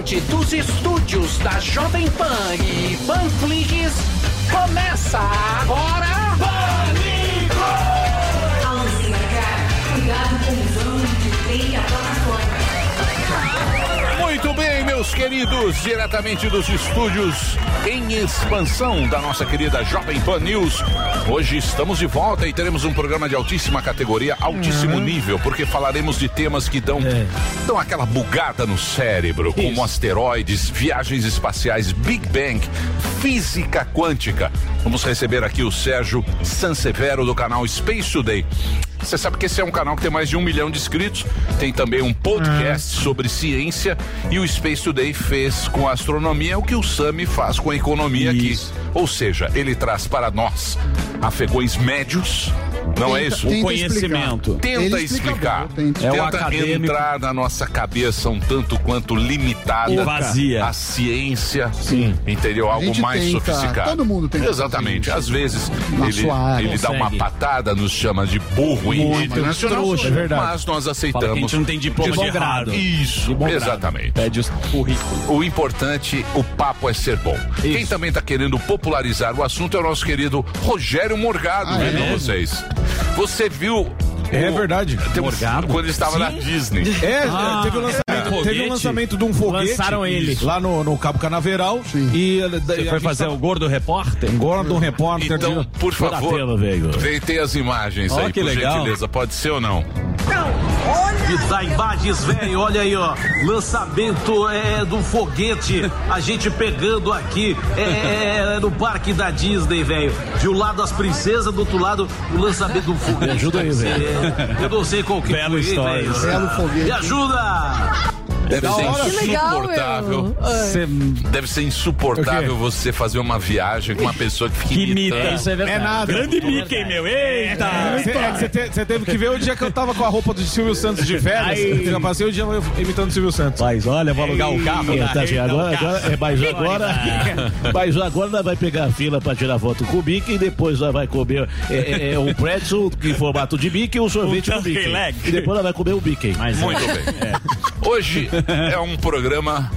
Diretamente dos estúdios da Jovem Pan e Panflix, começa agora... Pânico! Ao desembarcar, cuidado com de trem e a plataforma. Muito bem, meus queridos, diretamente dos estúdios em expansão da nossa querida Jovem Pan News. Hoje estamos de volta e teremos um programa de altíssima categoria, altíssimo nível, porque falaremos de temas que dão, dão aquela bugada no cérebro, como asteroides, viagens espaciais, Big Bang, física quântica. Vamos receber aqui o Sérgio Sansevero do canal Space Today. Você sabe que esse é um canal que tem mais de um milhão de inscritos. Tem também um podcast sobre ciência. E o Space Today fez com a astronomia o que o Sami faz com a economia aqui. Ou seja, ele traz para nós, afegões médios, não é Tenta- isso? tenta conhecimento. explicar. Tenta explicar. tenta. É o Tenta entrar na nossa cabeça um tanto quanto limitada. E vazia. A ciência. Sim. Entendeu? Algo gente mais tenta, sofisticado. todo mundo tenta Exatamente. Às vezes Na ele, sua área. ele dá uma patada, nos chama de burro em rede mas nacional. trouxa, é verdade. Mas nós Fala que a aceitamos. gente não tem diploma de bom errado. Isso, De bom grado. exatamente. Pede os currículos. O importante, o papo é ser bom. Quem também está querendo popularizar o assunto é o nosso querido Rogério Morgado, Ah, né, é? com vocês. Você viu. É verdade. Tem um- Morgado? Quando ele estava na Disney. É, Ah, teve, o lançamento, é. teve o lançamento de um foguete. Lançaram ele. Lá no, no Cabo Canaveral. E Você foi fazer o gordo repórter? um Gordon Repórter. Então, por favor, deitei as imagens Ó, aí, que por legal. gentileza. Pode ser ou não? E da imagens, velho, olha aí, ó. Lançamento é, do foguete. A gente pegando aqui é, é, no parque da Disney, velho. De um lado as princesas, do outro lado o lançamento do foguete. Me ajuda aí, velho. eu não sei qual que Bela foi, história. velho. Belo foguete. Me ajuda! Deve ser Que legal, insuportável. Deve ser insuportável você fazer uma viagem com uma pessoa que fica que imita. imitando. Isso é. É nada. Grande Mickey, meu. Eita! Você é te- você teve que ver o dia que eu tava com a roupa do Silvio Santos de férias. Eu passei o dia imitando o Silvio Santos. Mas olha, vou alugar o carro. É, da tá, agora, o agora, é, mas agora, mas agora nós vai pegar a fila pra tirar foto com o Mickey e depois nós vai comer é, é, é, um pretzel em formato de Mickey e um sorvete Um com Mickey. turkey leg. E depois nós vai comer o Mickey. Muito bem. Hoje é um programa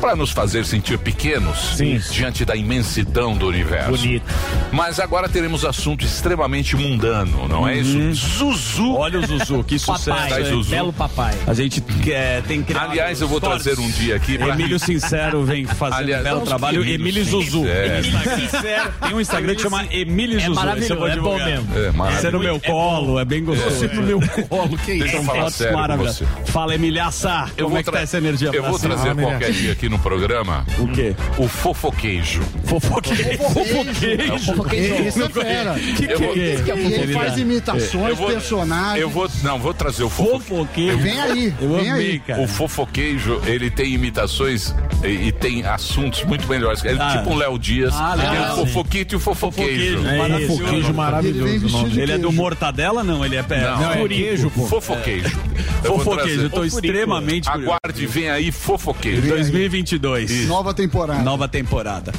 para nos fazer sentir pequenos diante da imensidão do universo. Bonito. Mas agora teremos assunto extremamente mundano, não é isso? Zuzu. Olha o Zuzu, que sucesso. Papai? Zuzu. Belo papai. A gente quer, tem criado Aliás, eu vou stories. trazer um dia aqui pra- Emílio Sincero vem fazendo Aliás, um belo trabalho. Emílio Emílio Zuzu. Sincero. Emílio Sincero. Tem um Instagram que chama Emílio Zuzu. maravilhoso, Esse eu vou é bom mesmo. É, maravilhoso. Você no meu colo, é bem gostoso. Você no meu colo, que São fotos maravilhosas. você. Fala, Emilhaça, Eu como vou é que tá essa energia Eu vou trazer qualquer dia aqui no programa O quê? o fofoqueijo. Fofoqueiro. Fofoqueiro. Esse é fera. Que Eu vou- que é? Ele Ele faz dá. imitações, Eu vou, personagens. eu vou, não, vou trazer o fofoqueijo. Vem aí, Eu vem amei, aí. cara. O fofoqueijo, ele tem imitações e, e tem assuntos muito melhores. Ele é Ah. tipo um Léo Dias. Ah, tem legal, o fofoquito e o fofoqueijo. Fofoqueijo. É Maravilhoso. isso, queijo Ele vem maravilhoso. de Ele é do mortadela, não? Ele é pé. Não, é queijo, pô. Fofoqueijo. Fofoqueijo. Eu tô extremamente curioso. Aguarde, vem aí, fofoqueijo. 2022. Nova temporada. Nova temporada.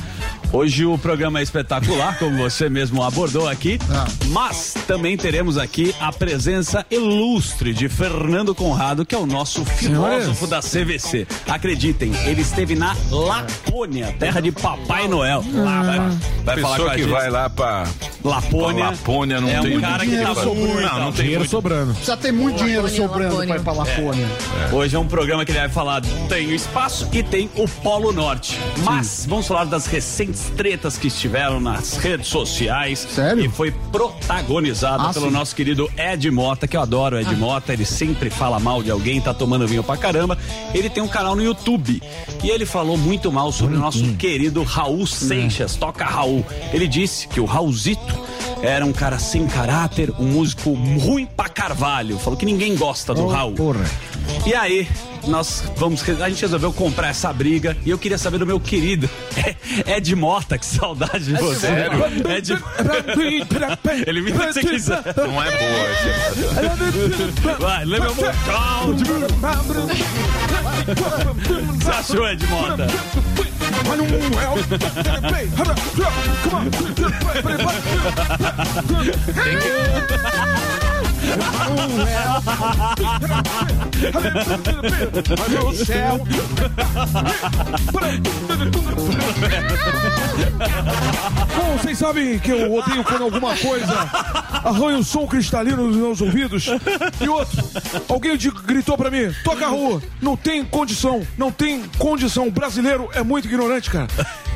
Hoje o programa é espetacular, como você mesmo abordou aqui, Ah. mas também teremos aqui a presença ilustre de Fernando Conrado, que é o nosso filósofo da CVC. Acreditem, ele esteve na Lapônia, terra de Papai Noel. Lá, vai, vai falar com Pessoa a que gente. vai lá pra Lapônia. Lapônia não é tem um cara que dinheiro tá sobrando. muito, Não, não tem Dinheiro muito. sobrando. Precisa ter muito dinheiro Lapônia, sobrando Lapônia. pra ir pra Lapônia. Hoje é um programa que ele vai falar tem o espaço e tem o Polo Norte. Mas vamos falar das recentes tretas que estiveram nas redes sociais. Sério? E foi protagonizada Ah, pelo sim. nosso querido Ed Mota, que eu adoro Ed Mota. Ele sempre fala mal de alguém, tá tomando vinho pra caramba. Ele tem um canal no YouTube. E ele falou muito mal sobre o nosso querido Raul Seixas, toca Raul. Ele disse que o Raulzito era um cara sem caráter, um músico ruim pra carvalho. Falou que ninguém gosta do Raul. Porra. E aí, nós vamos. A gente resolveu comprar essa briga e eu queria saber do meu querido Ed Mota, que saudade de você. Sério? Ed... Ele me se você quiser. Não é boa. Vai, vocal. O que você achou, Ed Mota? Meu. Bom, vocês sabem que eu odeio quando alguma coisa arranha o som cristalino nos meus ouvidos. E outro, alguém gritou pra mim, toca a rua, não tem condição, não tem condição. O brasileiro é muito ignorante, cara.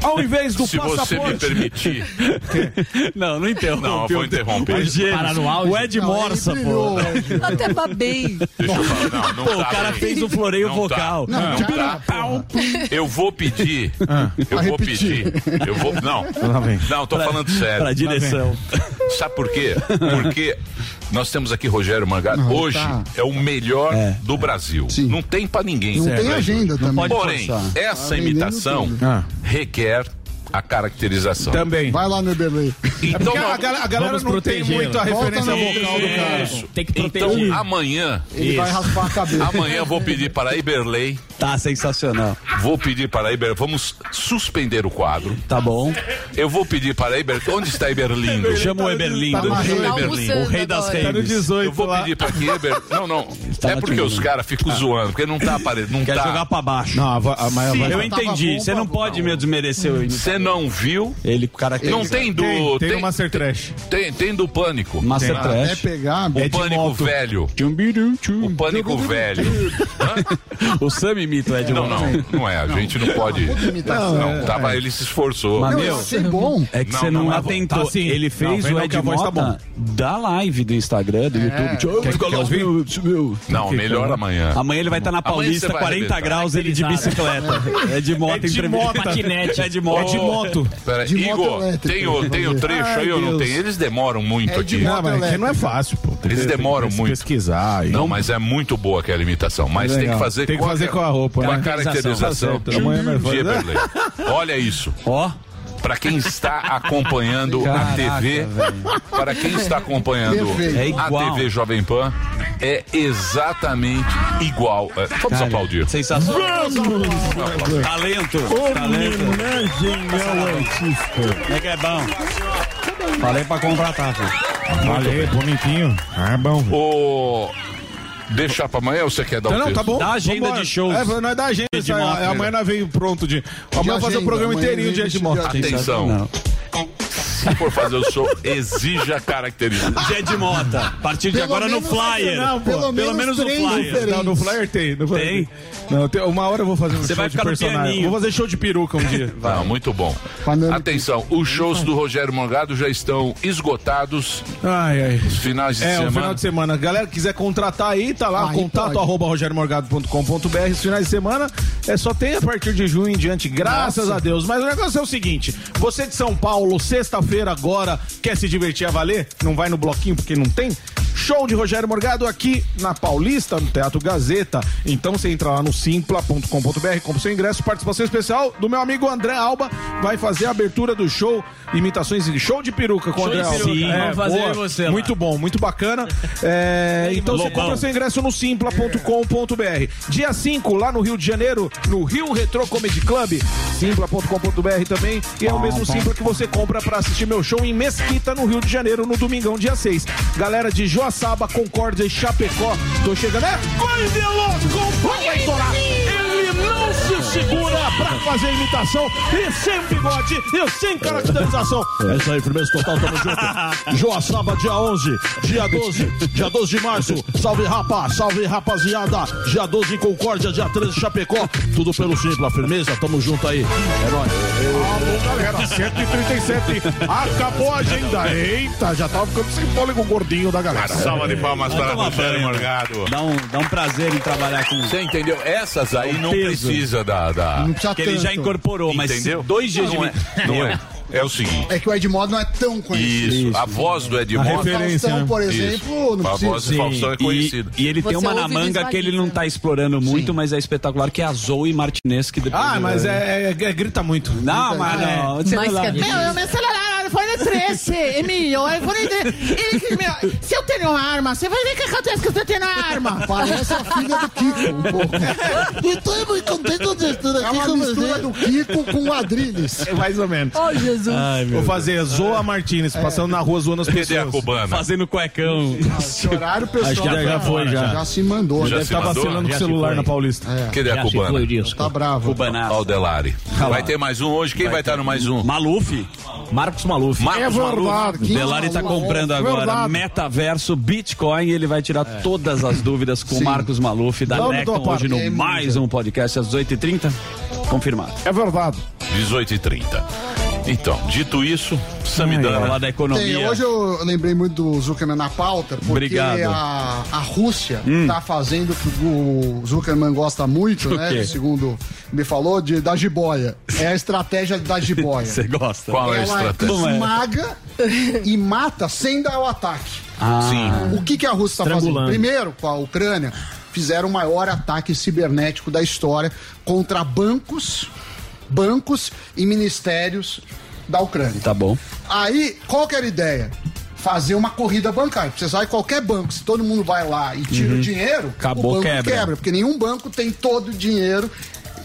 Ao invés do Se você me passaporte... permitir. Não, não interrompe. Não, eu vou o- interromper. o. Parar no auge? O Ed Morsa, pô. Até babei. Deixa eu falar. Não, não Pô, o tá cara bem. fez o floreio Não vocal. Tá. Não, tá. Eu vou pedir. Eu vou pedir. Eu vou. Não. Não, tô falando sério. Pra direção. Sabe por quê? Porque nós temos aqui Rogério Mangado. Não, Hoje tá. é o melhor É. do Brasil. Sim. Não tem pra ninguém. Não certo? tem agenda também. Porém, forçar. essa Tá imitação. Ah. requer a caracterização. Também. Vai lá no Eberlei. Então, Porque a, não- gal- a galera não tem muito a Volta referência vocal do cara. Isso. Tem que Então, proteger. amanhã, Ele vai raspar a cabeça. amanhã eu vou pedir para a Iberley, Tá sensacional. vou pedir para a Iber, vamos suspender o quadro. Tá bom. Eu vou pedir para a Iber, onde está Iberlindo? Chama o Eberlindo. Tá Chama Tá Iberlindo. O rei das almoçando Tá no redes. 18 Eu vou lá. pedir para que Eber, não, não, Está é porque os caras ficam zoando, porque não tá aparecendo, não Quer tá. jogar pra baixo. Não, a, a, Eu entendi. Você não pode me desmerecer o Você não viu? Ele, o cara Não tem do tem, tem, tem, o Master Trash. tem, tem do pânico. Master Até Trash. pegar. O de pânico moto. velho. O pânico velho. O Sam imita o Ed Não, não, não é. A gente não pode. puta imitação. Não, tava, ele se esforçou. Mas, Não, meu, eu achei bom. É que Não, você não, não, atentou. tá assim. Ele Não, fez o não, Ed tá Mota da live do Instagram, do YouTube. Não, melhor amanhã. Amanhã ele vai estar na Amanhã Paulista, você vai 40 arrebentar. graus, ele de bicicleta. É de moto, É de entrevista. É de É moto. De moto. Pera, De moto Igor, elétrica, tem o, tem o trecho Ai, aí ou não Deus. tem? Eles demoram muito É de aqui. moto. Não, mas aqui não é fácil, pô. Eles demoram tem que muito. pesquisar. Não, mas é muito boa aquela imitação. Mas tem que fazer Tem que fazer com a roupa, Com a né? caracterização. Tá de Eberley. Olha isso. Ó, Para quem está acompanhando a Caraca, TV, para quem está acompanhando. É a. TV Jovem Pan, é exatamente igual. É, Vamos cara, aplaudir. sensacional. Talento. Talento. né, genial artista. É que é bom. Falei pra contratar, filho. Valeu, bonitinho. Ah, é bom. O... Deixar para amanhã ou você quer dar Não, o não, texto? tá bom. Dá agenda Vambora. de shows. É, nós dá agenda. De é, amanhã nós veio pronto de. Amanhã eu vou fazer o programa inteirinho de de moto. agenda. Atenção. Se for fazer o show, exija características. De Mota. A partir de Pelo agora no menos- flyer. Não, pô, Pelo, pelo menos no três flyer. Não, no flyer tem. No flyer Tem? Não, tem- uma hora eu vou fazer um Você show vai de ficar no personagem. Vou fazer show de peruca um dia. Não, muito bom. Atenção, os shows do Rogério Mangado já estão esgotados. Ai, ai. Os finais de É, o semana. final de semana. Galera que quiser contratar aí, tá lá, Aí contato pode. arroba rogeriomorgado.com.br. Os finais de semana é só tem a partir de junho em diante, graças a Deus. Mas o negócio é o seguinte: você de São Paulo, sexta-feira agora, quer se divertir a valer? Não vai no bloquinho porque não tem? Show de Rogério Morgado aqui na Paulista, no Teatro Gazeta. Então você entra lá no simpla.com.br, compra seu ingresso, participação especial do meu amigo André Alba, vai fazer a abertura do show, imitações de show de peruca com o Show André Alba. peruca, vamos fazer boa. você lá. Muito bom, muito bacana. É, então você compra seu ingresso no simpla.com.br. Dia 5, lá no Rio de Janeiro, no Rio Retro Comedy Club, simpla.com.br também. E é o mesmo Simpla que você compra pra assistir meu show em Mesquita, no Rio de Janeiro, no domingão, dia 6. Galera de Joaçaba, Concórdia e Chapecó, tô chegando. É Coi Veloso, com vai estourar. Segura pra fazer imitação e sem bigode e sem caracterização. É isso aí, firmeza total, tamo junto. Joaçaba, dia 11, dia 12, dia 12 de março. Salve rapa, salve rapaziada. Dia 12 em Concórdia, dia 13 em Chapecó. Tudo pelo Simpla, firmeza, tamo junto aí. É nóis. Alô, galera, 137. Acabou a agenda. Eita, já tava ficando sem fôlego gordinho da galera. Salva de palmas para Rogério. Morgado. Dá um, dá um prazer em trabalhar com Você entendeu? Essas aí não peso. precisa da. Da... Não precisa que ele já tanto. incorporou, mas Entendeu? dois dias não de é, não é. É o seguinte. É que o Ed Mod não é tão conhecido. Isso, a voz do Ed Mota. referência, Faustão, né? por Isso. exemplo, não A precisa. voz do Faustão é conhecida. E, e ele tem Você uma na manga que ele não tá explorando muito, mas é espetacular, que é a Zoe Martinez, que depois... Ah, mas é, é- é- grita muito. Não, mas não. Você Mais não- que a Meu, meu celular iPhone 13, Emílio, o iPhone 13. Ele que, meu, se eu tenho uma arma, você vai ver o que acontece que eu tenho uma arma. Parece a filha do Kiko, um pouco. Então eu muito contente de estar É uma mistura do Kiko com o Adrilles. É mais ou menos. Oh, Jesus. Vou fazer Zoa Martinez, passando na rua zoando as a pessoas. cubana? Fazendo cuecão. Esse horário o pessoal Acho que já- já foi, já. já se mandou. Já Deve se Tá mandou? vacilando com Já o se celular foi. na Paulista. Cadê a Já se cubana? foi disso. Tá bravo. Cubanaço. Aldelari. Vai ter mais um hoje? Quem vai estar no mais um? Maluf. Marcos Maluf. Marcos É Maluf. verdade. O Delari tá comprando agora Verdade. metaverso, Bitcoin, ele vai tirar todas as dúvidas com o Sim. Marcos Maluf da Necton hoje no É, mais um podcast às 18h30. Confirmado. É verdade. 18h30. Então, dito isso, Samidana. Falar da Tem, economia. hoje eu lembrei muito do Zuckerman na pauta, porque Obrigado. a, a Rússia tá fazendo o que o Zuckerman gosta muito, O né? quê? Segundo me falou, de, da jiboia. É a estratégia da jiboia. Você gosta? Qual é a estratégia? É? esmaga e mata sem dar o ataque. Sim. O que, que a Rússia está fazendo? Primeiro, com a Ucrânia, fizeram o maior ataque cibernético da história contra bancos, bancos e ministérios da Ucrânia. Tá bom. Aí, qual que era a ideia? Fazer uma corrida bancária. Você sabe, qualquer banco, se todo mundo vai lá e tira o dinheiro, Uhum. Acabou, o banco quebra. quebra. Porque nenhum banco tem todo o dinheiro.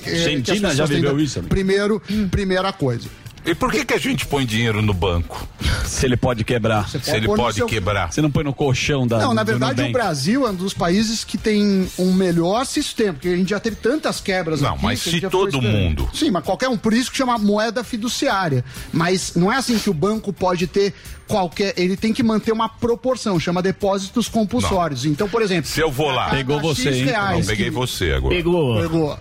eh, Argentina já viveu isso, amigo. Primeiro, primeira coisa. E por que, que a gente põe dinheiro no banco? Se ele pode quebrar. Você Se ele pode seu- quebrar. Você não põe no colchão da. Não, na verdade o? Brasil é um dos países que tem um melhor sistema, porque a gente já teve tantas quebras Não, aqui. mas se todo mundo- Sim, mas qualquer um. Por isso que chama moeda fiduciária. Mas não é assim que o banco pode ter qualquer. Ele tem que manter uma proporção, chama depósitos compulsórios. Então, por exemplo. Se eu vou lá. Pegou você, hein? reais Não, peguei que- você agora. Pegou. Pegou.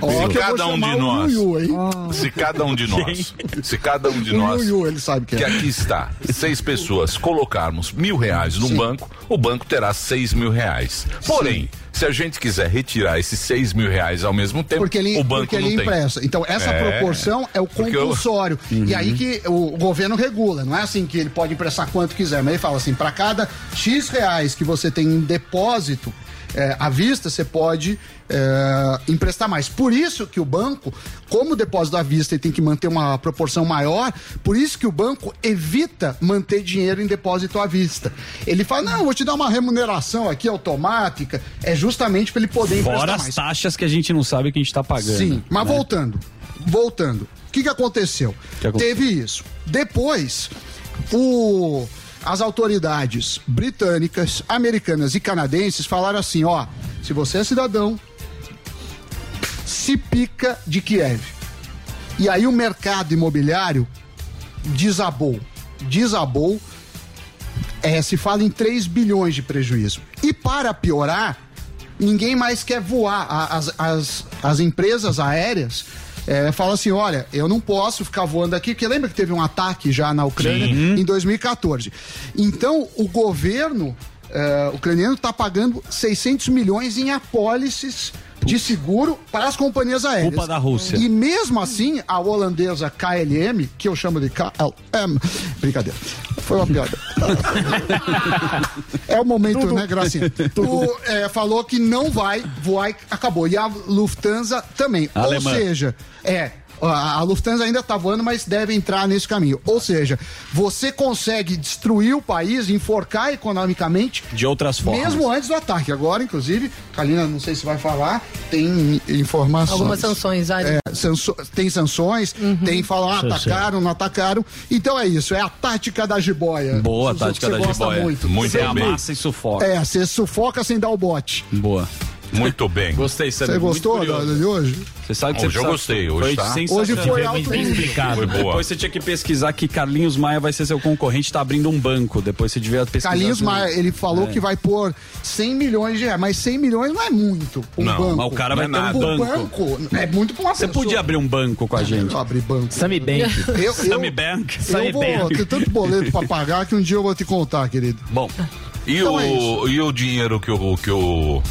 Ó, Se que cada um de nós. Yuyu, hein? Se cada um de nós. Se cada um de nós. Yuyu, ele sabe que Que é. aqui está, seis pessoas, colocarmos mil reais num banco, o banco terá seis mil reais. Porém, se a gente quiser retirar esses seis mil reais ao mesmo tempo, Porque ele, o banco porque não ele tem. empresta. Então, essa É. proporção é o Porque eu- compulsório. E aí que o, o governo regula. Não é assim que ele pode emprestar quanto quiser. Mas ele fala assim: para cada X reais que você tem em depósito é, à vista, você pode é, emprestar mais. Por isso que o banco, como o depósito à vista ele tem que manter uma proporção maior, por isso que o banco evita manter dinheiro em depósito à vista. Ele fala: não, vou te dar uma remuneração aqui automática. É justamente para ele poder Fora emprestar as mais. taxas que a gente não sabe que a gente tá pagando. Sim, mas né? voltando, voltando. O que, que aconteceu? Que aconteceu? Teve isso. Depois, o, as autoridades britânicas, americanas e canadenses falaram assim: ó, se você é cidadão, se pica de Kiev. E aí o mercado imobiliário desabou. Desabou. É, se fala em 3 bilhões de prejuízo. E para piorar, ninguém mais quer voar. As, as, as empresas aéreas é, falam assim: olha, eu não posso ficar voando aqui, porque lembra que teve um ataque já na Ucrânia em 2014. Então, o governo é, ucraniano está pagando 600 milhões em apólices de seguro para as companhias aéreas. Culpa da Rússia. E mesmo assim, a holandesa KLM, que eu chamo de KLM, brincadeira, foi uma piada. é o momento, né, Gracinha? O, é, falou que não vai voar e acabou. E a Lufthansa também. Alemã. Ou seja, é. A Lufthansa ainda está voando, mas deve entrar nesse caminho. Ou seja, você consegue destruir o país, enforcar economicamente De outras formas. mesmo antes do ataque. Agora, inclusive, Kalina, não sei se vai falar, tem informações. Algumas sanções, já. É, sanso- tem sanções, tem falar, ah, atacaram, não atacaram. Então é isso, é a tática da jiboia. Boa tática você da gosta jiboia. Muito, Muito Você amassa e sufoca. É, você sufoca sem dar o bote. Boa. Muito bem. Gostei. Você gostou da- de hoje? Você sabe que Hoje você eu gostei, hoje foi tá. Hoje foi alto bem explicado. Foi boa. Depois você tinha que pesquisar que Carlinhos Maia vai ser seu concorrente, tá abrindo um banco. Depois você devia pesquisar. Carlinhos Maia, ele falou É. que vai pôr 100 milhões de reais, mas 100 milhões não é muito. Um Não, banco. Mas o cara vai Não é ter um banco. Banco é muito pra uma Você pessoa. podia abrir um banco com a gente. Eu abrir banco. Sammy Bank. Eu, eu, Sammy Bank. eu vou Bank. ter tanto boleto pra pagar que um dia eu vou te contar, querido. Bom, E, Então o, é e o dinheiro que o, que o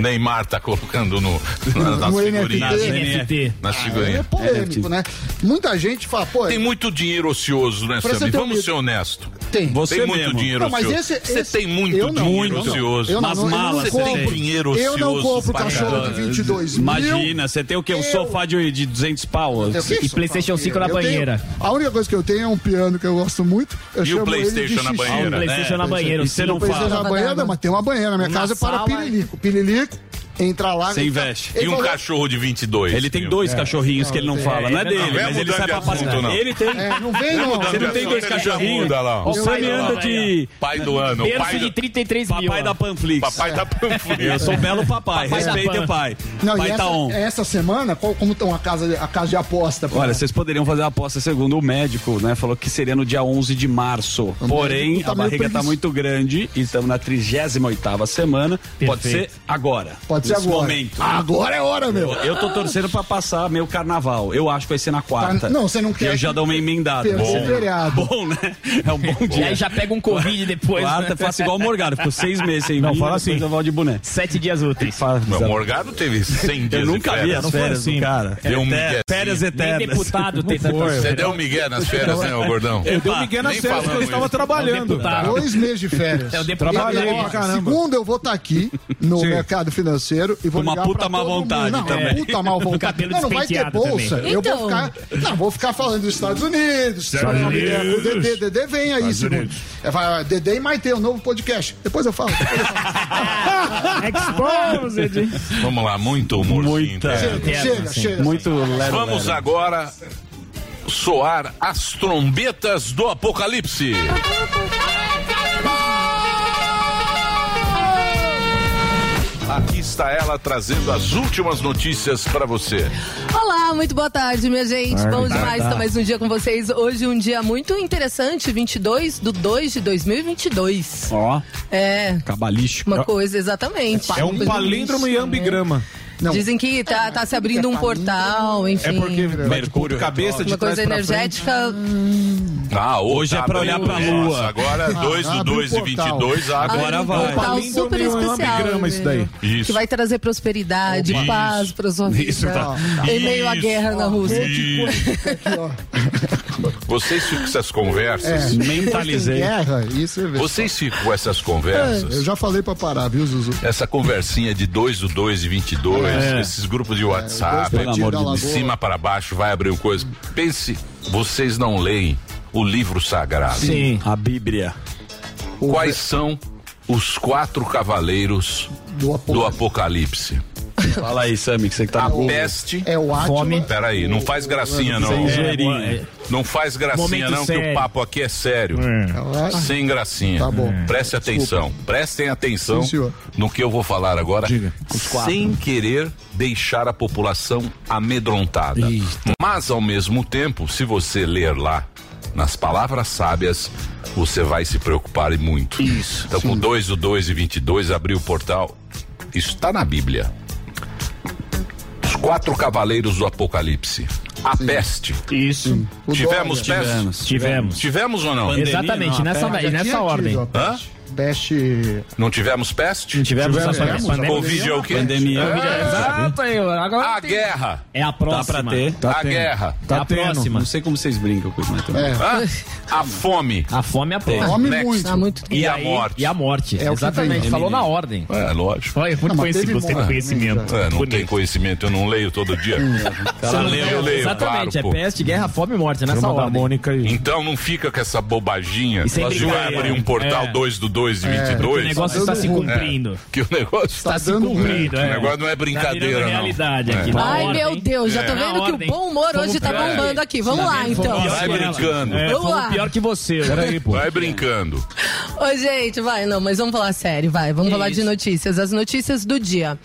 Neymar tá colocando no, na, nas No figurinhas? NFT. Nas É figurinhas. polêmico, né? Muita gente fala, pô, Tem muito dinheiro ocioso, né, você Sammy? Vamos um- ser honestos. tem. Você tem muito mesmo. dinheiro Não, mas ocioso. esse- Você esse- tem muito não, dinheiro não. ocioso. Eu não, Nas malas você tem dinheiro Eu não ocioso compro cachorro de 22 mil. Imagina, você tem o quê? Um Eu- sofá de, de 200 pau. E PlayStation 5 na banheira. a única coisa que eu tenho é um piano que eu gosto muito. Eu E o PlayStation na banheira? Ah, o PlayStation É, na banheira. E você não Na banheira, mas tem uma banheira na minha Na casa para sala- pirilico. Pirilico, entra lá. Você investe. ele E um falou- cachorro de 22. Ele tem dois cachorrinhos que ele não fala. Não é é, dele, não é mas ele sai pra passear. não. Ele tem. É, não vem não. Você não tem dois cachorrinhos? muda lá. O Sammy Pai- anda de Pai do ano. Berço pai de do, 33 mil. papai da Panflix. papai da Panflix. Eu sou belo papai, respeita o pai. Não, pai tá essa, on. essa semana, como estão a casa, a casa de aposta? Olha, vocês poderiam fazer a aposta segundo o médico, né? Falou que seria no dia 11 de março. Porém, tá a barriga tá muito grande e estamos na 38ª semana. Pode ser agora. Pode ser agora. momento. Agora é hora, meu. Eu tô torcendo pra passar meu carnaval. Eu acho que vai ser na quarta. Tá- não, você não quer Eu já dou uma emendada. Bom. feriado. Bom, né? É um bom E dia. aí já pega um Covid depois. Quarta, né? faço igual o Morgado. Ficou seis meses sem Não, vir, fala assim. eu volto de boné. Sete dias úteis. Não, o Morgado teve 100 dias Eu nunca vi as férias assim. do cara. Deu um Eterno- miguezinho. Férias Nem eternas. deputado tem Você deu um migué nas férias, né, ô gordão? Eu dei um migué nas nem férias porque eu estava trabalhando. deputado. Dois meses de férias. É o deputado. Trabalhei pra caramba. Segunda eu vou estar aqui no mercado financeiro e vou uma ligar puta má vontade mundo. Não, também. puta mal vontade. Não, não vai ter bolsa. também. Eu Então. vou ficar, não, vou ficar falando dos Estados Unidos. Estados Unidos. O Dedê, Dedê vem aí, segundo. É, Dedê e Maite, um novo podcast. Depois eu falo. Depois eu falo. Exposed. Vamos lá, muito humorzinho. Muita. chega, chega, chega. Muito lero, Vamos lero. agora soar as trombetas do apocalipse. Aqui está ela trazendo as últimas notícias para você. Olá, muito boa tarde, minha gente. Bom demais estar mais um dia com vocês. Hoje um dia muito interessante, 22 do 2 de 2022. Ó, É, cabalístico. uma coisa, exatamente. É um palíndromo e ambigrama. Não. Dizem que tá, tá se abrindo um portal, enfim. É porque Mercúrio cabeça de Uma coisa energética. Ah, Hoje é pra olhar pra lua. Nossa, Agora 2 do abre o 2 e portal. 22 abre. Agora um vai. portal Palíndromo super um especial. ambigrama isso daí. Isso. Que vai trazer prosperidade, Isso. paz pra sua vida. Isso, tá. Em meio à guerra na Rússia. Isso. Aqui, ó. Vocês ficam com essas conversas. Tem Mentalizei. guerra, isso é Vocês ficam com essas Eu conversas. já falei pra parar, viu, Zuzu? Essa conversinha de 2 do 2 e 22, esses grupos de WhatsApp, da de cima para baixo, vai abrir uma coisa. Pense, vocês não leem o livro sagrado. Sim. A Bíblia. Quais são os quatro cavaleiros Do do Apocalipse. Fala aí, Sammy, que você que tá A peste. É o. Fome. Peraí, não faz gracinha não. Sem É, é, Não faz gracinha Momento não, que sério. o papo aqui é sério. Ah, Sem gracinha. Tá bom. Preste atenção. Prestem atenção Sim, no que eu vou falar agora. Diga. Sem querer deixar a população amedrontada. Mas, ao mesmo tempo, se você ler lá nas palavras sábias, você vai se preocupar e muito. Isso. Então, com 2 do 2 e 22, abriu o portal. Isso está na Bíblia. Os quatro cavaleiros do Apocalipse. A peste. Isso. Tivemos peste? Tivemos. Tivemos. Tivemos ou não? Pandemia, Exatamente, não, nessa, nessa ordem. Hã? Peste. Peste. Não tivemos peste? Não tivemos Tivemos, essa tivemos. pandemia. Covid é o quê? Pandemia. Exato, aí, agora A guerra. é a Dá próxima. pra ter. a guerra. É a próxima. Não sei como vocês brincam com isso, mas também. É. Hã? A fome. A fome é a próxima. Come Next. muito. Há muito E, a aí- morte. E a morte. É Exatamente. vem. Falou na ordem. É, lógico. Olha, muito Não, gostei do morte, conhecimento. É, não tem conhecimento, eu não leio todo dia. Você não leio, eu leio, Exatamente, é peste, guerra, fome e morte, é nessa ordem. Então não fica com essa bobaginha de abrir um portal É. 2 do 2 de O 22. negócio está se ruim. cumprindo. Que o negócio Está Tá se dando cumprindo, O é. negócio não é Tá brincadeira, não. realidade É. aqui. Ai, ordem. meu Deus, já tô vendo que o bom humor Fomos hoje tá bombando aqui. Vamos Tá lá, então. Vai que brincando. É, Vamos fomos lá. pior que você. Vai brincando. Ô, gente, vai, não, mas vamos falar sério, vai. Vamos falar de notícias. As notícias do dia.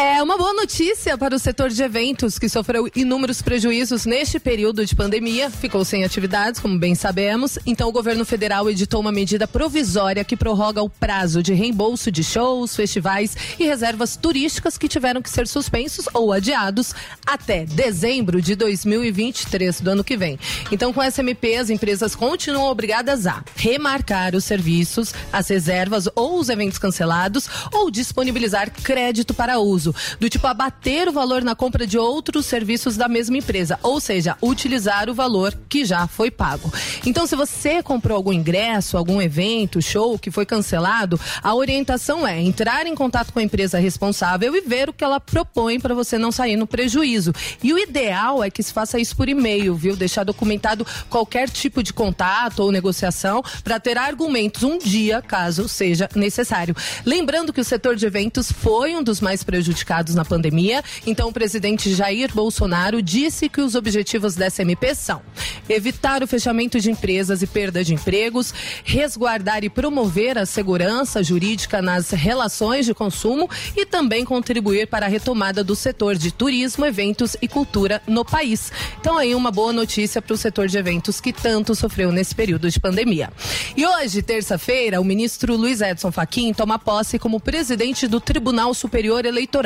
É uma boa notícia para o setor de eventos que sofreu inúmeros prejuízos neste período de pandemia, ficou sem atividades, como bem sabemos. Então, o governo federal editou uma medida provisória que prorroga o prazo de reembolso de shows, festivais e reservas turísticas que tiveram que ser suspensos ou adiados até dezembro de 2023 do ano que vem. Então, com essa MP, as empresas continuam obrigadas a remarcar os serviços, as reservas ou os eventos cancelados ou disponibilizar crédito para uso, do tipo abater o valor na compra de outros serviços da mesma empresa, ou seja, utilizar o valor que já foi pago. Então, se você comprou algum ingresso, algum evento, show que foi cancelado, a orientação é entrar em contato com a empresa responsável e ver o que ela propõe para você não sair no prejuízo. E o ideal é que se faça isso por e-mail, viu? Deixar documentado qualquer tipo de contato ou negociação para ter argumentos um dia, caso seja necessário. Lembrando que o setor de eventos foi um dos mais prejudicados na pandemia, então o presidente Jair Bolsonaro disse que os objetivos dessa MP são evitar o fechamento de empresas e perda de empregos, resguardar e promover a segurança jurídica nas relações de consumo e também contribuir para a retomada do setor de turismo, eventos e cultura no país. Então aí uma boa notícia para o setor de eventos que tanto sofreu nesse período de pandemia. E hoje, terça-feira, o ministro Luiz Edson Fachin toma posse como presidente do Tribunal Superior Eleitoral,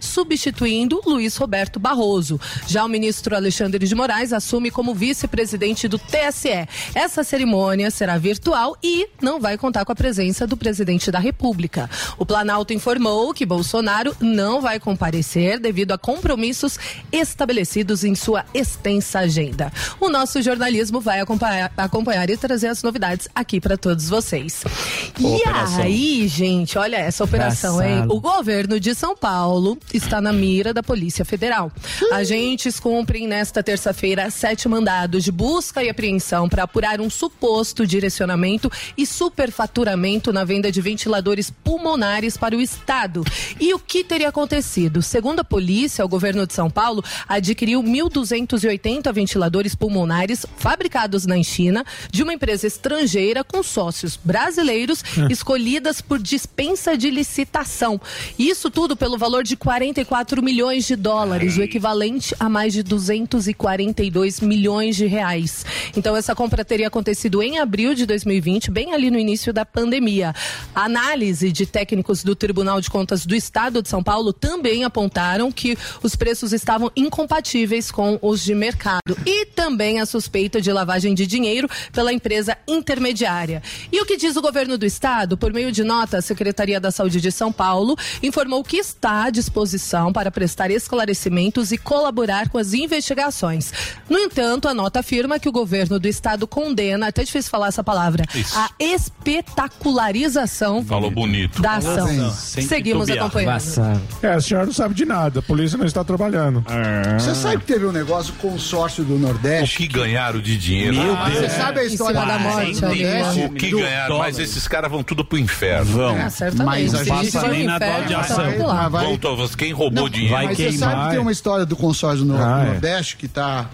substituindo Luiz Roberto Barroso. Já o ministro Alexandre de Moraes assume como vice-presidente do TSE. Essa cerimônia será virtual e não vai contar com a presença do presidente da República. O Planalto informou que Bolsonaro não vai comparecer devido a compromissos estabelecidos em sua extensa agenda. O nosso jornalismo vai acompanhar, acompanhar e trazer as novidades aqui para todos vocês. E Operação. aí, gente, olha essa operação, hein? Passado. O governo de São Paulo está na mira da Polícia Federal. Agentes cumprem nesta terça-feira sete mandados de busca e apreensão para apurar um suposto direcionamento e superfaturamento na venda de ventiladores pulmonares para o Estado. E o que teria acontecido? Segundo a polícia, o governo de São Paulo adquiriu 1.280 ventiladores pulmonares fabricados na China de uma empresa estrangeira com sócios brasileiros É. escolhidas por dispensa de licitação. Isso tudo pelo valor de 44 milhões de dólares, o equivalente a mais de 242 milhões de reais. Então essa compra teria acontecido em abril de 2020, bem ali no início da pandemia. A análise de técnicos do Tribunal de Contas do Estado de São Paulo também apontaram que os preços estavam incompatíveis com os de mercado e também a suspeita de lavagem de dinheiro pela empresa intermediária. E o que diz o governo do estado? Por meio de nota, a Secretaria da Saúde de São Paulo informou que está à disposição para prestar esclarecimentos e colaborar com as investigações. No entanto, a nota afirma que o governo do estado condena, até difícil falar essa palavra, Isso. a espetacularização Falou bonito. da ação. Sem Seguimos acompanhando. É, a senhora não sabe de nada, a polícia não está trabalhando. Você sabe que teve um negócio consórcio do Nordeste? O que ganharam de dinheiro? Meu Ah, Deus. é. Você sabe a história da morte Nordeste? O que ganharam? Mas esses caras vão tudo pro inferno. Vão. É, certamente. Mas a gente no na baldeação. tá tudo lá. Vai- Quem roubou dinheiro? Mas você sabe que tem uma história do consórcio do Nor- Ah, é. Nordeste que tá.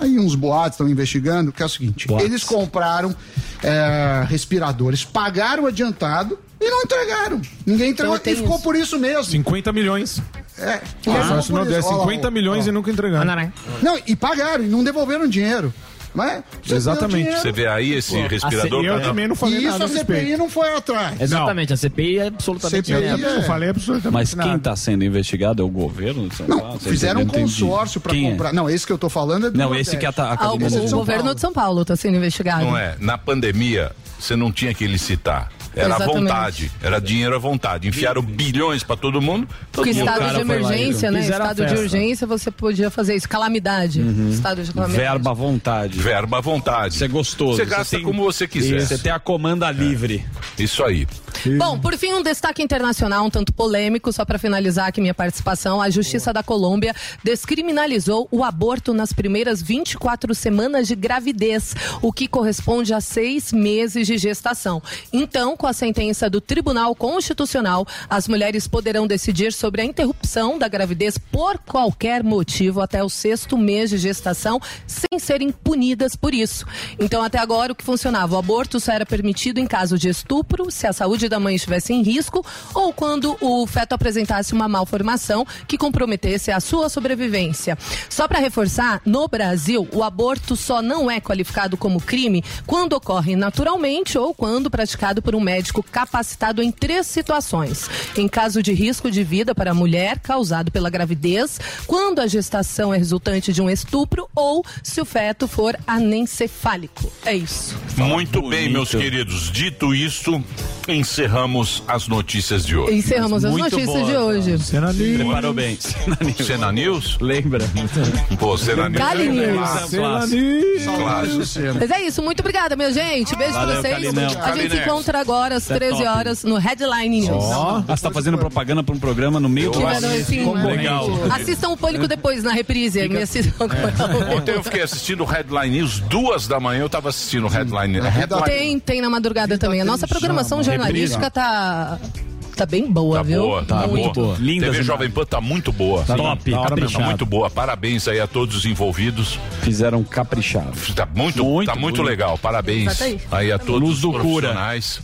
Aí uns boatos estão investigando, que é o seguinte: Boatos. eles compraram é, respiradores, pagaram adiantado e não entregaram. Ninguém entregou Então, e ficou por isso mesmo. 50 milhões. É, Ah, não der isso. Ó lá, 50 ó, milhões ó. e nunca entregaram. Não, e pagaram, e não devolveram dinheiro. Não é? Você Exatamente. Você vê aí esse Pô, respirador? Eu também não falei E isso nada a a CPI respeito. não foi atrás. Exatamente, a CPI é absolutamente CPI é- Eu falei absolutamente Mas quem está sendo investigado é o governo de São Não, Paulo? Fizeram um consórcio pra Quem é? comprar. Não, esse que eu tô falando é do Não, Nordeste. esse que a, ta- a Ah, o, governo Paulo. de São Paulo está sendo investigado. Não é. Na pandemia, você não tinha que licitar. Era à vontade. Era dinheiro à vontade. Enfiaram bilhões pra todo mundo. Todo Porque mundo estado de emergência, né? Estado de urgência, você podia fazer isso. Calamidade. Estado de calamidade. Verba à vontade. Verba à vontade. Isso é gostoso. Você gasta tem- como você quiser. Isso, Você tem a comanda livre. Isso aí. Bom, por fim, um destaque internacional um tanto polêmico, só para finalizar aqui minha participação. A Justiça da Colômbia descriminalizou o aborto nas primeiras 24 semanas de gravidez, o que corresponde a seis meses de gestação. Então, com a sentença do Tribunal Constitucional, as mulheres poderão decidir sobre a interrupção da gravidez por qualquer motivo até o sexto mês de gestação, sem serem punidas por isso. Então, até agora, o que funcionava? O aborto só era permitido em caso de estupro, se a saúde da mãe estivesse em risco ou quando o feto apresentasse uma malformação que comprometesse a sua sobrevivência. Só para reforçar, no Brasil, o aborto só não é qualificado como crime quando ocorre naturalmente ou quando praticado por um médico capacitado em três situações. Em caso de risco de vida para a mulher causado pela gravidez, quando a gestação é resultante de um estupro ou se o feto for anencefálico. É isso. Muito bem, meus queridos. Dito isto, encerramos as notícias de hoje. Encerramos as notícias de hoje. Cena Preparou bem. Cena News? Lembra? Pô, Cena News. Cali News. Cena News. Mas é isso, muito obrigada, minha gente. Beijo pra Valeu, vocês. Calinão. A gente se encontra agora às Isso é 13 top. horas no Headline News. Ah, você tá fazendo propaganda pra um programa no meio do Que vai- sim, Legal. Assistam o Pânico depois na reprise. Me assistam agora. Ontem eu fiquei assistindo o Headline News, duas da manhã eu tava assistindo o Headline Headline Tem, tem na madrugada também. A nossa programação jornalística tá, tá bem boa, Tá viu? boa, tá Muito. boa. Lindas TV imagens. Jovem Pan tá muito boa. Tá top, Tá caprichado. muito boa. Parabéns aí a todos os envolvidos. Fizeram caprichado. Tá muito, Muito tá muito bonito. legal. Parabéns Tá aí. aí a todos Luz os do cura. profissionais.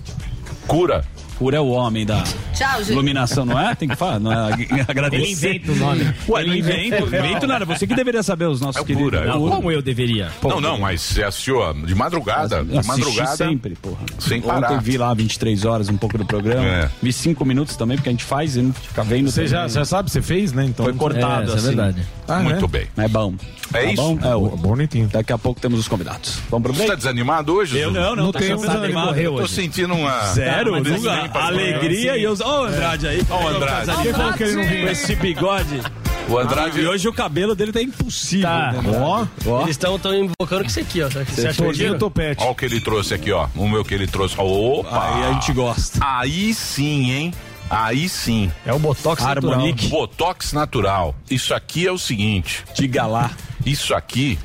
Cura. Cura é o homem da Tchau, iluminação, não é? Tem que falar, não é? Agradecer. Ele inventa o nome. Ué, ele inventa, invento nada. Você que deveria saber os nossos É queridos. Cura, é. Como eu deveria? não, não, mas você assistiu de madrugada. De madrugada. sempre, porra. Sem Ontem parar. vi lá 23 horas um pouco do programa. É. Vi 5 minutos também, porque a gente faz e não fica vendo. Você já, já sabe, você fez, né? Então, Foi cortado, É, é assim. verdade. Ah, Muito é? bem. É bom. É Tá isso? Bom? É, o... Bonitinho. Daqui a pouco temos os convidados. Vamos pro Você break? tá desanimado hoje? Eu não, não, Não tá um desanimado. morreu Tô hoje. sentindo uma. Sério? Uma Nunca? Alegria e os. Ó, o Andrade aí. Ó, o Andrade. Quem falou que ele não vinha com esse bigode? O Andrade. E hoje o cabelo dele tá impossível. Tá. né? Ó, Ó. Eles estão invocando que isso aqui, ó. Você acha Todinho mentira? topete. Olha o que ele trouxe aqui, ó. O meu que ele trouxe. Opa! Aí a gente gosta. Aí sim, hein? Aí sim. É o Botox natural. Harmonique. Botox natural. Isso aqui é o seguinte. Diga lá. Isso aqui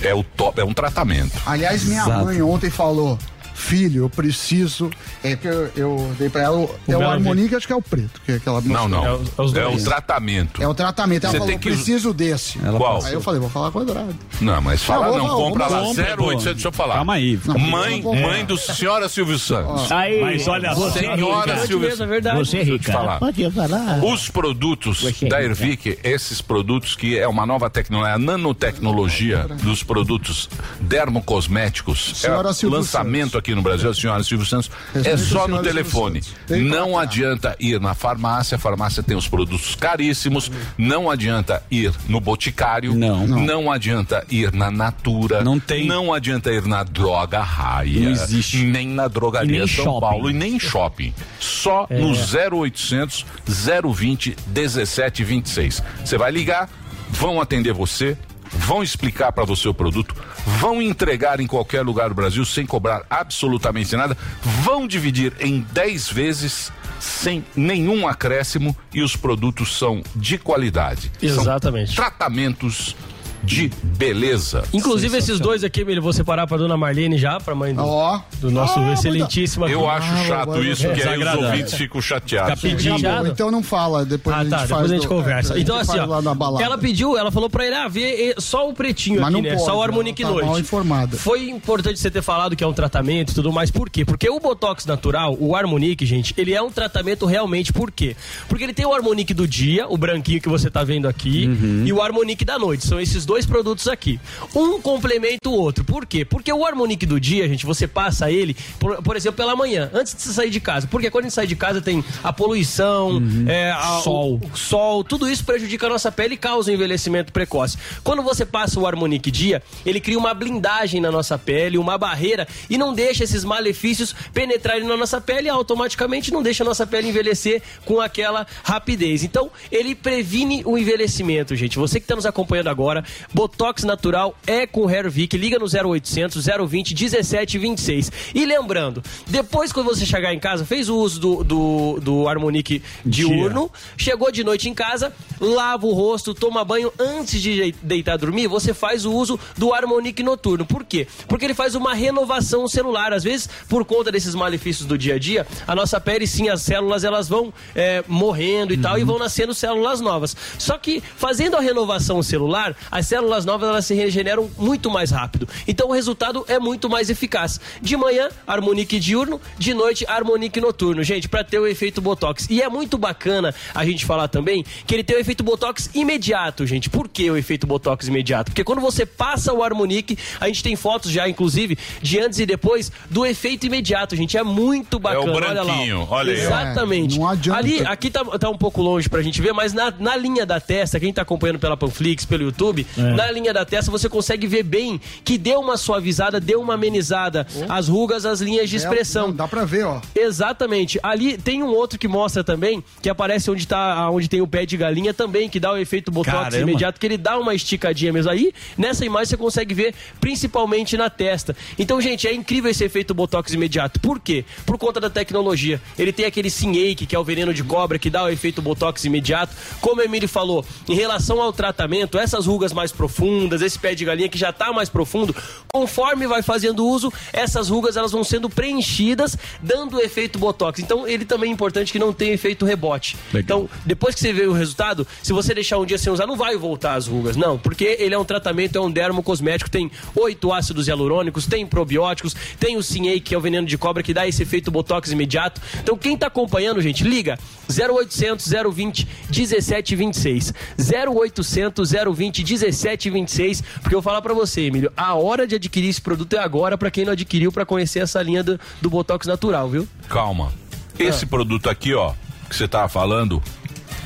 é o top, é um tratamento. Aliás, minha Exato. mãe ontem falou: Filho, eu preciso. É que eu, eu dei pra ela. o- é o Belo Harmonique, acho que é o preto. Que é aquela Não, não. É o- é os É o tratamento. É o tratamento. Ela Você falou: tem que- preciso desse. Ela Qual? Aí eu falei: vou falar com o Andrade. Não, mas fala Não, não, vamos, compra lá. vamos, 0800, deixa eu falar. Calma aí. Não, Mãe, vamos, mãe do senhora Silvio Santos. Aí, Mas olha só. Senhora Hoje Silvio mesmo, é verdade. Você é rica. falar. Pode falar. Os produtos é da rica. Ervic, esses produtos que é uma nova tecnologia, a nanotecnologia dos produtos dermocosméticos, é lançamento Santos. Aqui no Brasil, a senhora Silvio Santos, é só no telefone. Não adianta ir na farmácia, a farmácia tem os produtos caríssimos, não adianta ir no boticário, Não. não adianta ir na Natura, Não tem. não adianta ir na droga raia, Não existe. nem na drogaria E nem São shopping. Paulo e nem em shopping. Só É. no 0800 020 1726. Você vai ligar, vão atender você, vão explicar para você o produto, vão entregar em qualquer lugar do Brasil sem cobrar absolutamente nada, vão dividir em 10 vezes sem nenhum acréscimo e os produtos são de qualidade. Exatamente. São tratamentos de beleza. Inclusive, esses dois aqui, Emílio, vou separar pra dona Marlene já, pra mãe do, Ó. do nosso Ah, excelentíssimo aqui. Eu acho Ah, chato agora isso, eu- porque aí os ouvintes ficam chateados. Fica pedindo. Tá bom, então não fala. Depois Ah, a gente tá, faz. depois a gente do- conversa. é, a gente Então, assim, ó, ela pediu, ela falou pra ele, ah, vê só o pretinho Mas aqui, não né? pode, só o ela Harmonique tá Noite. mal informada. Foi importante você ter falado que é um tratamento e tudo mais. Por quê? Porque o Botox natural, o Harmonique, gente, ele é um tratamento realmente. Por quê? Porque ele tem o Harmonique do dia, o branquinho que você tá vendo aqui, Uhum. e o Harmonique da noite. São esses dois produtos aqui. Um complementa o outro. Por quê? Porque o Harmonique do dia, gente, você passa ele, por, por exemplo, pela manhã, antes de você sair de casa. Porque quando a gente sai de casa tem a poluição, é, a- Sol. o sol, tudo isso prejudica a nossa pele e causa um envelhecimento precoce. Quando você passa o Harmonique Dia, ele cria uma blindagem na nossa pele, uma barreira e não deixa esses malefícios penetrarem na nossa pele e automaticamente não deixa a nossa pele envelhecer com aquela rapidez. Então, ele previne o envelhecimento, gente. Você que está nos acompanhando agora, Botox natural é com Hervik, liga no 0800 020 1726. E lembrando, depois quando você chegar em casa, fez o uso do, do, do Harmonique diurno, chegou de noite em casa, lava o rosto, toma banho antes de deitar dormir, você faz o uso do Harmonique noturno. Por quê? Porque ele faz uma renovação celular. Às vezes, por conta desses malefícios do dia a dia, a nossa pele, sim, as células, elas vão é, morrendo e tal, e vão nascendo células novas. Só que, fazendo a renovação celular, as células novas elas se regeneram muito mais rápido. Então o resultado é muito mais eficaz. De manhã, Harmonique diurno, de noite, Harmonique noturno. Gente, para ter o efeito Botox. E é muito bacana a gente falar também que ele tem o efeito Botox imediato, gente. Por que o efeito Botox imediato? Porque quando você passa o Harmonique, a gente tem fotos já, inclusive, de antes e depois do efeito imediato, gente. É muito bacana. olha lá. ó. branquinho, olha aí, ó. Exatamente. É, não adianta. Ali, aqui tá, tá um pouco longe pra gente ver, mas na, na linha da testa, quem tá acompanhando pela Panflix, pelo YouTube, na linha da testa você consegue ver bem que deu uma suavizada, deu uma amenizada. As rugas, as linhas de É, expressão. não, dá pra ver, ó. Exatamente. Ali tem um outro que mostra também, que aparece onde, tá, onde tem o pé de galinha também, que dá o efeito botox Caramba. imediato, que ele dá uma esticadinha mesmo. Aí, nessa imagem você consegue ver principalmente na testa. Então, gente, é incrível esse efeito botox imediato. Por quê? Por conta da tecnologia. Ele tem aquele Sinake, que é o veneno de cobra, que dá o efeito botox imediato. Como a Emílio falou, em relação ao tratamento, essas rugas mais profundas, esse pé de galinha que já está mais profundo, conforme vai fazendo uso, essas rugas elas vão sendo preenchidas, dando o efeito botox. Então, ele também é importante que não tenha efeito rebote. Então, depois que você vê o resultado, se você deixar um dia sem usar, não vai voltar as rugas, não, porque ele é um tratamento, é um dermocosmético, tem oito ácidos hialurônicos, tem probióticos, tem o Sinei, que é o veneno de cobra que dá esse efeito botox imediato. Então, quem tá acompanhando, gente, liga 0800 020 1726. 0800 020 1726, porque eu vou falar pra você, Emílio, a hora de adquirir esse produto é agora pra quem não adquiriu pra conhecer essa linha do, do botox natural, viu? Calma. Esse Ah. produto aqui, ó, que você tava falando,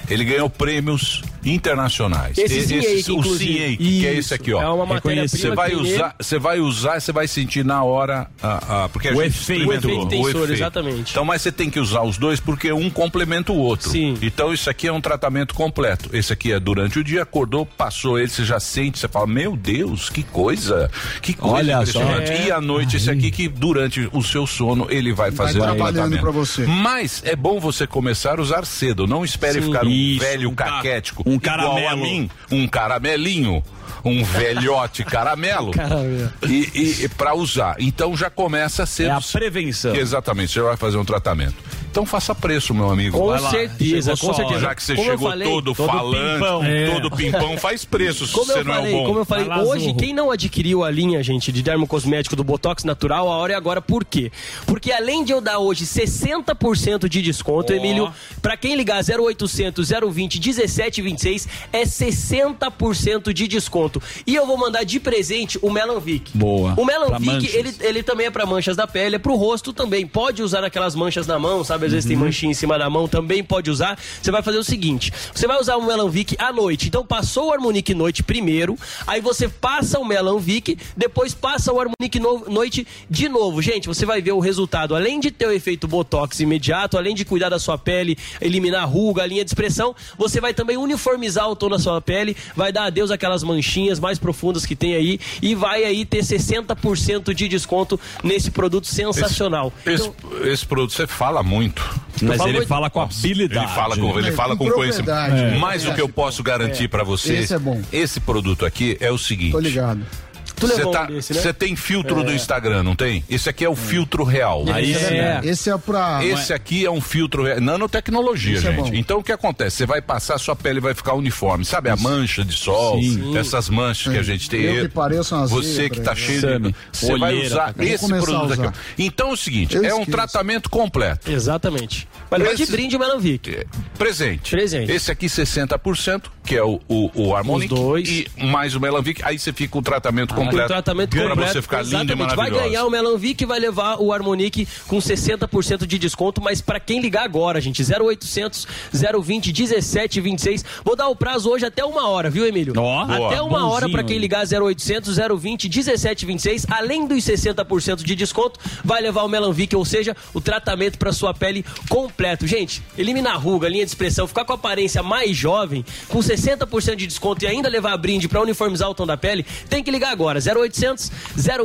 ele ganhou prêmios internacionais. Esse E- Zinhake, o que é esse aqui, ó. É uma matéria-prima Você vai usar, você vai usar, você vai sentir na hora a, a- porque a O gente efeito. O efeito tensor, exatamente. Então, mas você tem que usar os dois porque um complementa o outro. Sim. Então isso aqui é um tratamento completo. Esse aqui é durante o dia, acordou, passou ele, você já sente, você fala, meu Deus, que coisa, que coisa Olha só. impressionante. É. E à noite esse aqui que durante o seu sono ele vai fazer o trabalhando você. Mas é bom você começar a usar cedo. Não espere Sim. ficar um Isso, velho ca- caquético. Um caramelo. um caramelinho. Um velhote caramelo. Caramelo. E, e, e para usar. Então já começa cedo. É a prevenção. Exatamente, você vai fazer um tratamento. Então faça preço, meu amigo. Com lá. certeza, com certeza. Já que você Como chegou falei, todo, todo falante, pimpão. É. todo pimpão, faz preço se Como você eu não falei, é o bom. como eu falei, Vai hoje quem não adquiriu a linha, gente, de dermocosmético do Botox Natural, a hora é agora. Por quê? Porque além de eu dar hoje 60% de desconto, Emílio, pra quem ligar 0800 020 1726 é 60% de desconto. E eu vou mandar de presente o Melanvic. Boa. O Melanvic, ele, ele também é pra manchas da pele, é pro rosto também. Pode usar naquelas manchas na mão, sabe? Às vezes Uhum. tem manchinha em cima da mão, também pode usar. Você vai fazer o seguinte: você vai usar o Melanvic à noite. Então passou o Harmonique noite primeiro, aí você passa o Melanvic, depois passa o Harmonique no- noite de novo. Gente, você vai ver o resultado. Além de ter o efeito Botox imediato, além de cuidar da sua pele, eliminar a ruga, a linha de expressão, você vai também uniformizar o tom da sua pele, vai dar adeus àquelas manchinhas mais profundas que tem aí e vai aí ter 60% de desconto nesse produto sensacional. Esse, Então, esse produto você fala muito. Mas ele muito- fala com habilidade. Ele fala com, ele É, fala com com conhecimento. É. Mas o que eu posso garantir pra você, Esse é bom. esse produto aqui é o seguinte. Tô ligado. Tu Você levou tá- um desse, né? você tem filtro do Instagram, não tem? Esse aqui é o filtro real. Aí Esse sim. é- Esse é pra. Esse aqui é um filtro re- nanotecnologia, Isso é gente. bom. então o que acontece? Você vai passar, sua pele vai ficar uniforme. Sabe a mancha de sol? Sim. Essas manchas que a gente tem. Eu que pareço uma Você que tá né? cheio de. Você vai usar esse produto a aqui. usar. Então é o seguinte: Eu é um esqueço. tratamento completo. Exatamente. Vai levar de Esse- brinde o Melanvic. É, Presente. Presente. Esse aqui 60%, que é o, o, o Harmonic. E mais o Melanvic. Aí você fica o tratamento completo. O tratamento pra completo. você ficar lindo e Exatamente. Vai maravilhoso. ganhar o Melanvic e vai levar o Harmonique com 60% de desconto, mas pra quem ligar agora, gente, 0800 020 1726. Vou dar o prazo hoje até uma hora, viu, Emílio? Ó, até boa. uma hora Bonzinho pra quem aí. ligar 0800 020 1726. Além dos 60% de desconto, vai levar o Melanvic, ou seja, o tratamento pra sua pele completo. Gente, eliminar a ruga, linha de expressão, ficar com a aparência mais jovem, com 60% de desconto e ainda levar brinde pra uniformizar o tom da pele, tem que ligar agora. 0800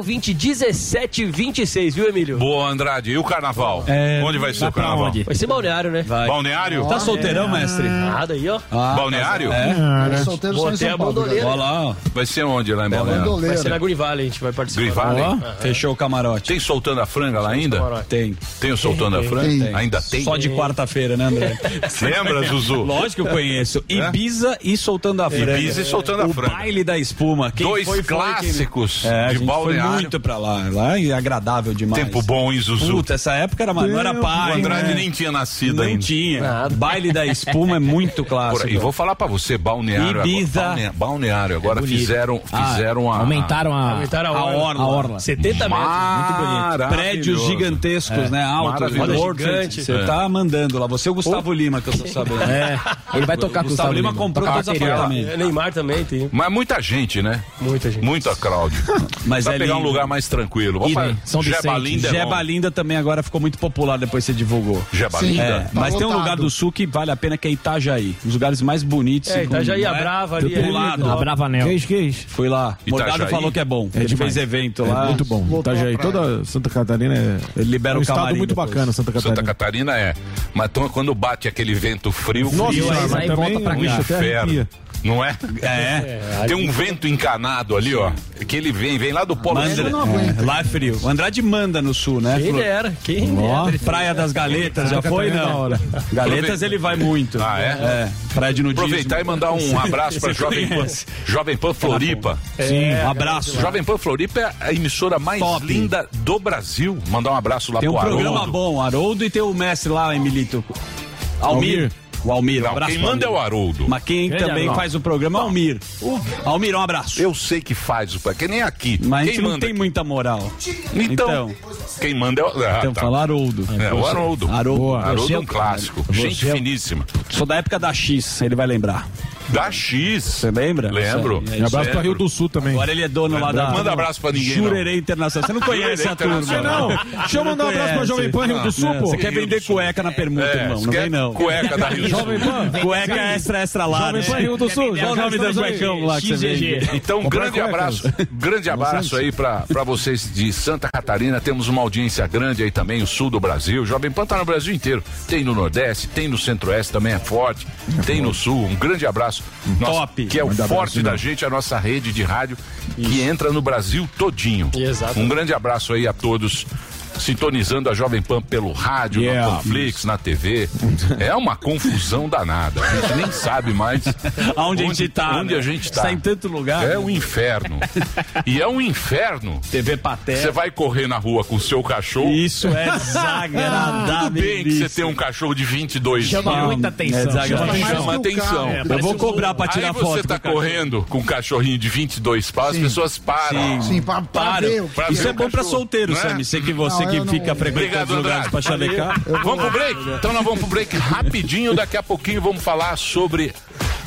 020 1726, viu, Emílio? Boa, Andrade. E o carnaval? É, onde vai ser o carnaval? onde? Vai ser balneário, né? Vai. Balneário? Tá solteirão, mestre? Nada aí, ó. Ah, Balneário? É. Solteiro só em São a Paulo. Olha lá. Vai ser onde lá em Balneário? Vai ser na Valley, a gente vai participar. Green Valley? Ó, fechou o camarote. Tem soltando a franga lá ainda? Tem. Tem o soltando a franga? Tem. Ainda tem? Só de quarta-feira, né, André? Lembra, Zuzu? Lógico que eu conheço. Ibiza Ibiza e soltando a franga. Ibiza e soltando a o franga. baile da espuma. Quem Dois foi, foi clássicos quem- é, de balneário. Foi muito pra lá. Lá é agradável demais. Tempo bom em Zuzu. Puta, essa época era, não era pai. O Andrade né? nem tinha nascido Não ainda. tinha. Baile da espuma é muito clássico. Por- E vou falar pra você, balneário. Ibiza. Agora, balne- balneário. Agora bonito. fizeram, Ah, fizeram a. aumentaram a- Aumentaram a a orla. A orla. 70 metros. Muito bonito. Prédios gigantescos, É, né? Altos, gordos. Você É. tá mandando lá. Você é o Gustavo Lima, que eu tô sabendo. É, ele vai tocar com o Gustavo Gustavo Lima Lima. comprou Bateria lá. apartamentos. É, Neymar também tem. Mas muita gente, né? Muita gente. Muita crowd. Mas Vai é pegar um lindo. lugar mais tranquilo. Vamos fazer. São Jeba Vicente. Linda é Jeba bom. Linda também agora ficou muito popular depois que você divulgou. Jeba Sim. Linda. É, Tá mas tem um lotado. lugar do sul que vale a pena que é Itajaí. Um dos lugares mais bonitos. É, e com- Itajaí, não a é? Brava ali, Fui ali, lá, a do- Brava Anel. Que isso, que isso? Fui lá. Morgado Itajaí? falou que é bom. É Ele fez evento É lá. muito bom. Itajaí, toda Santa Catarina é. Ele libera é um o estado camarim muito bacana, Santa Catarina. Santa Catarina é. Mas quando bate aquele vento frio, Nossa, frio, aí também volta pra um cá. Inferno. Não é? É. Tem um vento encanado ali, ó. Que ele vem, vem lá do Polo aguenta. é, lá é frio. O Andrade manda no sul, né? Quem dera, quem Ó, dera. Praia das Galetas, já foi? É da Não. Galetas ele vai muito. Ah, é? Praia de nudismo. Aproveitar e mandar um abraço Você Jovem Pan? Jovem Pan Floripa. Sim, um abraço. Jovem Pan Floripa é a emissora mais Top. linda do Brasil. Mandar um abraço lá Tem um pro programa Haroldo. bom, Haroldo, e tem o mestre lá, Emilito. Almir. Almir. O Almir, um abraço quem manda é o Haroldo. Mas quem Grande também Haroldo. faz o programa é o Almir. Almir, um abraço. Eu sei que faz o que nem aqui. Mas a quem gente não tem muita moral. Então, quem manda é o. Ah, Então, tá. fala Haroldo. É, o Haroldo. Haroldo. Haroldo é é um o- clássico. você Gente é o- finíssima. Sou da época da X, ele vai lembrar. Da X. Você lembra? Lembro. Aí, E abraço pra. Rio do Sul também. Agora ele é dono lá da. Manda abraço pra ninguém. Jurerê Internacional. Você não conhece a turma. Não, deixa eu mandar um abraço pra Jovem Pan Rio do Sul, Não, pô. Você quer vender cueca na permuta, É, irmão? Não vem não. Cueca da Rio do Sul. Jovem Pan. Cueca extra, extra lá. Jovem né? Pan Rio do Sul. Qual o nome do cuecão lá que você vende? Então, grande abraço, grande abraço aí pra pra vocês de Santa Catarina. Temos uma audiência grande aí também, o sul do Brasil. Jovem Pan tá no Brasil inteiro. Tem no Nordeste, tem no Centro-Oeste também é forte. tem no Sul. Um grande abraço. Nosso- Top. Que é o forte abraço, da gente, a nossa rede de rádio que entra no Brasil todinho. Exato. Um grande abraço aí a todos. Sintonizando a Jovem Pan pelo rádio, Yeah. na Panflix, na TV. É uma confusão danada. A gente nem sabe mais Aonde a gente tá, Onde né? a gente tá. Está em tanto lugar. É um inferno. e é um inferno. TV Paté. Você vai correr na rua com o seu cachorro. Isso é desagradável. Tudo bem que você tem um cachorro de 22 Chama quilos. muita atenção. É desagradável. Chama o atenção. É, Eu vou um- cobrar pra tirar Aí foto. você tá cachorro. correndo com um cachorrinho de 22 pau, as pessoas param. Sim, pra Para. ver o que Pra Isso ver é bom pra cachorro, solteiro, não é? Sammy. Você que, você que não- fica frequentando Obrigado, os lugares pra chavecar. Vamos pro break? Então nós vamos pro break rapidinho. Daqui a pouquinho vamos falar sobre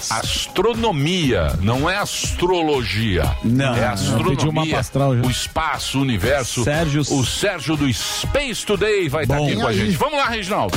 astronomia. Não é astrologia. Não. É astronomia. astral já. O espaço, o universo. Sérgio- O Sérgio do Space Today vai estar Bom. aqui com a gente. Vamos lá, Reginaldo.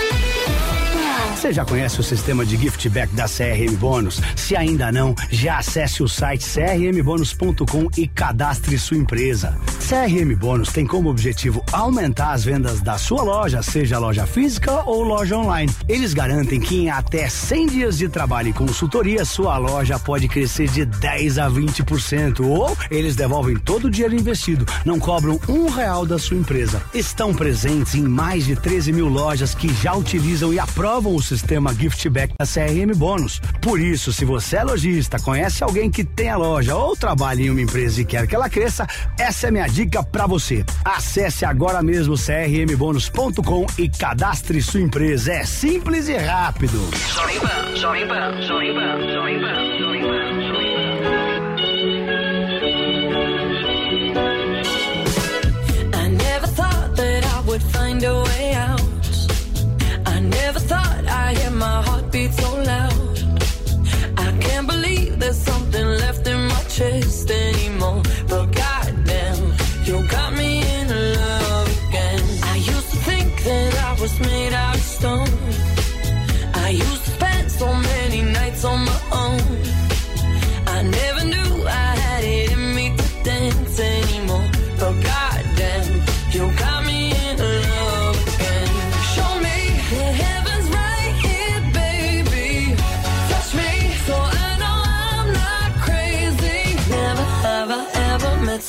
Você já conhece o sistema de gift back da CRM Bônus? Se ainda não, já acesse o site crmbonus.com e cadastre sua empresa. CRM Bônus tem como objetivo aumentar as vendas da sua loja, seja loja física ou loja online. Eles garantem que em até 100 dias de trabalho e consultoria, sua loja pode crescer de 10 a 20%. Ou eles devolvem todo o dinheiro investido, não cobram um real da sua empresa. Estão presentes em mais de 13 mil lojas que já utilizam e aprovam o sistema Giftback da CRM Bônus. Por isso, se você é lojista, conhece alguém que tem a loja ou trabalha em uma empresa e quer que ela cresça, essa é minha dica para você. Acesse agora mesmo crmbonus.com e cadastre sua empresa. É simples e rápido. Jovem Pan, Jovem Pan, Jovem Pan, Jovem Pan, Jovem Pan, there's something left in my chest anymore. But goddamn,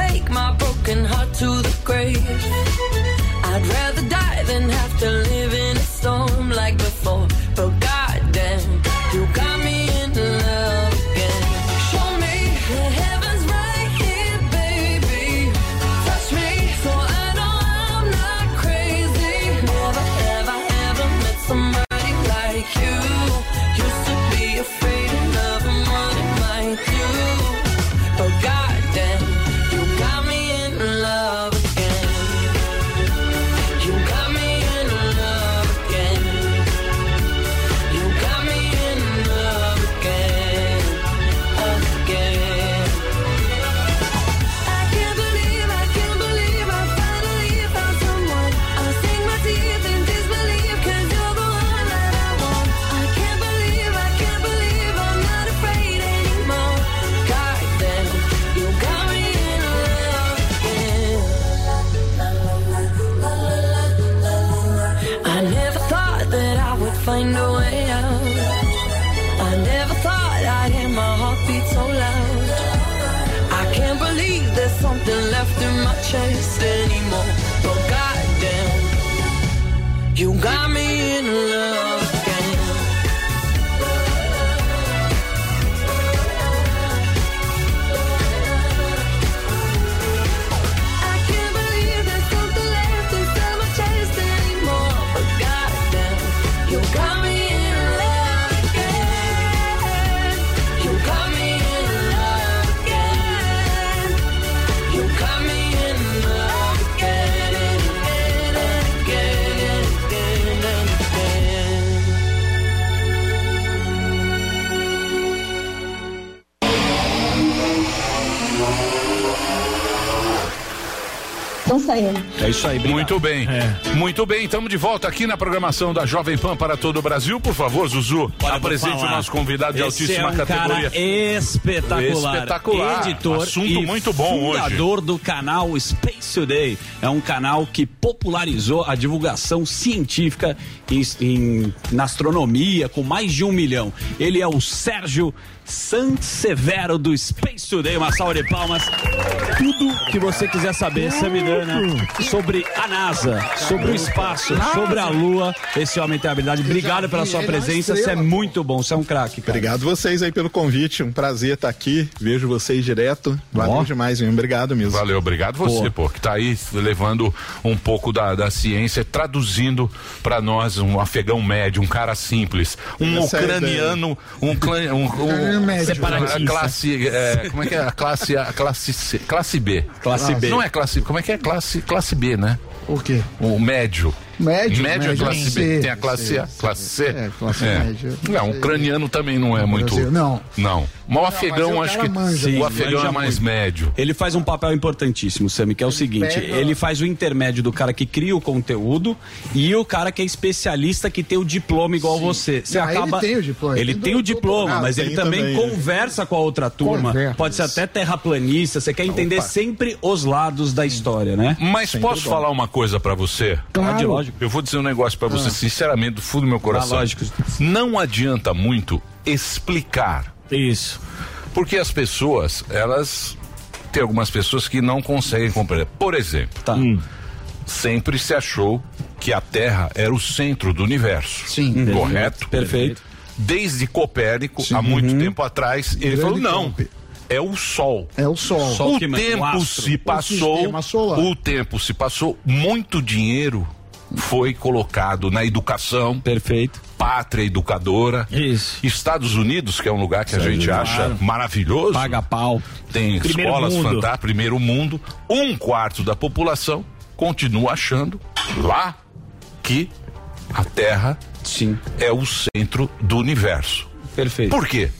take my broken heart to the grave. I'd rather die than have to live in a storm find a way out. I never thought I'd hear my heartbeat so loud. I can't believe there's something left in my chest anymore. Estão saindo. É isso aí, Muito bem. Muito bem, estamos de volta aqui na programação da Jovem Pan para todo o Brasil. Por favor, Zuzu, Olha, apresente o nosso convidado de Esse altíssima é um categoria. Cara espetacular. Espetacular. Editor Assunto e muito bom hoje. fundador do canal Space Today. É um canal que popularizou a divulgação científica em, em- na astronomia com mais de um milhão. Ele é o Sérgio Severo do Space Today. Uma salva de palmas. Tudo que você quiser saber, Samidana, sobre a NASA, sobre o espaço, sobre a Lua, esse homem tem habilidade. Obrigado pela sua é presença. Você é muito bom. Você é um craque. Obrigado vocês aí pelo convite, um prazer estar aqui. Vejo vocês direto. Valeu Ó. demais, mesmo. Obrigado mesmo. Valeu, obrigado você, pô, que tá aí levando um pouco da, da ciência, traduzindo para nós um afegão médio, um cara simples, um Essa é ucraniano, um, clã- um, um médio. a Separatista. classe, é, como é que é a classe, a classe, C, classe B, Classe B. não é classe, como é que é classe, classe B, né? O quê? O médio. Médio, médio é médio, classe C, B, tem a classe A, classe C. É, classe média. Não, um ucraniano também não é muito. Brasil, não. Não. Mas o afegão, mas acho que. manja, o sim, afegão é mais muito. médio. Ele faz um papel importantíssimo, Sami, que é o seguinte: pega- ele faz o intermédio do cara que cria o conteúdo e o cara que é especialista que tem o diploma igual você. Você Não, ele acaba. tem o diploma, Ele tem o diploma, mas ele também, né? conversa com a outra turma. Pode ser até terraplanista. Você quer entender sempre os lados da história, né? Mas posso falar uma coisa pra você? Pode, lógico. Eu vou dizer um negócio pra você, Ah. sinceramente, do fundo do meu coração. Ah, lógico. Não adianta muito explicar. Isso. Porque as pessoas, elas. Tem algumas pessoas que não conseguem compreender. Por exemplo, Tá. sempre se achou que a Terra era o centro do universo. Sim. Correto? Perfeito. Desde Copérnico, há muito tempo atrás, ele Grande falou: não, Campe. é o Sol. É o Sol. Sol o o tempo se O passou, solar. o tempo se passou, muito dinheiro foi colocado na educação. Perfeito. Pátria educadora. Isso. Estados Unidos, que é um lugar que a Estados gente Unidos. acha maravilhoso. Paga pau. Tem Primeiro escolas fantásticas, primeiro mundo. Um quarto da população continua achando lá que a Terra Sim. é o centro do universo. Perfeito. Por quê?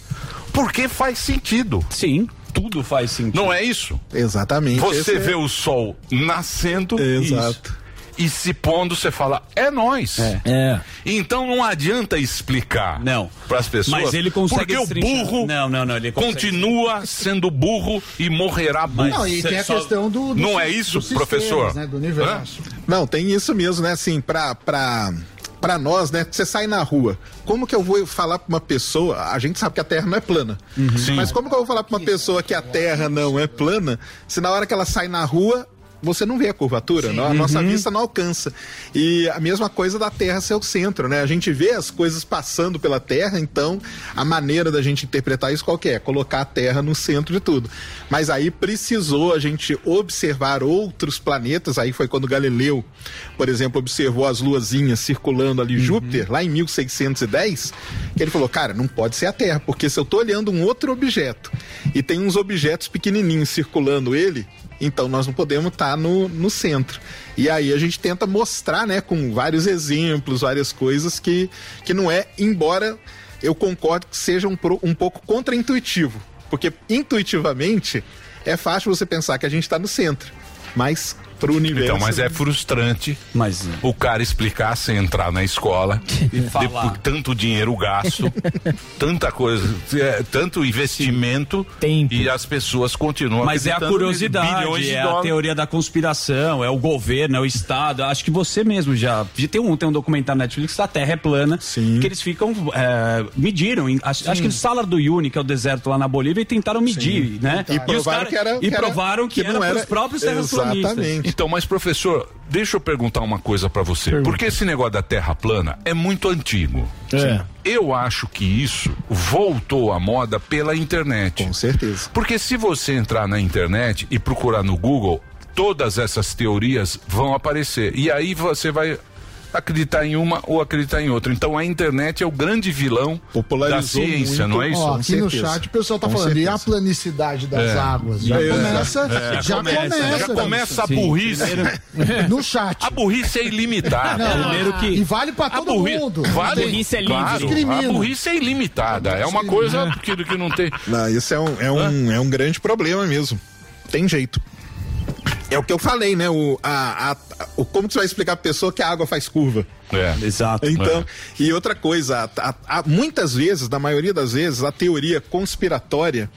Porque faz sentido. Sim. tudo faz sentido. Não é isso? Exatamente. Você Esse é- vê o sol nascendo Exato. E se pondo, você fala, é nós. É. Então não adianta explicar Não. para as pessoas. Mas ele consegue Porque o burro Não, não, não, ele continua sendo burro e morrerá burro. Não, e tem a questão do. do Não é isso, sistemas, professor? Né, do universo. Não, tem isso mesmo, né? Assim, pra, pra, pra nós, né? Você sai na rua. Como que eu vou falar pra uma pessoa? A gente sabe que a Terra não é plana. Sim. Mas como que eu vou falar pra uma pessoa que a Terra não é plana se na hora que ela sai na rua. Você não vê a curvatura, não? a nossa vista não alcança. E a mesma coisa da Terra ser o centro, né? A gente vê as coisas passando pela Terra, então a maneira da gente interpretar isso qual que é? Colocar a Terra no centro de tudo. Mas aí precisou a gente observar outros planetas, aí foi quando Galileu, por exemplo, observou as luazinhas circulando ali Júpiter, lá em 1610, que ele falou, cara, não pode ser a Terra, porque se eu tô olhando um outro objeto e tem uns objetos pequenininhos circulando ele, então nós não podemos estar no, no centro. E aí a gente tenta mostrar, né, com vários exemplos, várias coisas que, que não é, embora eu concordo que seja um, um pouco contra-intuitivo. Porque intuitivamente é fácil você pensar que a gente está no centro. Mas pro universo. Então, mas é frustrante Mas o cara explicar sem entrar na escola, falar. depois, tanto dinheiro gasto, tanta coisa, é, tanto investimento e as pessoas continuam Mas é a curiosidade, de é a dólares. teoria da conspiração, é o governo, é o Estado. Acho que você mesmo já. já Tem um, tem um documentário na Netflix da Terra é plana, que eles ficam. é, mediram. acho, acho que no Salar do Uyuni, que é o deserto lá na Bolívia, e tentaram medir, né? E os provaram cara- que era- E que era- provaram que, que era era- os próprios terraplanistas. Então, mas professor, deixa eu perguntar uma coisa pra você. Porque esse negócio da Terra plana é muito antigo. É. Eu acho que isso voltou à moda pela internet. Com certeza. Porque se você entrar na internet e procurar no Google, todas essas teorias vão aparecer. E aí você vai acreditar em uma ou acreditar em outra. Então a internet é o grande vilão da ciência, muito. não é isso? Ó, aqui no chat o pessoal tá Com falando, e a certeza. planicidade das É. águas? Já É. começa, É. já começa. Já começa a Sim. burrice. No chat. A burrice é ilimitada. Não, E vale pra todo burri- mundo. Vale, Tem- claro, Discrimina. a burrice é ilimitada. É uma coisa que, que não tem. Não, isso é um, é, um, é um grande problema mesmo. Tem jeito. É o que eu falei, né? O, a, a- o, como que você vai explicar pra pessoa que a água faz curva? É. Exato. Então, e outra coisa, a- a- a- muitas vezes, na maioria das vezes, a teoria conspiratória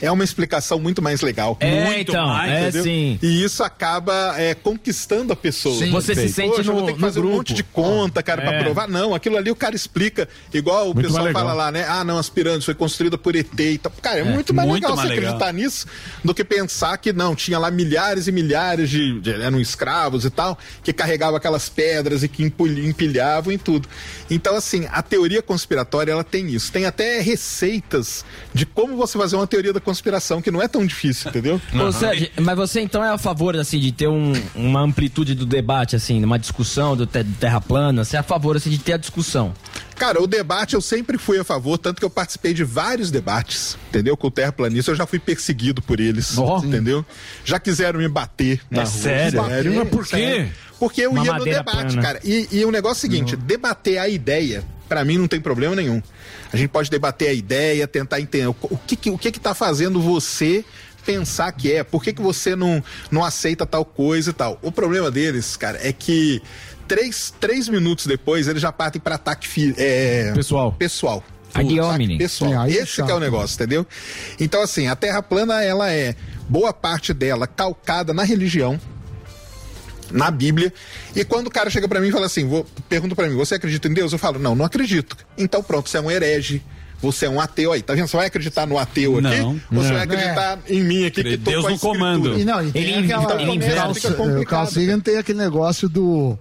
é uma explicação muito mais legal. É, muito então, mais, é entendeu? sim. E isso acaba é, conquistando a pessoa. Sim. Você se sente Poxa, eu vou no- ter que no fazer um grupo. monte de conta, cara, pra É. provar. Não, aquilo ali o cara explica, igual o Muito pessoal fala lá, né? Ah, não, as pirâmides foi construída por ET e tal. Cara, é, É, muito mais muito legal mais você legal. acreditar nisso do que pensar que não, tinha lá milhares e milhares de, de eram escravos e tal, que carregavam aquelas pedras e que empilhavam e tudo. Então, assim, a teoria conspiratória, ela tem isso. Tem até receitas de como você fazer uma teoria da conspiração, que não é tão difícil, entendeu? Ô, Sérgio, mas você então é a favor assim de ter um- uma amplitude do debate assim, uma discussão do te- terra plana, você é a favor assim de ter a discussão? Cara, o debate eu sempre fui a favor, tanto que eu participei de vários debates, entendeu? Com o terraplanista, eu já fui perseguido por eles, entendeu? Já quiseram me bater na É rua. sério? sério. Mas por quê? Sério. Porque eu Uma ia no debate, plana. cara. E, e o negócio é o seguinte, debater a ideia, pra mim não tem problema nenhum. A gente pode debater a ideia, tentar entender o, o que que, o que que tá fazendo você pensar que é, por que, que você não, não aceita tal coisa e tal. O problema deles, cara, é que três, três minutos depois eles já partem para ataque é, pessoal. pessoal. Ad Ataque hominem. pessoal. Aí é Esse que é o negócio, entendeu? Então, assim, a Terra plana, ela é boa parte dela calcada na religião, na Bíblia. E quando o cara chega pra mim e fala assim, vou, pergunta pra mim, você acredita em Deus? Eu falo, não, não acredito. Então pronto, você é um herege. Você é um ateu aí, tá vendo? Você vai acreditar no ateu aqui? Não. Ou você Não. vai acreditar em mim aqui que Deus no comando. E não, e tem Ele aquela, inv- ele inverte. O tem aquele negócio do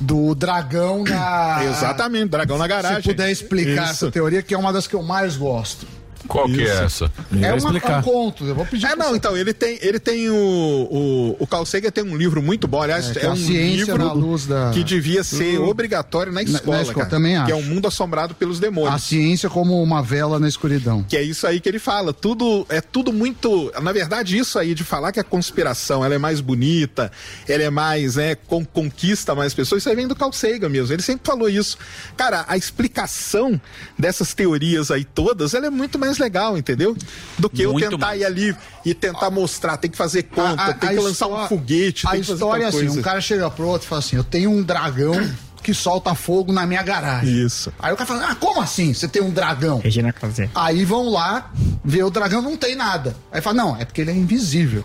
do dragão na Exatamente, dragão na garagem. Se puder explicar Isso. essa teoria que é uma das que eu mais gosto. Qual que é essa? É uma, explicar. um conto, eu vou pedir É, não, você. então, ele tem, ele tem o, o, o Carl Sagan tem um livro muito bom, aliás, É, é, é a um ciência livro na luz da- que devia ser Uhum. obrigatório na Na- escola, na escola, cara, também que é acho. um mundo assombrado pelos demônios. A ciência como uma vela na escuridão. Que é isso aí que ele fala. Tudo é tudo muito. Na verdade, isso aí de falar que a conspiração ela é mais bonita, ela é mais, é, con- conquista mais pessoas, isso aí vem do Carl Sagan mesmo. Ele sempre falou isso. Cara, a explicação dessas teorias aí todas, ela é muito mais mais legal, entendeu? Do que eu Muito tentar mais. ir ali e tentar mostrar, tem que fazer conta, A- a- tem que a lançar um foguete, A tem que fazer história é tal assim: coisa. um cara chega pro outro e fala assim: Eu tenho um dragão que solta fogo na minha garagem. Isso. Aí o cara fala: Ah, como assim? Você tem um dragão? Regina Casé. Aí vão lá, vê o dragão, não tem nada. Aí fala: Não, é porque ele é invisível.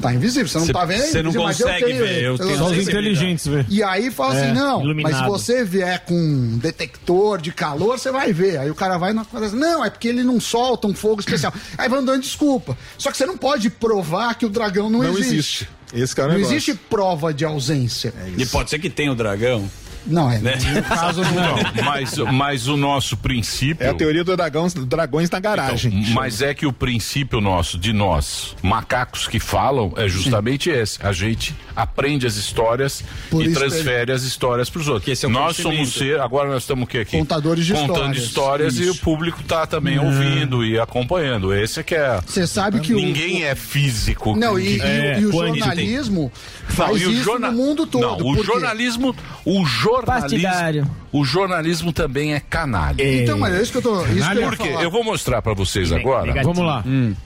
Tá invisível, você não Cê- tá vendo? cê não Mas consegue eu tenho ver, eu tenho Só os inteligentes vê. E aí fala É, assim: Não, iluminado. mas se você vier com um detector de calor, você vai ver. Aí o cara vai na fala assim, Não, é porque ele não solta um fogo especial. Aí vão dando desculpa. Só que você não pode provar que o dragão não, Não existe. existe. Esse que é Não negócio. existe prova de ausência. E pode ser que tenha o dragão. Não, é. Né? No caso, não. Não, mas, mas o nosso princípio. É a teoria do dragão, dragões na garagem. Então, mas é que o princípio nosso, de nós, macacos que falam, é justamente esse. A gente aprende as histórias Por e transfere as histórias para os outros. é o nós somos ser, agora nós estamos o que aqui? Contadores de Contando histórias. histórias e o público tá também ouvindo e acompanhando. Esse é que é. Você sabe que o- Ninguém é físico. Não, e, e- É, e o quantity. jornalismo Não, faz e o isso jorna- no mundo todo. Não, o porque- jornalismo, o jornalismo, Partidário. o jornalismo também é canalha. Então, mas é isso que eu tô. Isso que eu Por quê? Eu vou mostrar pra vocês agora. negativo. Vamos lá.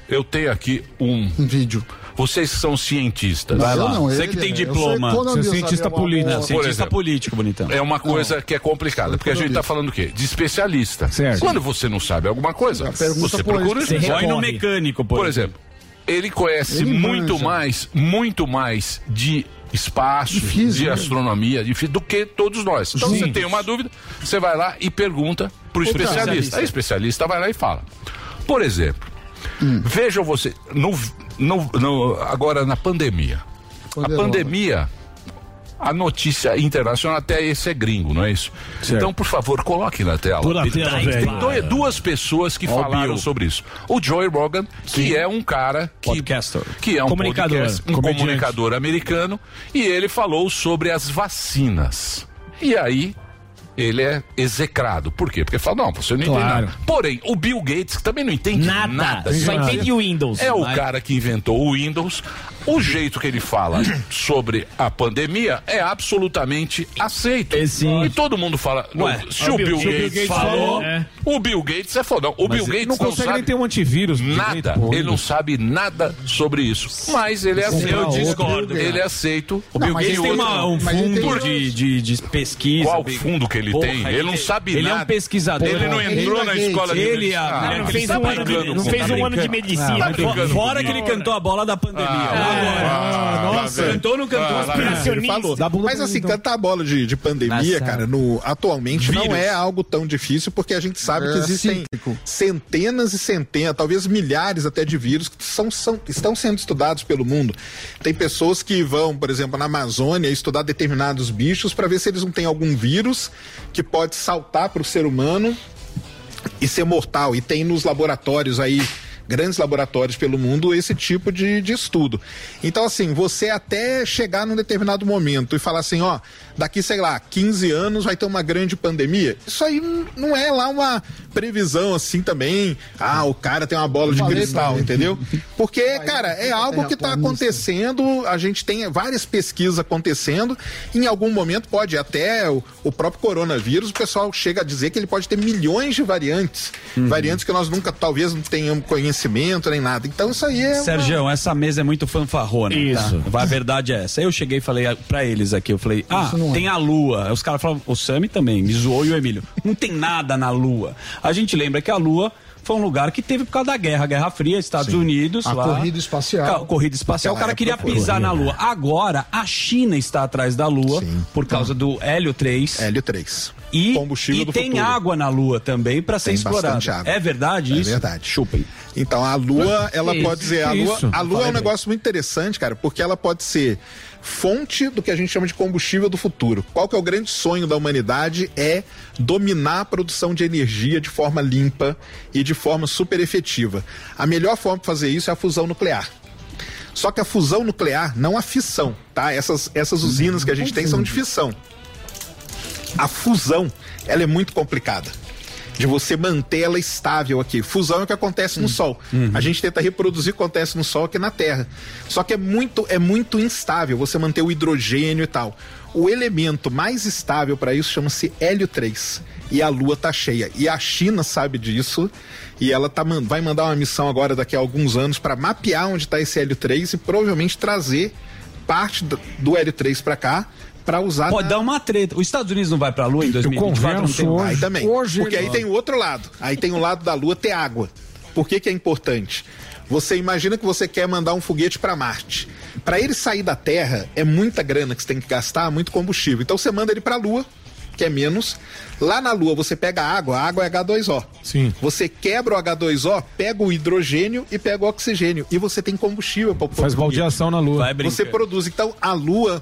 Eu tenho aqui um, Um vídeo. Vocês que são cientistas. Não, eu não, Você ele que tem é. Eu diploma. Você é cientista político. uma- Não, cientista exemplo. político, bonitão. É uma coisa que é complicada, porque a gente tá falando o quê? De especialista. Certo. Quando você não sabe alguma coisa, você por procura um especialista. Põe no mecânico, Por exemplo, ele conhece Ele muito manja. mais, muito mais de espaço, de, De física. astronomia, do que todos nós. Então Sim. você tem uma dúvida, você vai lá e pergunta pro especialista. especialista. Aí o especialista vai lá e fala. Por exemplo, vejam você, no, no- no- agora na pandemia. Poderosa. A pandemia, a notícia internacional, até esse é gringo, não é isso? Certo. Então, por favor, coloque na tela. A E tela, tem dois- duas pessoas que o falaram Bill. sobre isso. O Joey Rogan, que é um cara que, Podcaster. que é um Comunicador. podcast, um Comediante. comunicador americano, e ele falou sobre as vacinas. E aí ele é execrado. Por quê? Porque fala, não, você não entende Claro. nada. Porém, o Bill Gates, que também não entende Nada. nada, Só entende o Windows. é o cara que inventou o Windows. O jeito que ele fala sobre a pandemia é absolutamente aceito. É, sim. E todo mundo fala. não, Ué, se o Bill, Gates, falou, é. o Bill Gates é fodão. O Bill Gates Não não, consegue nem ter um antivírus. nada. ele não sabe nada sobre isso. Mas ele é aceito. Eu discordo. Ele é aceito. O Bill mas Gates ele tem uma- um mas ele tem fundo de, de, de pesquisa. Qual bem- fundo que ele Porra, tem? Ele não sabe Ele é nada. um pesquisador. Ele não Ele entrou é na Gates. escola de Ele, medicina. Ah, ele não tá fez um ano de- brincando Não fez um ano de medicina. Fora que ele cantou a bola da pandemia. Ah, Agora. nossa. Cantou ou não cantou? Ah, lá falou. Mas assim, então. cantar a bola de, de pandemia, Nossa. cara, no, atualmente não Vírus. é algo tão difícil, porque a gente sabe É que existem centenas e centenas, talvez milhares até de vírus que são, são- estão sendo estudados pelo mundo. Tem pessoas que vão, por exemplo, na Amazônia estudar determinados bichos para ver se eles não têm algum vírus que pode saltar para o ser humano e ser mortal. E tem nos laboratórios aí, grandes laboratórios pelo mundo, esse tipo de, de estudo. Então, assim, você até chegar num determinado momento e falar assim, ó, daqui, sei lá, 15 anos vai ter uma grande pandemia. Isso aí não é lá uma previsão assim também. Ah, o cara tem uma bola de cristal, entendeu? Porque, cara, é algo que está acontecendo, a gente tem várias pesquisas acontecendo, em algum momento pode até o, o próprio coronavírus, o pessoal chega a dizer que ele pode ter milhões de variantes, Uhum. variantes que nós nunca, talvez não tenhamos conhecimento nem nada. Então isso aí é uma- Sérgio, essa mesa é muito fanfarrona. Isso. Tá? A verdade é essa. Eu cheguei e falei pra eles aqui, eu falei, ah, é. tem a lua. Aí Os caras falaram, o Sami também, me zoou e o Emílio. Não tem nada na lua. A gente lembra que a lua foi um lugar que teve por causa da guerra, Guerra Fria, Estados Unidos. A lá. corrida espacial. Ca- Corrida espacial, o Naquela cara queria época foi. pisar na lua. Agora, a China está atrás da lua Sim. por causa do Hélio 3. Hélio 3. E, Combustível e do tem futuro. água na lua também para ser explorada. É verdade É isso? verdade. Chupem. Então a Lua, ela isso? pode dizer, a Lua, isso? a Lua é um negócio muito interessante, cara, porque ela pode ser fonte do que a gente chama de combustível do futuro. Qual que é o grande sonho da humanidade? É dominar a produção de energia de forma limpa e de forma super efetiva. A melhor forma de fazer isso é a fusão nuclear. Só que a fusão nuclear, não a fissão, tá? Essas, essas usinas que a gente tem são de fissão. A fusão, ela é muito complicada. De você manter ela estável aqui. Fusão é o que acontece no Sol. A gente tenta reproduzir o que acontece no Sol aqui na Terra. Só que é muito, é muito instável você manter o hidrogênio e tal. O elemento mais estável para isso chama-se hélio 3 e a Lua tá cheia. E a China sabe disso e ela tá, vai mandar uma missão agora daqui a alguns anos para mapear onde está esse hélio 3 e provavelmente trazer parte do, do hélio 3 para cá para usar Pode na- dar uma treta. Os Estados Unidos não vai pra Lua em 2024? Não tem Aí também. porque aí ele- tem o outro lado. Aí tem o lado da Lua ter água. Por que, que é importante? Você imagina que você quer mandar um foguete para Marte. Para ele sair da Terra, é muita grana que você tem que gastar, muito combustível. Então você manda ele para a Lua, que é menos. Lá na Lua você pega a água, a água é H2O. Sim. Você quebra o H2O, pega o hidrogênio e pega o oxigênio. E você tem combustível para Faz baldeação na Lua. Você produz. Então a Lua,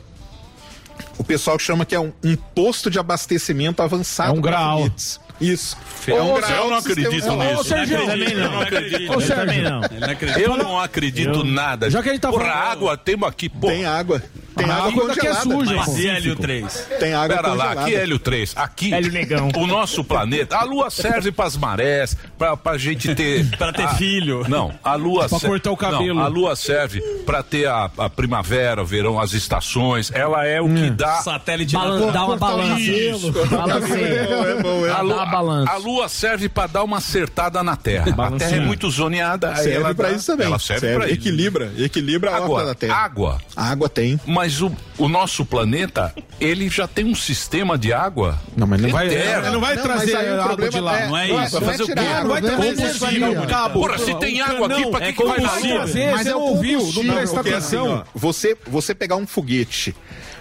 o pessoal chama que é um, um posto de abastecimento avançado. É um foguetes. Isso. É um eu graal não sistema acredito nisso. Ô, Sérgio, Eu também não. Eu não acredito. Ô, Eu Sérgio. não. Ele não acredita. Eu não acredito Eu- nada. Já que a gente tá Porra, falando- água, temos aqui, pô. Tem água. Tem A água água daqui é suja, Mas pô. e Hélio 3? Tem água Pera lá, congelada. aqui é Hélio 3. Aqui, Hélio Negão. o nosso planeta, a Lua serve pras marés, pra, pra gente ter... Pra ter a- filho. Não, a Lua... Pra ser- cortar o cabelo. Não, a Lua serve pra ter a, a primavera, o verão, as estações. Ela é o que dá... Satélite Balan- dá uma balança. Isso. Balanceia. É bom, é A Dá Lua, uma balança. a Lua serve pra dar uma acertada na Terra. A. Terra é muito zoneada. Serve ela pra dá- isso também. Ela serve, Serve, pra isso. equilibra, equilibra a órbita da Terra. água. A água tem. Mas o, o nosso planeta, ele já tem um sistema de água. Não, mas não vai, eterno. não vai Não, trazer mas água problema de lá. é- não é não é- isso. não Vai é fazer o quê? Não vai não é trazer combustível, cabo. Porra, se tem água aqui, Não, pra que é que vai combustível. Lua? Você Mas é não o ouviu, não combustível, presta atenção. assim, você pegar um foguete,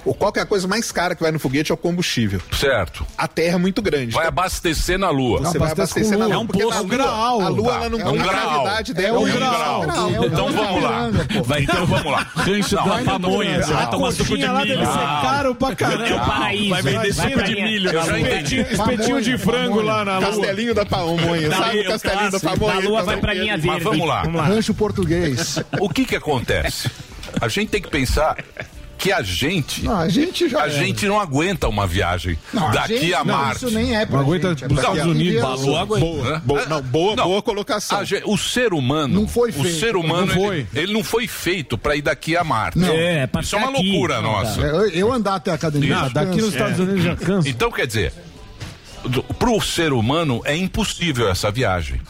ou qual que é a coisa mais cara que vai no foguete é o combustível. Certo. A Terra é muito grande. Vai abastecer na Lua. Você vai abastecer na Lua. É um poço, na um graal. A Lua Tá. ela não É tem um a graal. dela. É um é graal. Então vamos lá. Vai, então vamos lá. Rancho da mas- pamonha. Vai tomar suco de milho. deve ser Ah. caro pra caramba. É o paraíso. Vai vender Vai suco de milho. Eu já entendi. Espetinho de frango lá na Lua. Castelinho da Pamonha. Sabe é o o castelinho da. Pamonha? Da Lua Então, vai pra linha Mas verde. vamos lá. Rancho português. O que que acontece? A gente tem que pensar que a gente, Não, a gente já a era. gente não aguenta uma viagem Não, a daqui gente- a não, Marte. Isso nem é pra Não aguenta gente. é Estados Unidos. a- aguenta. Boa, boa, não, boa, Não. boa colocação. A gente- o ser humano, Não foi o feito. ser humano, Não foi. Ele, ele não foi feito para ir daqui a Marte. Não. É, pra Isso é uma aqui. loucura Não, nossa. É, Eu, eu andar até a academia. Ah, daqui nos. Estados Unidos já cansa. Então quer dizer, para o ser humano é impossível essa viagem.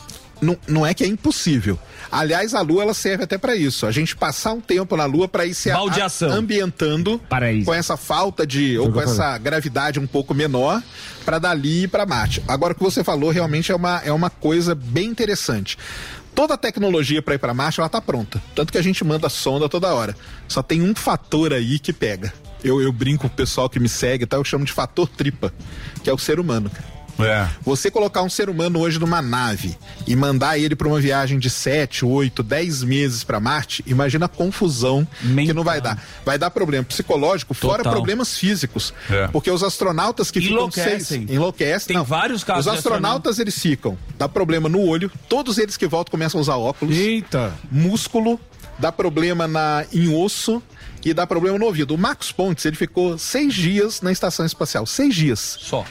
Não, não é que é impossível. Aliás, a Lua ela serve até para isso. A gente passar um tempo na Lua para ir se a- Baldeação. ambientando Paraíso. com essa falta de ou com essa gravidade um pouco menor para dali ir para Marte. Agora o que você falou realmente é uma, é uma coisa bem interessante. Toda a tecnologia para ir para Marte ela tá pronta, tanto que a gente manda sonda toda hora. Só tem um fator aí que pega. Eu, eu brinco com o pessoal que me segue, tá? Eu chamo de fator tripa, que é o ser humano. cara. É. Você colocar um ser humano hoje numa nave e mandar ele para uma viagem de 7, 8, 10 meses para Marte, imagina a confusão que não vai dar. Vai dar problema psicológico, fora Total. problemas físicos. É. Porque os astronautas que ficam Enlouquecem. seis. Enlouquecem. Tem vários casos Os astronautas eles ficam. Dá problema no olho. Todos eles que voltam começam a usar óculos. Eita. Músculo. Dá problema na, em osso. E dá problema no ouvido. O Marcos Pontes, ele ficou seis dias na estação espacial. Seis dias. Só.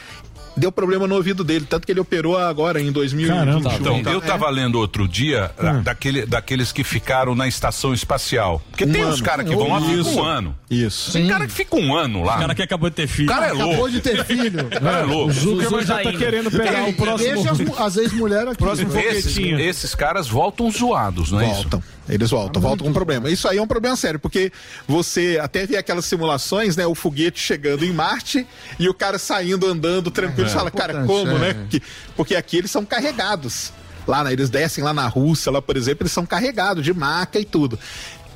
Deu problema no ouvido dele, tanto que ele operou agora em 2021. Caramba. Então, Tá. eu estava lendo outro dia Hum. daquele, daqueles que ficaram na estação espacial. Porque Um tem uns ano. caras que vão lá e ficam Isso. um ano. Isso. Tem cara que fica um ano lá. O cara que acabou de ter O filho. cara é Acabou louco. de ter filho. O cara é louco. O Zuckerman Jesus já tá querendo pegar o próximo. Deixa as, as ex-mulheres aqui. Próximo. Esses, foguetinho. esses caras voltam zoados, não é Voltam. Eles voltam, voltam com problema. Isso aí é um problema sério, porque você até vê aquelas simulações, né? O foguete chegando em Marte e o cara saindo, andando tranquilo. Você fala, cara, Importante, como, é. né? Que- porque aqui eles são carregados. Lá, né, eles descem lá na Rússia, lá, por exemplo, eles são carregados de maca e tudo.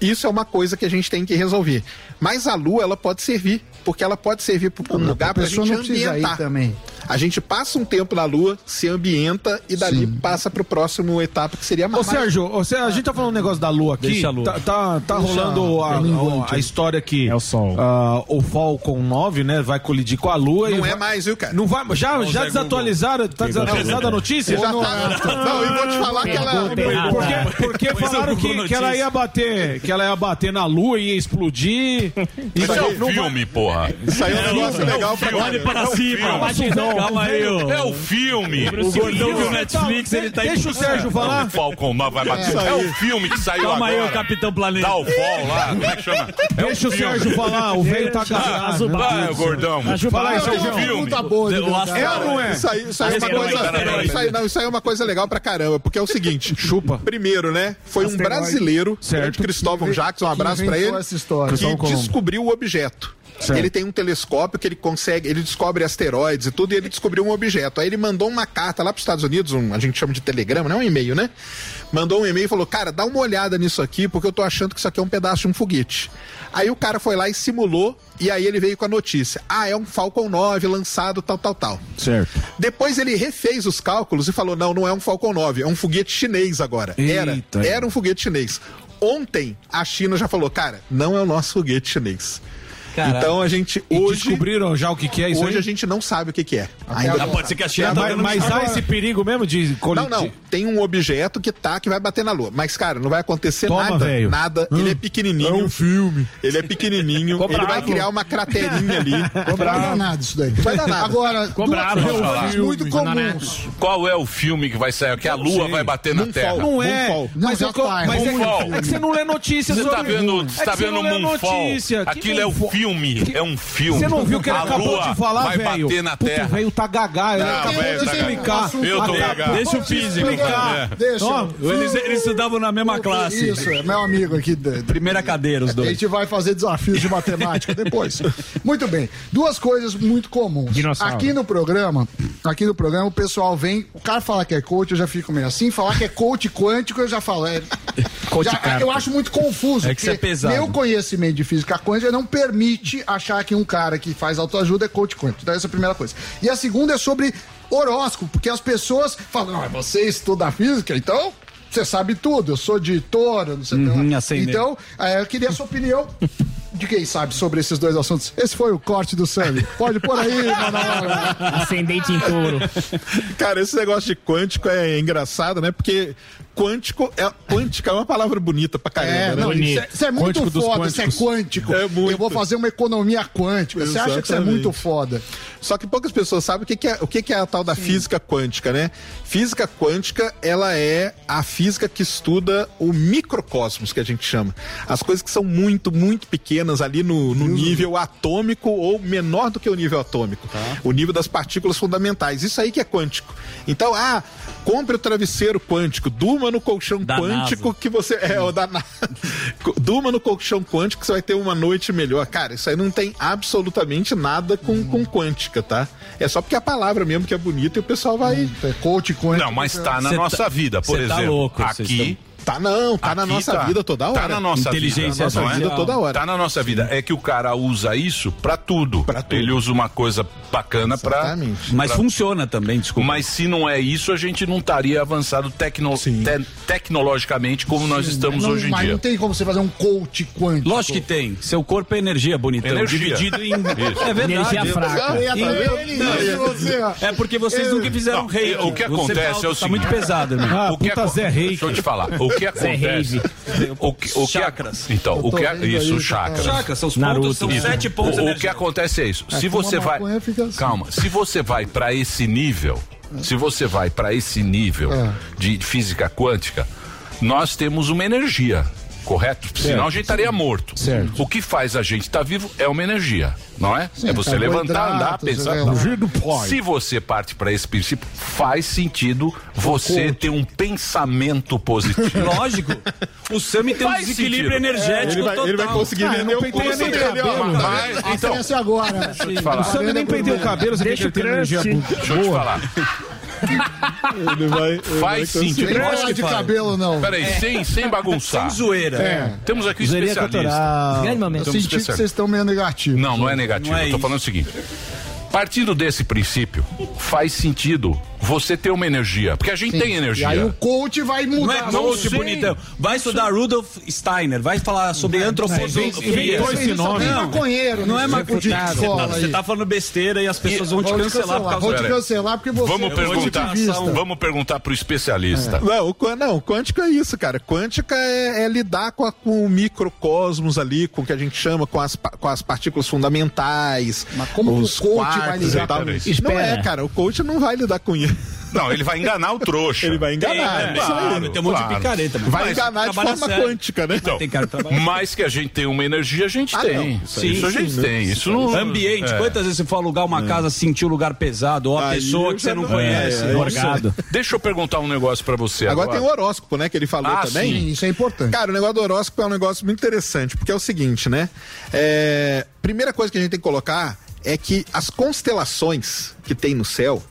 Isso é uma coisa que a gente tem que resolver. Mas a Lua, ela pode servir, porque ela pode servir para um lugar a para a gente não precisa ir ambientar. também. A gente passa um tempo na Lua, se ambienta e dali passa para o próximo etapa que seria Ô. Sérgio, ô, Sérgio, a gente tá falando um negócio da Lua aqui. Deixa a Lua. Tá, tá, tá Deixa rolando a, a a, história que É o Sol. ah, o Falcon 9, né, vai colidir com a Lua. e Não é vai- mais, viu, cara? Não vai, já, Não, já desatualizaram, tá desatualizada a notícia? Já tá... Não, e vou te falar que ela. Porque, porque falaram que, que ela ia bater, que ela ia bater na Lua e ia explodir. Isso é um filme, porra. Isso aí é um negócio legal pra Olhe para cima. Amazon, Calma aí. É o filme. O gordão viu Netflix, ele tá Deixa o Sérgio falar. O Falcon 9 vai bater. É. É, o filme que saiu Calma aí, agora. ô Capitão Planeta. Dá o fall lá, como é que chama? É Deixa o filme. Sérgio falar, o velho tá Ah, cagado. Vai, gordão. Fala aí, Sérgio. de O verdade. É ou não é? Isso aí, é uma coisa. asteroide. Isso aí, é uma coisa legal pra caramba, porque é o seguinte. Chupa. Primeiro, né? Foi um brasileiro, Certo. Cristóvão Que Jackson, um abraço pra inventou ele. essa história. Que descobriu o objeto. Certo. Ele tem um telescópio que ele consegue, ele descobre asteroides e tudo, e ele descobriu um objeto. Aí ele mandou uma carta lá para os Estados Unidos, um, a gente chama de telegrama, não é um e-mail, né? Mandou um e-mail e falou: Cara, dá uma olhada nisso aqui, porque eu tô achando que isso aqui é um pedaço de um foguete. Aí o cara foi lá e simulou, e aí ele veio com a notícia: Ah, é um Falcon 9 lançado, tal, tal, tal. Certo. Depois ele refez os cálculos e falou: não, não é um Falcon 9, é um foguete chinês agora. Era, Eita. era um foguete chinês. Ontem a China já falou: cara, não é o nosso foguete chinês. Então a gente E hoje. descobriram já o que, que é isso Hoje aí? a gente não sabe o que, que é. Ainda pode ser que a China tá mas, há esse perigo mesmo de Não, não. Tem um objeto que tá, que vai bater na Lua. Mas, cara, não vai acontecer Toma, nada. velho. Nada. Ele é pequenininho. É um filme. Ele é pequenininho. ele vai criar uma craterinha ali. Não vai dar nada isso daí. Vai dar nada. Agora, Cobrado, muito comuns. Qual é o filme que vai sair? Que a Lua vai bater na Terra. Não é. Mas, tá, é é, é que você não lê notícias Você sobre tá vendo, É tá Moonfall? notícia. Que Aquilo é o Moonfall? Filme. É um filme. Você não viu que ele A acabou de falar, vai velho? bater na Terra. o velho tá gagá. Ele acabou velho, de tá explicar. Eu tô gagá. Deixa o físico. explicar. É. Deixa. Ó, Eles, eles estudavam na mesma classe. Isso, é meu amigo aqui. Primeira cadeira, os A dois. gente vai fazer desafios de matemática depois. Muito bem. Duas coisas muito comuns. Dinossauro. Aqui no programa, aqui no programa o pessoal vem, o cara fala que é coach, eu já fico meio assim, falar que é coach quântico, eu já falo, é, Coach já- eu acho muito confuso. É que isso é pesado. Meu conhecimento de física quântica não permite achar que um cara que faz autoajuda é coach quântico. Então essa é a primeira coisa. E a segunda é sobre horóscopo, porque as pessoas falam, não, você estuda física, então você sabe tudo, eu sou de touro, não sei o que lá." Uhum, ascendente. Então, eh, eu queria a sua opinião de quem sabe sobre esses dois assuntos. Esse foi o corte do Sammy. Pode pôr aí, Manoela. Ascendente em touro. Cara, esse negócio de quântico é engraçado, né? Porque quântico é, quântica é uma palavra bonita pra caramba, É, né? não, isso é, isso é muito Quântico foda, isso é quântico. É muito. Eu vou fazer uma economia quântica. Você acha que isso é Exatamente. muito foda? Só que poucas pessoas sabem o que, que é, o que, que é a tal da física quântica, né? Física quântica, ela é a física que estuda o microcosmos, que a gente chama. As coisas que são muito, muito pequenas ali no, no nível atômico ou menor do que o nível atômico. O nível das partículas fundamentais. Isso aí que é quântico. Então, ah, compre o travesseiro quântico, durma no colchão Da quântico NASA. que você. É, o da. Durma no colchão quântico que você vai ter uma noite melhor. Cara, isso aí não tem absolutamente nada com, com quântica, tá? É só porque a palavra mesmo que é bonita e o pessoal vai. É coach quântico. Não, mas tá na Cê nossa tá- vida, por tá exemplo. louco, vocês aqui. Tá não, tá na aqui nossa tá. vida toda hora. Tá na nossa Inteligência vida. nossa não é? vida toda hora. Tá na nossa vida. É que o cara usa isso pra tudo. Pra tudo. Ele usa uma coisa bacana pra. Exatamente. Mas pra- funciona também, desculpa. Mas se não é isso, a gente não estaria avançado tecno- te- tecnologicamente como nós estamos Não, hoje em mas dia. não tem como você fazer um coach quântico. Lógico que tem. Seu corpo é energia, bonitão. Energia. Dividido em. Isso. É verdade. Energia fraca. E-. É porque vocês nunca fizeram Não, rei. o que acontece é o Tá seguinte. muito pesado, irmão. Ah, o que. Deixa eu te falar. O que acontece. o que, o que Chakras. Então, o que isso, aí, chakras. Chakras, são os Naruto. pontos, são Isso. sete pontos O, o que acontece é isso. se fuma você vai, assim. calma. Se você vai pra esse nível, se você vai pra esse nível É. de física quântica, nós temos uma energia. Correto? Senão a gente estaria morto. Certo. O que faz a gente estar vivo é uma energia, não é? é você levantar, andar, pensar. é, pai. Se você parte para esse princípio, faz sentido você ter um pensamento positivo. Lógico. O Sami tem um desequilíbrio sentido. energético Ele vai, total. ele vai conseguir Ah, vender o curso dele, cabelo, Mas- então, Acesse agora. deixa eu te falar. O Sammy nem penteu o cabelo, você Deixa tem que ter energia. Deixa eu te falar. Ele vai, ele vai Faz conseguir. sentido. Não fala que de cabelo, não. Peraí, sem, sem bagunçar. Sem zoeira. É. Temos aqui um especialista. cultural. Grande momento. Eu senti que vocês estão meio negativos. Não, não é negativo. Não é eu tô isso. falando o seguinte. Partindo desse princípio, faz sentido você ter uma energia. Porque a gente tem energia. E aí o coach vai Não mudar. é coach sei. bonitão. Vai estudar Rudolf Steiner, vai falar sobre antroposofia. inventou esse nome. Não, maconheiro, não é né? maconheiro. Você tá falando besteira e as pessoas vão te cancelar por causa Vou te cancelar porque você Vamos é perguntar, vamos perguntar pro especialista. Não, o, não, quântica é isso, cara. Quântica é, é lidar com, a- com o microcosmos ali, com o que a gente chama, com as, com as partículas fundamentais. Mas como que os o coach vai lidar e com isso? Não é, cara. O coach não vai lidar com isso. Não, ele vai enganar o trouxa. Ele vai enganar. Tem, isso aí. claro, tem um monte de claro. picareta, mas Vai Mas enganar de forma sério. quântica, né? Então, Tem cara que trabalha mais que a gente tem uma energia, a gente Ah, tem. não. Isso, Sim, isso a sim, gente né? tem. Isso não. Ambiente, é. quantas vezes você for alugar uma casa, sentir o lugar pesado, ou a Aí pessoa que você não não- conhece, é, é, morgado. Deixa eu perguntar um negócio pra você agora. Agora tem o horóscopo, né? Que ele falou Ah, também. sim. Isso é importante. Cara, o negócio do horóscopo é um negócio muito interessante, porque é o seguinte, né? É, Primeira coisa que a gente tem que colocar é que as constelações que tem no céu,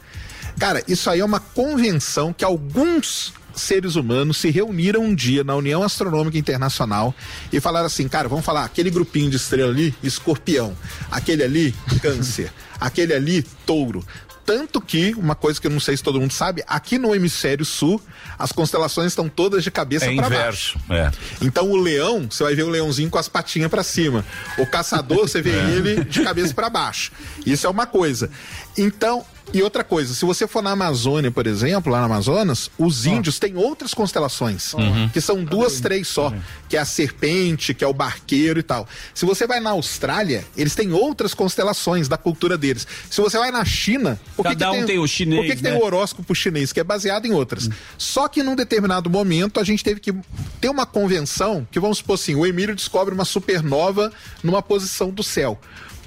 cara, isso aí é uma convenção que alguns seres humanos se reuniram um dia na União Astronômica Internacional e falaram assim, cara, vamos falar, aquele grupinho de estrela ali, escorpião, aquele ali, câncer, aquele ali, touro. Tanto que, uma coisa que eu não sei se todo mundo sabe, aqui no hemisfério sul, as constelações estão todas de cabeça É para baixo. É. Então o leão, você vai ver o leãozinho com as patinhas pra cima. O caçador, você vê ele de cabeça pra baixo. Isso é uma coisa. Então, e outra coisa, se você for na Amazônia, por exemplo, lá no Amazonas, os índios têm outras constelações, Uhum. que são duas, três só, que é a serpente, que é o barqueiro e tal. Se você vai na Austrália, eles têm outras constelações da cultura deles. Se você vai na China, por que Cada que um tem o chinês, Por que, que né? tem o horóscopo chinês, que é baseado em outras. Hum. Só que num determinado momento a gente teve que ter uma convenção que, vamos supor assim, o Emílio descobre uma supernova numa posição do céu.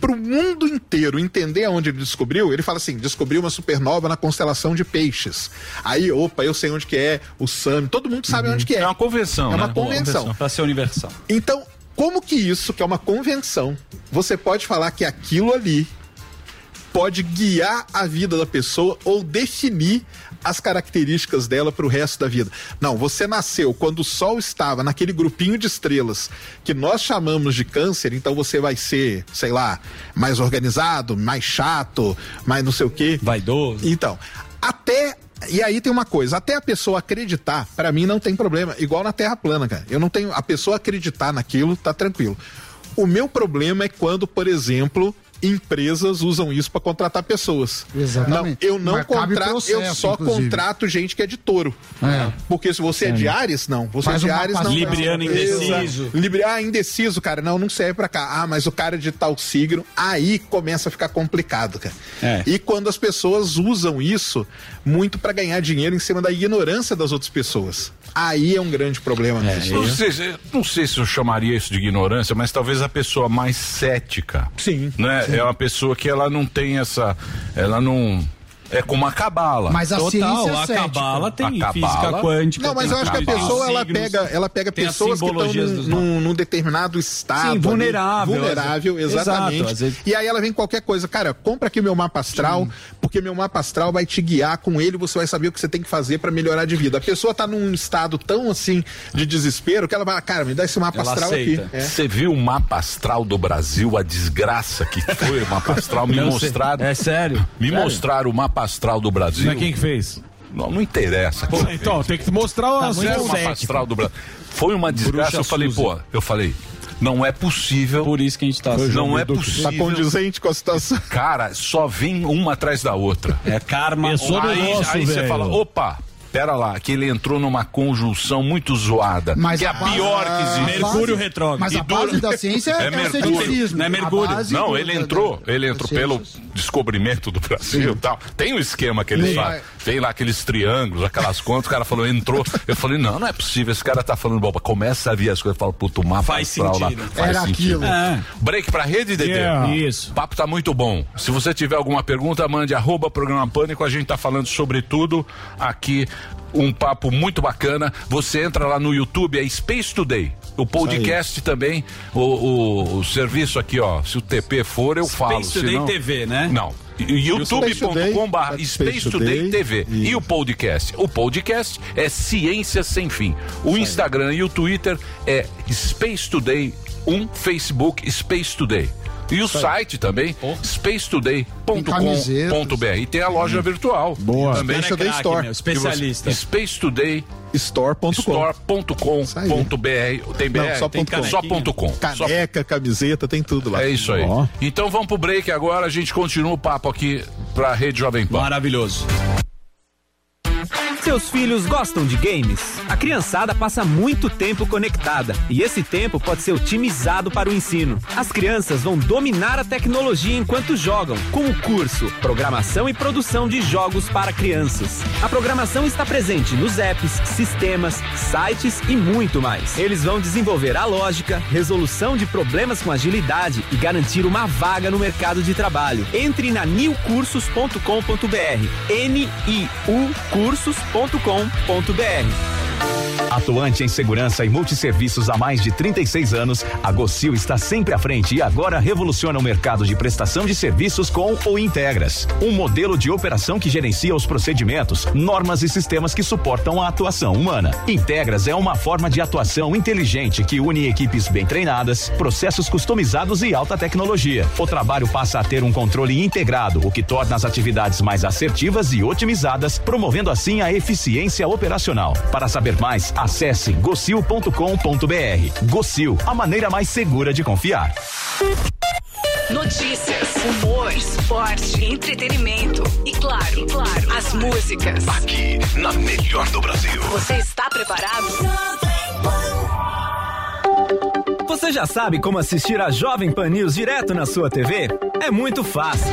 Para o mundo inteiro entender aonde ele descobriu, ele fala assim: descobriu uma supernova na constelação de peixes. Aí, opa, eu sei onde que é, o SAM, todo mundo sabe onde que é. É uma convenção, É uma né? convenção. Pra ser universal. Então, como que isso, que é uma convenção, você pode falar que aquilo ali pode guiar a vida da pessoa ou definir as características dela para o resto da vida. Não, você nasceu quando o Sol estava naquele grupinho de estrelas que nós chamamos de câncer, então você vai ser, sei lá, mais organizado, mais chato, mais não sei o quê. Vaidoso. Então, até. E aí tem uma coisa, até a pessoa acreditar, para mim não tem problema, igual na Terra plana, cara. Eu não tenho. A pessoa acreditar naquilo, tá tranquilo. O meu problema é quando, por exemplo, empresas usam isso para contratar pessoas. Exatamente. Não, eu não Mas contrato, eu só inclusive. contrato gente que é de touro. É. Porque se você é, de Ares, não. Você Faz é de Ares, não. Libriano indeciso. Exato. Libri... Ah, indeciso, cara. Não, não serve pra cá. Ah, mas o cara é de tal signo. Aí começa a ficar complicado, cara. É. E quando as pessoas usam isso muito pra ganhar dinheiro em cima da ignorância das outras pessoas. Aí é um grande problema mesmo. Não sei, se- não sei se eu chamaria isso de ignorância, mas talvez a pessoa mais cética. Sim. Né? É uma pessoa que ela não tem essa. Ela não. É como a cabala. Mas a Total, ciência a cética. cabala tem A física cabala- quântica. Não, mas eu acho que a pessoa ela pega, ela pega pessoas que estão num, num, num determinado estado. ali, vulnerável, vulnerável, exatamente. Exato, vezes- E aí ela vem qualquer coisa, cara, compra aqui meu mapa astral, porque meu mapa astral vai te guiar com ele, você vai saber o que você tem que fazer pra melhorar de vida. A pessoa tá num estado tão assim de desespero que ela vai, cara, me dá esse mapa Ela astral aceita. aqui. É. Você viu o mapa astral do Brasil, a desgraça que foi o mapa astral? Me mostraram. É sério? Me Sério? mostraram o mapa astral do Brasil. Mas quem que fez? Não, não interessa. fez. Então, tem que mostrar Tá as o mapa astral do Brasil. Foi uma desgraça. Bruxa Eu falei, Suzy. pô, eu falei, não é possível. Por isso que a gente tá Não é Tá possível. condizente com a situação. Cara, só vem uma atrás da outra. É karma. No aí nosso, aí você velho. fala, opa, pera lá, que ele entrou numa conjunção muito zoada. Mas que é a pior que existe. Mercúrio retrógrado. Mas E a dura- base da ciência é, É é o. Não é Mercúrio. Não, do- ele entrou, da- ele entrou pelo descobrimento do Brasil e tal. Tem um esquema que eles Sim. fazem. Vem lá aqueles triângulos, aquelas contas, o cara falou, entrou. Eu falei, não, não é possível, esse cara tá falando boba. Começa a vir as coisas, fala, puto, o mapa Faz astral lá. sentido. Faz Era sentido. aquilo. É. Break pra rede, Dedê? Yeah. Isso. O papo tá muito bom. Se você tiver alguma pergunta, mande arroba programa Pânico. A gente tá falando sobre tudo aqui. Um papo muito bacana. Você entra lá no YouTube, é Space Today. O podcast também, o, o- o serviço aqui, ó. Se o TP for, eu falo. Today senão- TV, né? Não. youtube.com.br Space Today TV e o podcast. O podcast é Ciência Sem Fim. O Instagram e o Twitter é Space Today 1, Facebook Space Today. E o site também, spacetoday.com.br. E tem a loja virtual. Boa. Também. Space Today Store. Especialista. Space Today Store.com. Store.com.br. Tem BR? Não, só tem ponto com. Só ponto com. Caneca, camiseta, tem tudo lá. É isso aí. Então vamos pro break agora, a gente continua o papo aqui pra Rede Jovem Pan. Maravilhoso. Seus filhos gostam de games? A criançada passa muito tempo conectada e esse tempo pode ser otimizado para o ensino. As crianças vão dominar a tecnologia enquanto jogam, com o curso Programação e Produção de Jogos para Crianças. A programação está presente nos apps, sistemas, sites e muito mais. Eles vão desenvolver a lógica, resolução de problemas com agilidade e garantir uma vaga no mercado de trabalho. Entre na newcursos.com.br. N-I-U cursos.com.br www.cicred.com.br. Atuante em segurança e multisserviços há mais de 36 anos, a Gocil está sempre à frente e agora revoluciona o mercado de prestação de serviços com o Integras. Um modelo de operação que gerencia os procedimentos, normas e sistemas que suportam a atuação humana. Integras é uma forma de atuação inteligente que une equipes bem treinadas, processos customizados e alta tecnologia. O trabalho passa a ter um controle integrado, o que torna as atividades mais assertivas e otimizadas, promovendo assim a eficiência operacional. Para saber mais, acesse gocil.com.br. Gocil, a maneira mais segura de confiar. Notícias, humor, esporte, entretenimento e claro, e claro, as músicas. Aqui, na melhor do Brasil. Você está preparado? Você já sabe como assistir a Jovem Pan News direto na sua TV? É muito fácil.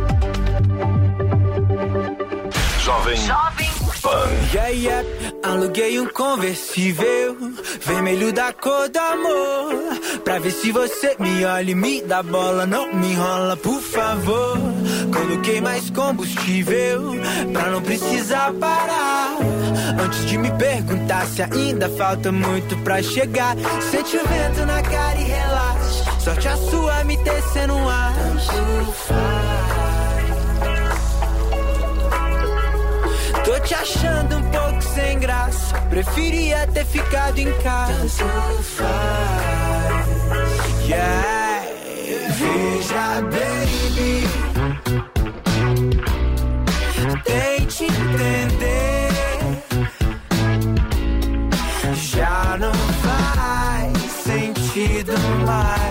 Jovem Pan. Yeah, yeah, aluguei um conversível, vermelho da cor do amor. Pra ver se você me olha e me dá bola, não me enrola, por favor. Coloquei mais combustível, pra não precisar parar. Antes de me perguntar se ainda falta muito pra chegar, sente o vento na cara e relaxa. Sorte a sua me tecendo um ar. Tanto faz. Te achando um pouco sem graça. Preferia ter ficado em casa. Faz. Yeah. Veja, baby. Tente entender. Já não faz sentido mais.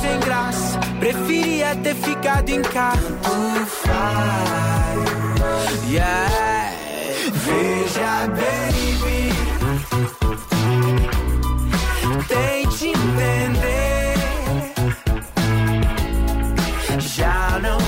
sem graça. Preferia ter ficado em casa. Tanto faz. Yeah. Veja, baby. Tente entender. Já não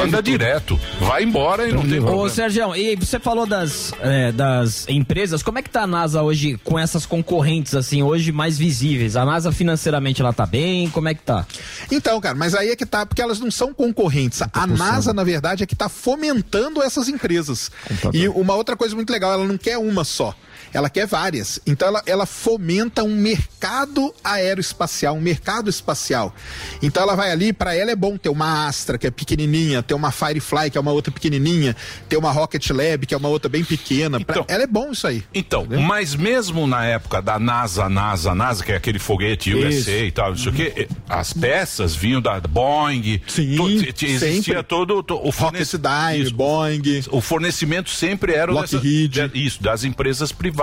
Manda direto. Vai embora e não tem Ô, problema. Sérgio, e você falou das, é, das empresas, como é que tá a NASA hoje com essas concorrentes, assim, hoje mais visíveis? A NASA financeiramente ela tá bem? Como é que tá? Então, cara, mas aí é que tá, porque elas não são concorrentes. A NASA, na verdade, é que tá fomentando essas empresas. E uma outra coisa muito legal, ela não quer uma só. Ela quer várias. Então ela, ela fomenta um mercado aeroespacial, um mercado espacial. Então ela vai ali, para ela é bom ter uma Astra, que é pequenininha, ter uma Firefly, que é uma outra pequenininha, ter uma Rocket Lab, que é uma outra bem pequena. Pra- ela é bom isso aí. Então, mas mesmo na época da NASA, NASA, NASA, que é aquele foguete USA Isso. e tal, não sei o quê, as peças vinham da Boeing. Sim, existia sempre. todo to- o fornecimento. Boeing. O fornecimento sempre era o dessa- de- isso, das empresas privadas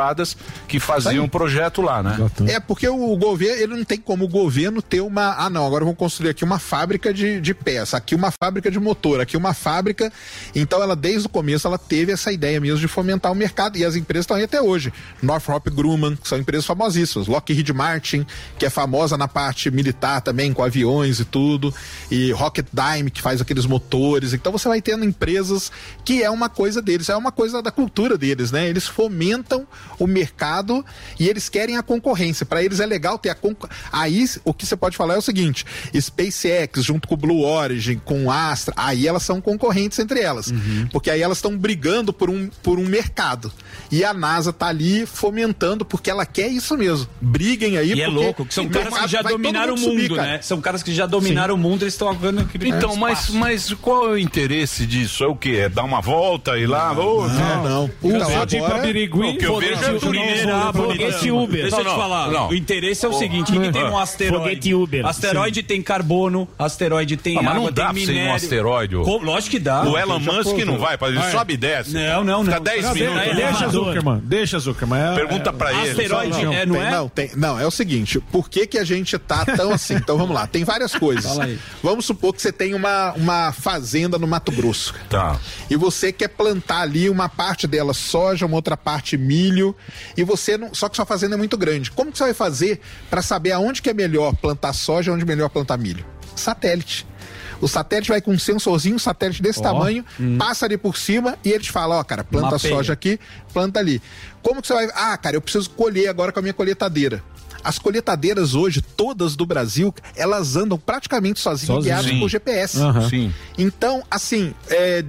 que faziam o projeto lá, né? É porque o governo, ele não tem como o governo ter uma. Ah, não, agora vamos construir aqui uma fábrica de, de peça, aqui uma fábrica de motor, aqui uma fábrica. Então ela, desde o começo, ela teve essa ideia mesmo de fomentar o mercado. E as empresas estão aí até hoje. Northrop Grumman, que são empresas famosíssimas. Lockheed Martin, que é famosa na parte militar também, com aviões e tudo. E Rocketdyne, que faz aqueles motores. Então você vai tendo empresas que é uma coisa deles, é uma coisa da cultura deles, né? Eles fomentam o mercado e eles querem a concorrência. Para eles é legal ter a concorrência. Aí o que você pode falar é o seguinte: SpaceX junto com o Blue Origin, com o Astra, aí elas são concorrentes entre elas. Porque aí elas estão brigando por um, por um mercado. E a NASA tá ali fomentando porque ela quer isso mesmo. Briguem aí E é louco, que são caras que já dominaram o mundo mundo, subir, cara. né? São caras que já dominaram o mundo, eles estão agora aquele Então, mas, mas qual é o interesse disso? É o quê? É dar uma volta e lá? Ô, não, não. Então, Só tipo agora- O que eu vejo é. Foguete Uber. Deixa eu te falar. não. O interesse é o seguinte: que tem um Ah. asteroide. Foguete Uber. Asteroide tem carbono, asteroide tem Ah, mas água, não dá tem pra ser minério. um asteroide. Lógico que dá. O Elon Musk não vai, ele sobe e desce. Não, não, Fica não. 10 Não, minutos. deixa Zuckerman, deixa Zuckerman. É- Pergunta pra ele. Asteroide Não, é, não é? Não, tem- não, é o seguinte, por que, que a gente tá tão assim? Então vamos lá, tem várias coisas. Vamos supor que você tem uma, uma fazenda no Mato Grosso. Tá. E você quer plantar ali uma parte dela soja, uma outra parte milho, e você não. Só que sua fazenda é muito grande. Como que você vai fazer para saber aonde que é melhor plantar soja e onde é melhor plantar milho? Satélite. O satélite vai com um sensorzinho, um satélite desse Ó, tamanho, hum. passa ali por cima e ele te fala, ó, cara, planta Mapeia. soja aqui, planta ali. Como que você vai. Ah, cara, eu preciso colher agora com a minha colheitadeira. As colheitadeiras hoje, todas do Brasil, elas andam praticamente sozinhas, Sozinho. guiadas por GPS. Sim. Então, assim, é,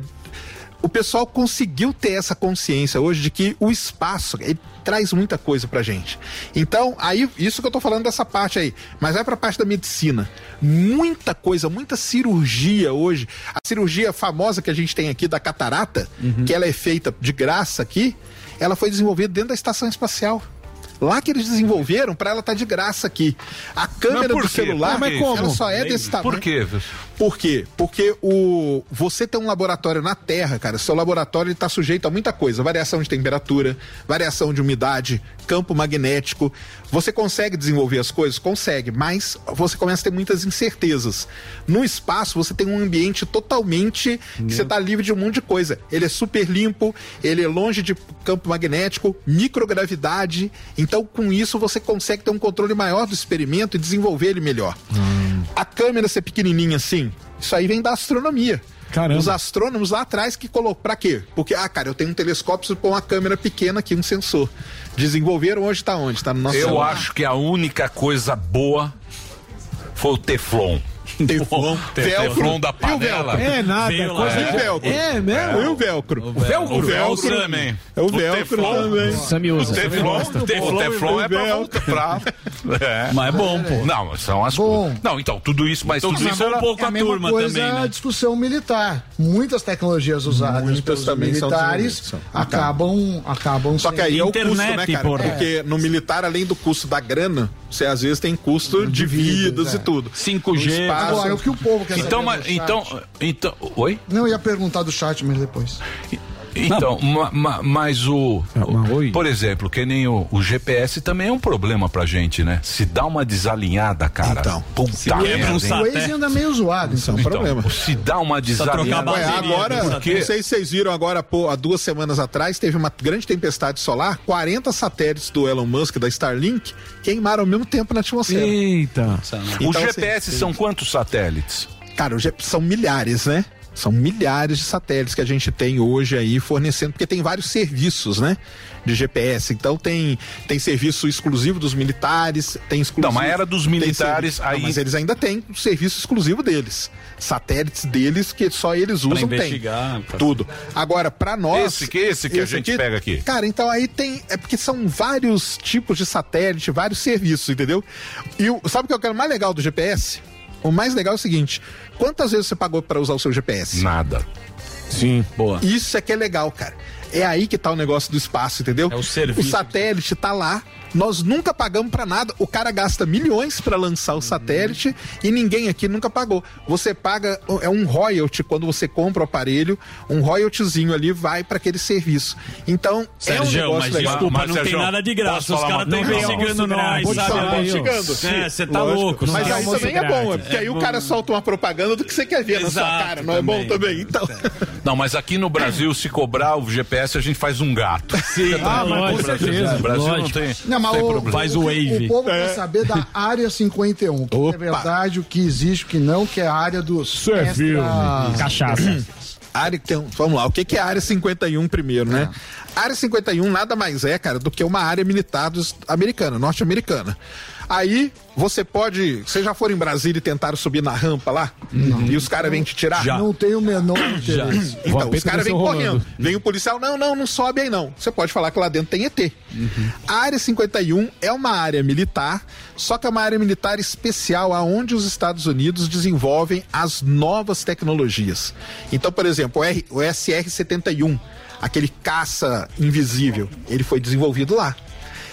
o pessoal conseguiu ter essa consciência hoje de que o espaço traz muita coisa pra gente. Então, aí, isso que eu tô falando dessa parte aí, mas vai pra parte da medicina. Muita coisa, muita cirurgia hoje. A cirurgia famosa que a gente tem aqui da catarata, que ela é feita de graça aqui, ela foi desenvolvida dentro da estação espacial. Lá que eles desenvolveram pra ela estar de graça aqui. A câmera do celular, Por quê? ela só é desse tamanho. Por quê? Por quê? Porque o você tem um laboratório na Terra, cara, seu laboratório está sujeito a muita coisa, variação de temperatura, variação de umidade, campo magnético. Você consegue desenvolver as coisas? Consegue, mas você começa a ter muitas incertezas. No espaço, você tem um ambiente totalmente que você está livre de um monte de coisa. Ele é super limpo, ele é longe de campo magnético, microgravidade. Então, com isso, você consegue ter um controle maior do experimento e desenvolver ele melhor. A câmera ser pequenininha assim, isso aí vem da astronomia. Os astrônomos lá atrás que colocou. Pra quê? Porque, ah, cara, eu tenho um telescópio, preciso pôr uma câmera pequena aqui, um sensor. Desenvolveram hoje tá onde? Tá no nosso Eu celular. acho que a única coisa boa foi o Teflon. Teflon, Teflon da E o panela. velcro? É nada, Veio coisa de velcro. É mesmo? E o velcro? O velcro. O velcro também. É o velcro Teflon. também. Sammy usa. O Teflon, o Teflon, o Teflon é pra. É. Mas é bom, pô. Não, mas são as coisas. Não, então, tudo isso, mas Então, tudo isso é um pouco É a mesma coisa né? a discussão militar. Muitas tecnologias usadas Muitas pelos também militares acabam, acabam Só que aí é o custo, né, cara? Porque no militar, além do custo da grana, você às vezes tem custo de, vidas é. e tudo. 5G. No espaço- Agora, o que o povo quer Então, saber mas, então, então, oi? Não, eu ia perguntar do chat, mas depois. Então, ma- ma- mas o, o- por exemplo, que nem o, o GPS também é um problema pra gente, né? Se dá uma desalinhada, cara. Então, puta o merda, hein? Waze anda meio zoado, então. Então, Se dá uma desalinhada. Ué, agora, porque não sei se vocês viram agora, pô, há duas semanas atrás, teve uma grande tempestade solar, 40 satélites do Elon Musk, da Starlink, queimaram ao mesmo tempo na atmosfera. Eita. o Então, GPS assim, são quantos satélites? Cara, o são milhares, né? São milhares de satélites que a gente tem hoje aí fornecendo, porque tem vários serviços, né? De GPS. Então tem, tem serviço exclusivo dos militares, tem exclusivo. Não, mas era dos tem militares, serviço- aí- Não, mas eles ainda têm o serviço exclusivo deles. Satélites deles que só eles Pra usam, tem. investigar, pra- Tudo. Agora, pra nós. Esse que- esse que a gente pega aqui. Cara, então aí tem. É porque são vários tipos de satélite, vários serviços, entendeu? E o, sabe o que eu quero mais legal do GPS? O mais legal é o seguinte: quantas vezes você pagou pra usar o seu GPS? Nada. Sim, boa. Isso é que é legal, cara. É aí que tá o negócio do espaço, entendeu? É o serviço. O satélite tá lá. Nós nunca pagamos pra nada. O cara gasta milhões pra lançar o satélite e ninguém aqui nunca pagou. Você paga é um royalty quando você compra o aparelho, um royaltyzinho ali vai pra aquele serviço. Então, é um Sérgio, negócio mas legal. desculpa, não tem nada de graça. Os caras estão investigando nós, sabe? investigando. É, você tá Lógico. louco. Mas não aí também é bom, é porque É aí o bom. cara solta uma propaganda do que você quer ver na sua Exato, cara. Não é bom também? Então. Não, mas aqui no Brasil, se cobrar o GPS, a gente faz um gato. Sim, Ah, mas com certeza. O Brasil não tem, Não, mas tem o, problema. o, o povo É. quer saber da área 51. O que é verdade, o que existe, o que não, que é a área dos Serviu. extra- Cachaça. Área, tem, vamos lá, o que, que é a área 51 primeiro, né? A área 51 nada mais é, cara, do que uma área militar dos, americana, norte-americana. Aí você pode. Vocês já foram em Brasília e tentaram subir na rampa lá? E os caras vêm te tirar? Não tenho o menor interesse. Então, os caras vêm correndo. Vem o policial, não, não, não sobe aí não. Você pode falar que lá dentro tem ET. A área 51 é uma área militar, só que é uma área militar especial aonde os Estados Unidos desenvolvem as novas tecnologias. Então, por exemplo, o, R, o SR-71, aquele caça invisível, ele foi desenvolvido lá.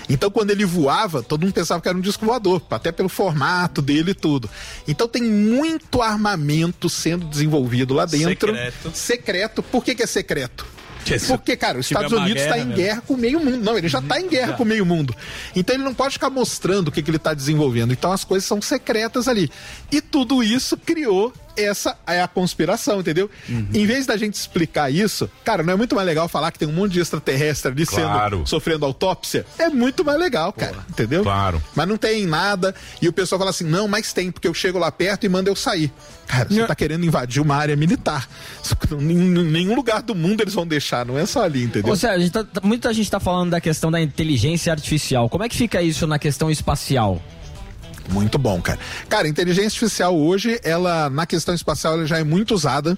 Então, quando ele voava, todo mundo pensava que era um disco voador, até pelo formato dele e tudo. Então, tem muito armamento sendo desenvolvido lá dentro. Secreto. Secreto. Por que, que é secreto? Se Porque, cara, os Estados Unidos está em mesmo. guerra com o meio mundo. Não, ele já está em guerra com o meio mundo. Então ele não pode ficar mostrando o que, que ele está desenvolvendo. Então as coisas são secretas ali. E tudo isso criou essa é a conspiração, entendeu? Uhum. Em vez da gente explicar isso, cara, não é muito mais legal falar que tem um monte de extraterrestre ali Claro. sendo sofrendo autópsia? É muito mais legal, cara, entendeu? Claro. Mas não tem nada. E o pessoal fala assim: não, mas tem, porque eu chego lá perto e mando eu sair. Cara, você tá querendo invadir uma área militar. Em nenhum lugar do mundo eles vão deixar, não é só ali, entendeu? Ô, Sérgio, a gente tá- tá- muita gente tá falando da questão da inteligência artificial. Como é que fica isso na questão espacial? Muito bom, cara. Cara, inteligência artificial hoje, ela, na questão espacial, ela já é muito usada.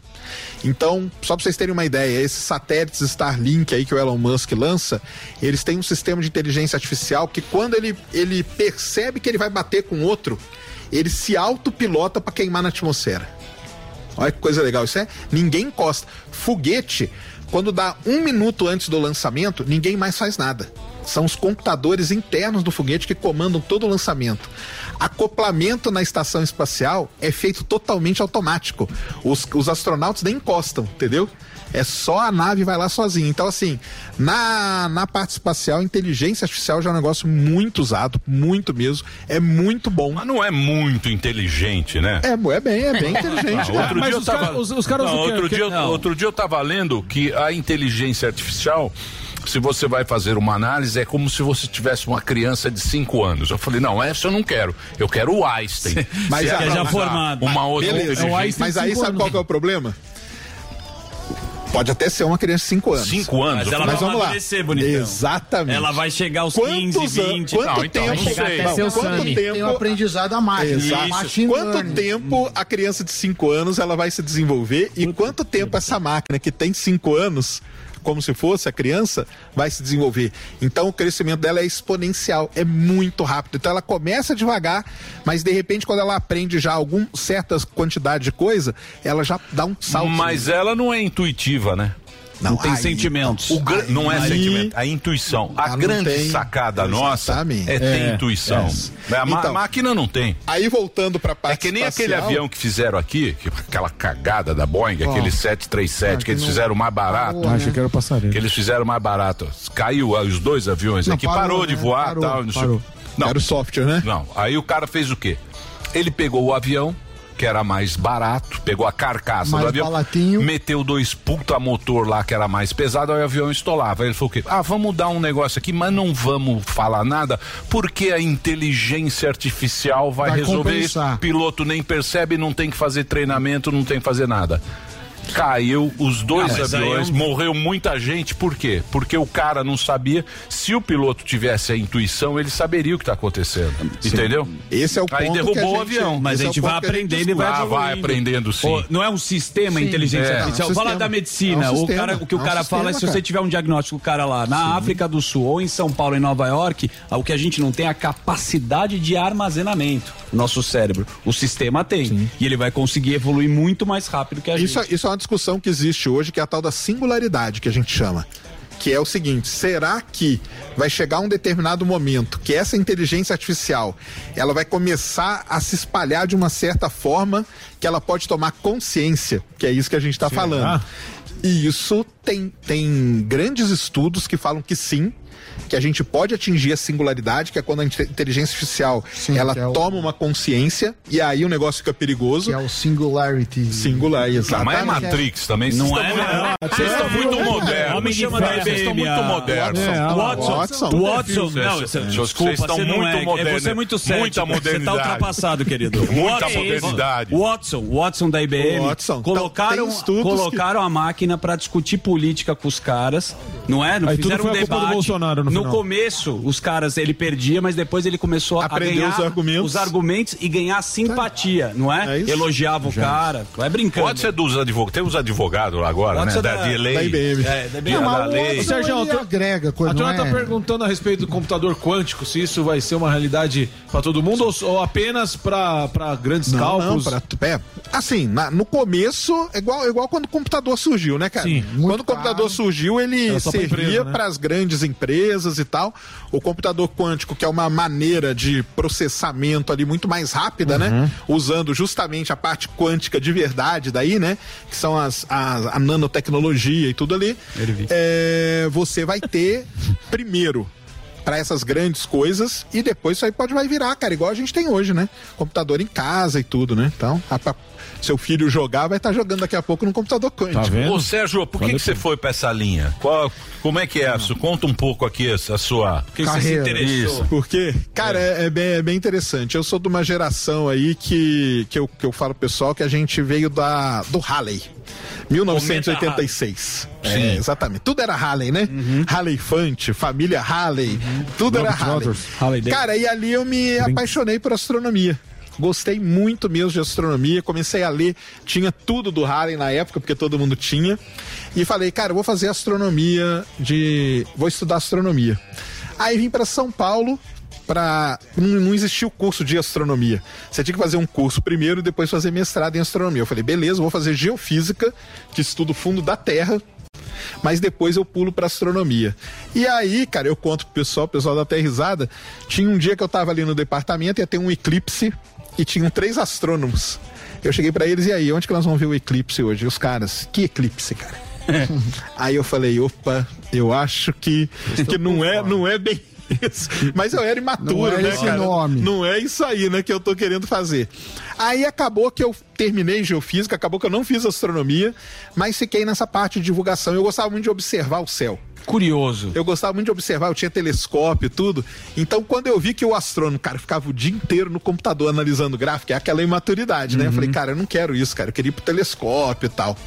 Então, só pra vocês terem uma ideia, esses satélites Starlink aí que o Elon Musk lança, eles têm um sistema de inteligência artificial que quando ele, ele percebe que ele vai bater com outro, ele se autopilota pra queimar na atmosfera. Olha que coisa legal. Isso é. Ninguém encosta. Foguete, quando dá um minuto antes do lançamento, ninguém mais faz nada. São os computadores internos do foguete que comandam todo o lançamento. Acoplamento na estação espacial é feito totalmente automático. Os, os astronautas nem encostam, entendeu? É só a nave vai lá sozinha. Então, assim, na, na parte espacial, inteligência artificial já é um negócio muito usado, muito mesmo. É muito bom. Mas não é muito inteligente, né? É, é bem, é bem inteligente. Ah, outro dia os- os Não, outro dia eu tava lendo que a inteligência artificial, se você vai fazer uma análise, é como se você tivesse uma criança de 5 anos. Eu falei, não, essa eu não quero. Eu quero o Einstein. Mas é já- já formado. Uma outra Beleza. inteligência. Mas aí sabe qual que é o problema? Pode até ser uma criança de 5 anos. 5 anos. Mas ela vai vamos lá. amadurecer, bonitão. Exatamente. Ela vai chegar aos Quantos 15, anos- 20. Quanto Não, então, tempo? não sei. Não, quanto Tem o tempo? aprendizado à máquina. Exato. Machine Quanto learning. tempo a criança de 5 anos ela vai se desenvolver e quanto tempo essa máquina que tem 5 anos, como se fosse a criança, vai se desenvolver? Então o crescimento dela é exponencial, é muito rápido. Então ela começa devagar, mas de repente quando ela aprende já alguma certa quantidade de coisa, ela já dá um salto. Mas ela não é intuitiva, né? Não, tem aí- sentimentos. O gra- não é aí- sentimento, a intuição. A Ah, não grande tem. sacada nossa Exatamente. é ter É, intuição. é. A ma- Então, máquina não tem. Aí voltando pra parte É que nem aquele espacial- avião que fizeram aqui, que- aquela cagada da Boeing, Ó. aquele 737, Ah, que eles não- fizeram mais barato. Ah, achei que era o passarinho. Que eles fizeram mais barato. Caiu ah, os dois aviões Não, aqui, parou, parou, de né? voar Parou, tal. Não, não. Era o software, né? Não. Aí o cara fez o quê? Ele pegou o avião, que era mais barato, pegou a carcaça Mais do avião, baratinho. meteu dois puta motor lá que era mais pesado, aí o avião estolava. Aí ele falou o quê? Ah, vamos dar um negócio aqui, mas não vamos falar nada, porque a inteligência artificial vai, Vai resolver isso. compensar. O piloto nem percebe, não tem que fazer treinamento, não tem que fazer nada. Caiu os dois Ah, aí aviões, é um- morreu muita gente. Por quê? Porque o cara não sabia. Se o piloto tivesse a intuição, ele saberia o que está acontecendo. Entendeu? Esse é o Aí ponto derrubou que a o gente- avião. Mas a gente vai aprendendo e vai Ah, vai aprendendo sim. Não é um sistema Sim. inteligência É. artificial. É um Fala sistema. da medicina. É um o, sistema. cara, o que o É um cara sistema, fala é se você cara. tiver um diagnóstico, o cara lá na África do Sul ou em São Paulo, em Nova York, o que a gente não tem é a capacidade de armazenamento. Nosso cérebro. O sistema tem. E ele vai conseguir evoluir muito mais rápido que a Isso, gente. isso é uma discussão que existe hoje, que é a tal da singularidade que a gente chama. Que é o seguinte, será que vai chegar um determinado momento que essa inteligência artificial ela vai começar a se espalhar de uma certa forma que ela pode tomar consciência, que é isso que a gente está falando. E isso tem, tem grandes estudos que falam que sim, que a gente pode atingir a singularidade, que é quando a inte- inteligência artificial ela que é o- toma uma consciência e aí o negócio fica perigoso. Que é o singularity. Singular, exato. Mas é Matrix também. Não vocês é, estão não. muito- Vocês estão muito modernos. Chama da Vocês estão muito modernos. É, Watson, Watson. Watson, não, Vocês- você- vocês desculpa, estão você muito é, é modernos. você é muito cético, Muita você tá modernidade. ultrapassado, querido. Muita Watson- modernidade. Watson, Watson da IBM, Watson. colocaram, Então, estudos colocaram a máquina pra discutir política com os caras, não é? Não Aí tudo fizeram um foi a culpa do debate. Bolsonaro no final. começo, os caras, ele perdia, mas depois ele começou a Aprendeu ganhar os argumentos. os argumentos e ganhar simpatia, não é? isso. Elogiava o cara, vai brincando. Pode ser dos advogados. Tem os advogados lá agora, Pode né? ser Da, da- da IBM. É, da IBM. Não, lei. Sérgio, ele agrega A coisa, não turma tá é? perguntando a respeito do computador quântico, se isso vai ser uma realidade pra todo mundo ou, ou apenas pra pra grandes Não, cálculos. não, pra, é, assim, na- no começo, é igual, é igual quando o computador surgiu, né, cara? Sim, quando o computador surgiu, ele servia empresa, né? para as grandes empresas e tal. O computador quântico, que é uma maneira de processamento ali muito mais rápida, né? Uhum. Usando justamente a parte quântica de verdade daí, né? Que são as, as- a nanotecnologia e tudo ali. É, você vai ter primeiro para essas grandes coisas e depois isso aí pode vai virar, cara, igual a gente tem hoje, né? Computador em casa e tudo, né? Então, a- pra seu filho jogar, vai estar jogando daqui a pouco no computador quântico. Ô Sérgio, por que, que você foi pra essa linha? Qual, como é que é isso? Conta um pouco aqui a, sua Carreira. Isso. Porque, cara, é, é bem, é bem interessante. Eu sou de uma geração aí que, que, eu, que eu falo pro pessoal que a gente veio da, do Halley. 1986. Sim. É, exatamente. Tudo era Halley, né? Halley Fante, família Halley, tudo era Halley. Halley. Cara, e ali eu me apaixonei por astronomia. Gostei muito mesmo de astronomia. Comecei a ler, tinha tudo do Halley na época, porque todo mundo tinha. E falei, cara, vou fazer astronomia de. Vou estudar astronomia. Aí vim para São Paulo para não, existia o curso de astronomia. Você tinha que fazer um curso primeiro e depois fazer mestrado em astronomia. Eu falei, beleza, vou fazer geofísica, que estuda o fundo da Terra, mas depois eu pulo para astronomia. E aí, cara, eu conto pro pessoal, o pessoal até risada. Tinha um dia que eu tava ali no departamento, ia ter um eclipse e tinham três astrônomos. Eu cheguei para eles e aí, onde que nós vamos ver o eclipse hoje? E os caras, que eclipse, cara? aí eu falei, opa, eu acho que, que não é, não é bem isso. Mas eu era imaturo, Não é né, esse cara? nome. Não é isso aí, né, que eu tô querendo fazer. Aí acabou que eu terminei geofísica, acabou que eu não fiz astronomia, mas fiquei nessa parte de divulgação. Eu gostava muito de observar o céu. Curioso. Eu gostava muito de observar, eu tinha telescópio e tudo. Então, quando eu vi que o astrônomo, cara, ficava o dia inteiro no computador analisando gráfico, é aquela imaturidade, né? Eu falei, cara, eu não quero isso, cara. Eu queria ir pro telescópio e tal.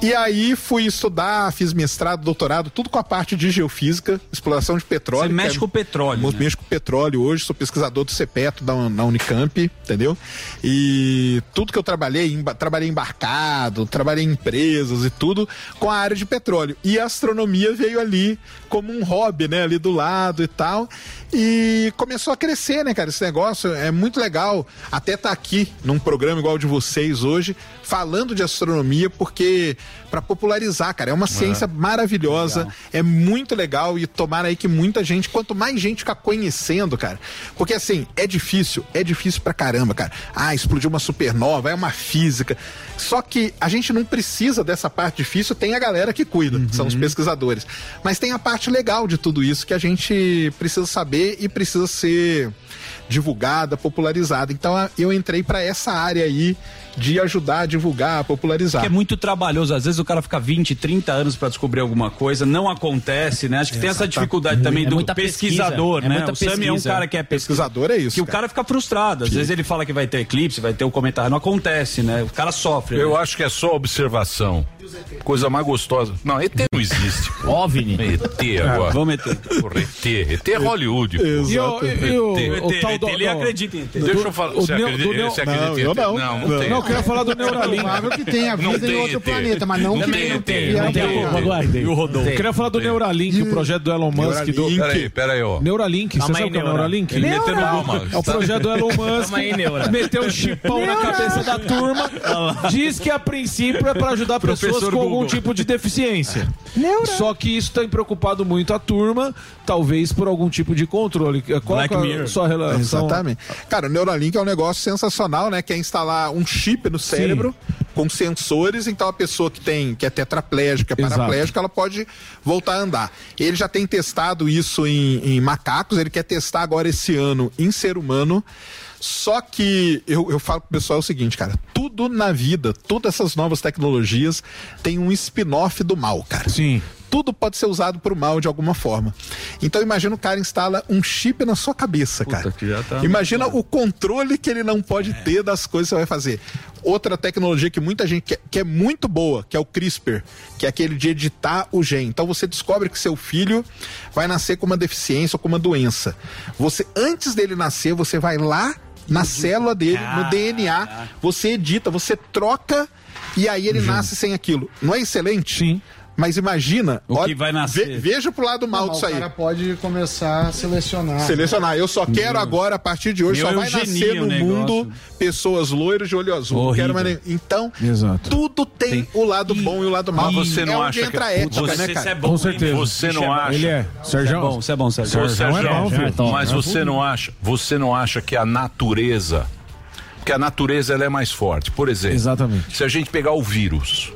E aí fui estudar, fiz mestrado, doutorado, tudo com a parte de geofísica, exploração de petróleo. Você mexe que é- com petróleo, né? Mexo com petróleo hoje, sou pesquisador do CEPETO da, na Unicamp, entendeu? E tudo que eu trabalhei, emba- trabalhei embarcado, trabalhei em empresas e tudo com a área de petróleo. E a astronomia veio ali como um hobby, né? Ali do lado e tal. E começou a crescer, né, cara? Esse negócio é muito legal. Até tá aqui num programa igual de vocês hoje, falando de astronomia, porque para popularizar, cara, é uma ciência maravilhosa, é muito legal e tomara aí que muita gente, quanto mais gente ficar conhecendo, cara, porque assim, é difícil, é difícil pra caramba, cara. Ah, explodiu uma supernova, é uma física. Só que a gente não precisa dessa parte difícil, tem a galera que cuida, que são os pesquisadores. Mas tem a parte legal de tudo isso que a gente precisa saber e precisa ser divulgada, popularizada. Então eu entrei para essa área aí de ajudar a divulgar, a popularizar. Que é muito trabalhoso. Às vezes o cara fica 20, 30 anos pra descobrir alguma coisa, não acontece, né? Acho que tem essa dificuldade também É do muita pesquisador, pesquisa, é né? muita o Sami é um cara que é Pesquisador é isso, Que o cara. cara fica frustrado. Às vezes ele fala que vai ter eclipse, vai ter o comentário, não acontece, né? O cara sofre. Eu né? acho que é só observação. Coisa mais gostosa. Não, ET não existe. OVNI. ET agora. É, vamos ET. Porra, ET. ET é Hollywood. pô. E o- o- ET. o tal do- ele acredita em ET. Deixa eu falar. o Você acredita, você em ET? não. Não, Não, não tem. não, eu quero falar do Neuralink. Provável que tenha vida em tem outro ET. planeta, mas não, Não que tem não ET. tem. Não. ET. E o Rodolfo. Eu queria falar do Neuralink, o projeto do Elon Musk. Do... Peraí, peraí, ó. Neuralink, você aí, sabe o que é. Neuralink? Ele meteu no. É o projeto do Elon Musk. Calma aí, Neura. Meteu um chipão na cabeça da turma. Diz que a princípio é para ajudar pessoas Professor com algum tipo de deficiência. Só que isso tem preocupado muito a turma, talvez por algum tipo de controle. Qual Black que é a Mirror. sua relação? Exatamente. Cara, o Neuralink é um negócio sensacional, né? Que é instalar um chip no cérebro com sensores, então a pessoa que tem que é tetraplégica, Exato. paraplégica, ela pode voltar a andar. Ele já tem testado isso em, em macacos, ele quer testar agora esse ano em ser humano. Só que eu, eu falo pro pessoal o seguinte, cara, tudo na vida, todas essas novas tecnologias tem um spin-off do mal, cara. Sim. Tudo pode ser usado pro mal de alguma forma. Então imagina o cara instala um chip na sua cabeça, cara. que já tá- Imagina o controle que ele não pode ter das coisas que você vai fazer. Outra tecnologia que muita gente quer, que é muito boa, que é o CRISPR, que é aquele de editar o gene. Então você descobre que seu filho vai nascer com uma deficiência ou com uma doença. Você antes dele nascer, você vai lá na célula dele, no DNA, você edita, você troca e aí ele nasce sem aquilo. Não é excelente? Sim. Mas imagina, O que olha, vai nascer. ve- veja pro lado mal Não, disso o aí. cara pode começar a selecionar. Selecionar. Eu só quero agora, a partir de hoje, Meu só vai nascer no o mundo pessoas loiras de olho azul. Não Horrível. quero mais nem- Então, Exato. tudo tem, o lado bom e o lado mal. Mas você é não onde acha entra que a ética, você, né, Isso cara? é bom, Com certeza. meu? Você não é acha? Ele é. É Sérgio. bom, isso é bom, Sérgio. Ô, Sérgio é Sérgio, bom, filho. Então, mas é você não acha, você não acha que a natureza, que a natureza ela é mais forte. Por exemplo, Exatamente. se a gente pegar o vírus,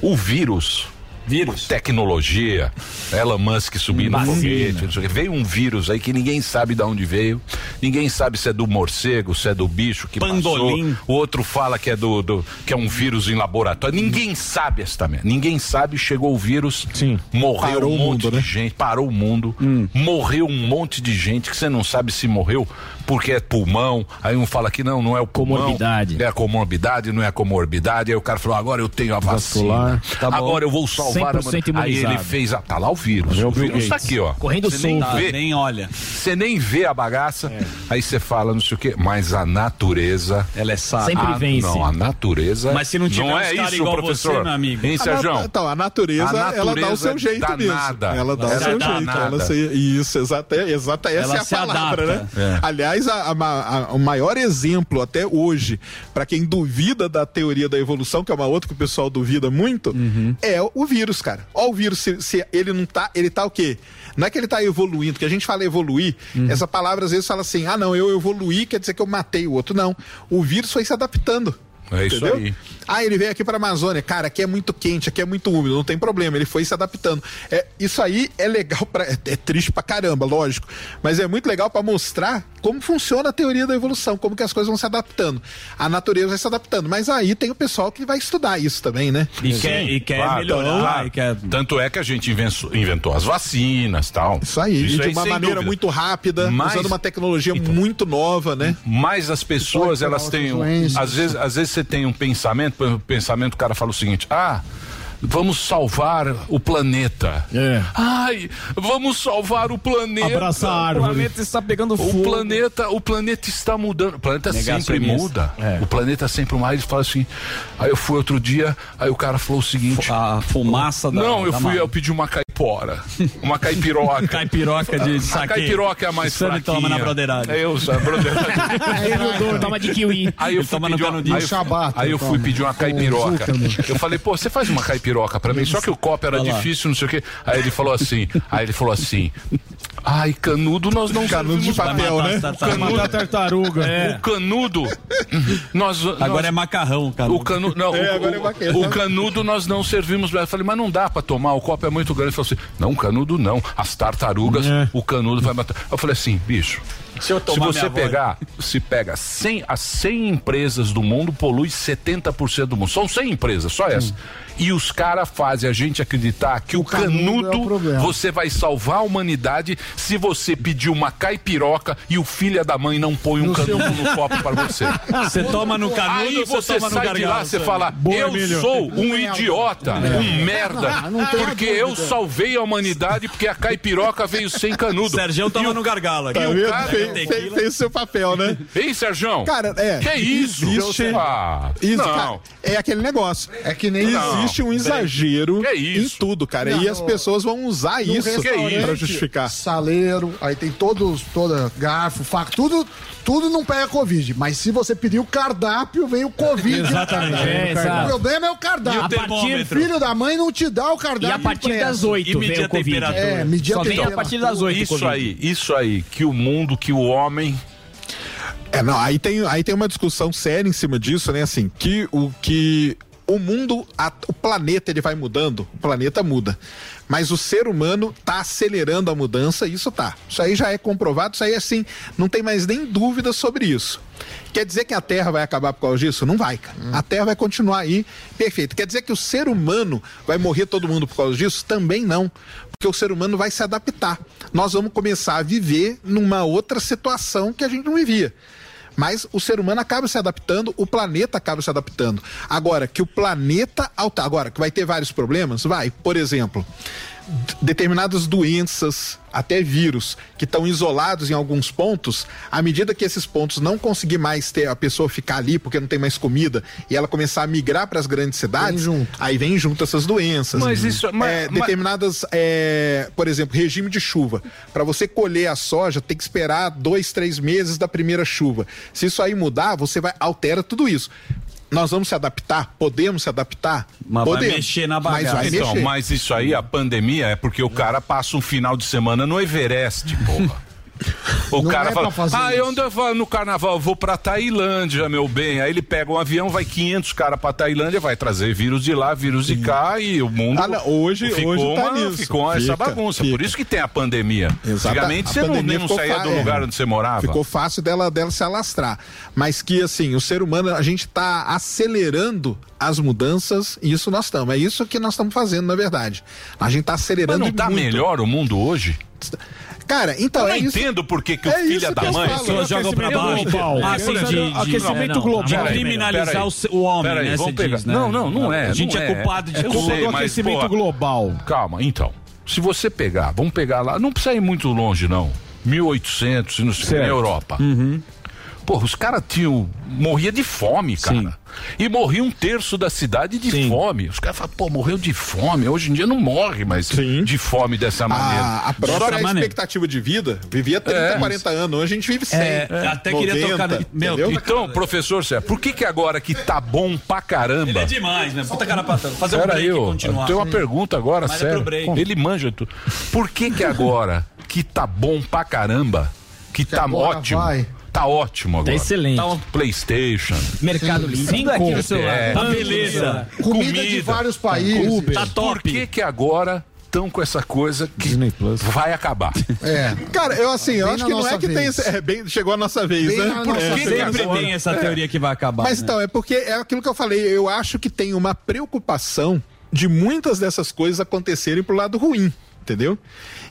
o vírus Vírus. tecnologia, Elon Musk subindo no foguete, não sei o quê. veio um vírus aí que ninguém sabe de onde veio, ninguém sabe se é do morcego, se é do bicho que Pangolim. passou, o outro fala que é do, do- que é um vírus em laboratório, ninguém sabe esta merda, ninguém sabe, chegou o vírus, Sim. morreu Parou um o monte mundo, de né? gente, parou o mundo, morreu um monte de gente que você não sabe se morreu porque é pulmão, aí um fala que não, não é o pulmão, Comorbidade. é a comorbidade, não é a comorbidade, aí o cara falou, agora eu tenho a vacina, Vascular. Tá agora eu vou salvar a 100% Aí ele imunizado. fez, a, tá lá o vírus, É o vírus tá Gates. aqui, ó. Correndo Você nem solto. vê, Nem olha. você nem vê a bagaça, aí você fala, não sei o quê, mas a natureza. Ela é sábia. Sempre a- vence. Não, a natureza. Mas se não tiver não é isso, igual professor. você, meu amigo. Hein, Sérgio? Então, a natureza, A ela dá o natureza seu jeito danada. mesmo. Ela dá o seu é jeito. danada. Ela se- isso, exata, exata, essa Ela é a se palavra, adapta. né? É. Aliás, a- a o maior exemplo até hoje, para quem duvida da teoria da evolução, que é uma outra que o pessoal duvida muito, é o vírus, cara. Ó, o vírus, se, se ele não tá, ele tá o quê? Não é que ele tá evoluindo, que a gente fala evoluir, essa palavra às vezes fala assim, ah não, eu evoluí, quer dizer que eu matei o outro. Não, o vírus foi se adaptando. É isso Entendeu? aí. Ah, ele veio aqui para Amazônia. Cara, aqui é muito quente, aqui é muito úmido, não tem problema. Ele foi se adaptando. É, isso aí é legal para é, é triste pra caramba, lógico, mas é muito legal para mostrar como funciona a teoria da evolução, como que as coisas vão se adaptando. A natureza vai se adaptando, mas aí tem o pessoal que vai estudar isso também, né? E quer, e quer Claro, melhorar. claro. E quer... Tanto é que a gente inventou, inventou as vacinas tal. Isso aí, e de aí, uma maneira dúvida. muito rápida, Mas- usando uma tecnologia muito nova, né? Mas as pessoas, elas têm. Às vezes, às vezes você tem um pensamento, por exemplo, pensamento, o cara fala o seguinte: ah. Vamos salvar o planeta. É. Ai, vamos salvar o planeta. Abraça a O árvore. planeta está pegando O fogo. planeta, o planeta está mudando. O planeta sempre muda. É. O planeta sempre mais. Ele fala assim. Aí eu fui outro dia, aí o cara falou o seguinte. A fumaça da. Não, eu da fui, eu pedi uma caipora. Uma caipiroca. Caipiroca de A saque. caipiroca é a mais Você fraquinha. toma na broderagem. É, eu, a broderagem. Toma de kiwi. Aí eu Ele fui toma no pedir uma, canudinho. aí eu, aí eu fui pedir uma caipiroca. Eu falei, pô, você faz uma caipiroca pra mim, só que o copo era Olha lá. difícil, não sei o quê. Aí ele falou assim, aí ele falou assim, Ai, canudo nós não Canudo de servimos papel, mais. né? O canudo, Matar tartaruga. O canudo, nós, Agora nós- é macarrão, cara. O canudo, não, É, o- agora é o, macarrão. o canudo nós não servimos mais. Eu falei, mas não dá pra tomar, o copo é muito grande. Ele falou assim, não, canudo não. As tartarugas, o canudo vai matar. Eu falei assim, bicho, Se eu se você minha avó- pegar, se pega 100, as 100 empresas do mundo, polui 70% do mundo. São 100 empresas, só essa. E os caras fazem a gente acreditar que o, canudo é o você vai salvar a humanidade se você pedir uma caipiroca e o filho da mãe não põe um canudo no copo para você. Você toma no canudo Aí ou você toma no sai de lá, você fala, Boa, eu Emílio. sou um idiota, um merda, Não, não tenha porque eu salvei a humanidade porque a caipiroca veio sem canudo. Sergião toma no gargalo aqui. Tá o vendo? cara- Fez, fez- fez o seu papel, né? Ei, Serjão. Cara, é. Que isso? Existe. Ah, Isso, não. cara, é aquele negócio. É que nem Existe um exagero Que em isso? tudo, cara. Não, e as pessoas vão usar isso restaurante, pra justificar. Saleiro, aí tem todos, toda garfo, faca, tudo, tudo não pega Covid. Mas se você pedir o cardápio, vem o Covid. Exatamente, é, o exato. problema é o cardápio. E o termômetro? filho da mãe não te dá o E cardápio. a partir impresso. das 8 E vem medir o a Covid. temperatura. É, medir Só a vem a temperatura. partir das 8 Isso aí, isso aí, que o mundo, que o homem. É, não, aí tem, aí tem uma discussão séria em cima disso, né? Assim, que o que o mundo, a- o planeta, ele vai mudando, o planeta muda. Mas o ser humano tá acelerando a mudança, isso tá. Isso aí já é comprovado, isso aí assim, não tem mais nem dúvida sobre isso. Quer dizer que a Terra vai acabar por causa disso? Não vai, cara. A Terra vai continuar aí, perfeito. Quer dizer que o ser humano vai morrer todo mundo por causa disso? Também não. Porque o ser humano vai se adaptar. Nós vamos começar a viver numa outra situação que a gente não vivia. Mas o ser humano acaba se adaptando, o planeta acaba se adaptando. Agora, que o planeta agora que vai ter vários problemas, vai. Por exemplo, determinadas doenças, até vírus, que estão isolados em alguns pontos, à medida que esses pontos não conseguir mais ter a pessoa ficar ali porque não tem mais comida e ela começar a migrar para as grandes cidades, aí vem junto essas doenças. Mas isso- mas- É, mas- determinadas, é, por exemplo, regime de chuva. Para você colher a soja, tem que esperar dois, três meses da primeira chuva. Se isso aí mudar, você vai altera tudo isso. Nós vamos se adaptar? Podemos se adaptar? Mas vai Podemos. mexer na Mas bagaça. vai Então, mexer. mas isso aí, a pandemia, é porque o cara passa um final de semana no Everest, porra. O Não cara é fala, ah, isso. eu ando eu no carnaval, eu vou pra Tailândia, meu bem. Aí ele pega um avião, vai 500 caras pra Tailândia, vai trazer vírus de lá, vírus de cá e o mundo Ah, não, hoje- ficou, hoje tá uma- nisso. ficou essa Fica, bagunça. fica. Por isso que tem a pandemia. Exata- Antigamente a você não, nem não saía do é. lugar onde você morava. Ficou fácil dela, dela se alastrar. Mas que, assim, o ser humano, a gente tá acelerando as mudanças e isso nós estamos. É isso que nós estamos fazendo, na verdade. A gente tá Mas acelerando não tá muito. melhor o mundo hoje? Cara, então eu é não isso. entendo por que, que o É filho isso da mãe. falo. Pessoas jogam pra baixo. Ah, assim, de, de, Aquecimento não, global. De criminalizar o, homem, Peraí, né? vamos pegar. diz, né? Não, não, não é. A gente não é culpado de tudo. aquecimento pô, global. Calma, então. Se você pegar, vamos pegar lá, não precisa ir muito longe, não. 1800, e não sei, na. Europa. Porra, os caras tinham. morria de fome, cara. E morria um terço da cidade de fome. Os caras falam, pô, morreu de fome. Hoje em dia não morre mais de fome dessa maneira. A, a própria expectativa de vida vivia 30, É. 40 anos. Hoje a gente vive 100. É, até queria tocar no- meu? Então, professor Sérgio, por que que agora que tá bom pra caramba? Ele é demais, né? Puta cara pra tanto. Fazer um Pera break aí, e continuar. tem uma pergunta agora, Mas é sério. pro break. Ele manja tudo. Por que que agora que tá bom pra caramba, que, tá agora ótimo, vai. Tá ótimo agora. Tá excelente. Tá um Playstation. Mercado Livre. Tudo aqui no celular. É. Tá beleza. Comida, de vários países. Uber. Tá top. Por que que agora estão com essa coisa que vai acabar? É. Cara, eu assim, eu Bem acho que não é que tem. vez. esse- É, bem, chegou a nossa vez, Bem né? na Por nossa que Sempre tem essa teoria que vai acabar. Mas né? então, é porque é aquilo que eu falei. Eu acho que tem uma preocupação de muitas dessas coisas acontecerem pro lado ruim. Entendeu?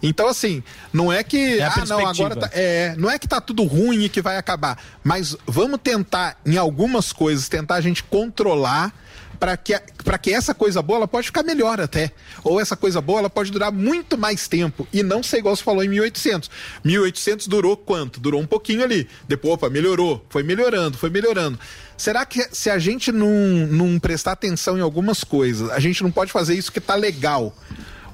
Então, assim, não é que. a ah, não, agora tá, é, não é que tá tudo ruim e que vai acabar. Mas vamos tentar, em algumas coisas, tentar a gente controlar para que, para que essa coisa boa ela pode ficar melhor até. Ou essa coisa boa ela pode durar muito mais tempo e não ser igual você falou em 1800. 1800 durou quanto? Durou um pouquinho ali. Depois, opa, melhorou. Foi melhorando, foi melhorando. Será que se a gente não, não prestar atenção em algumas coisas, a gente não pode fazer isso que tá legal?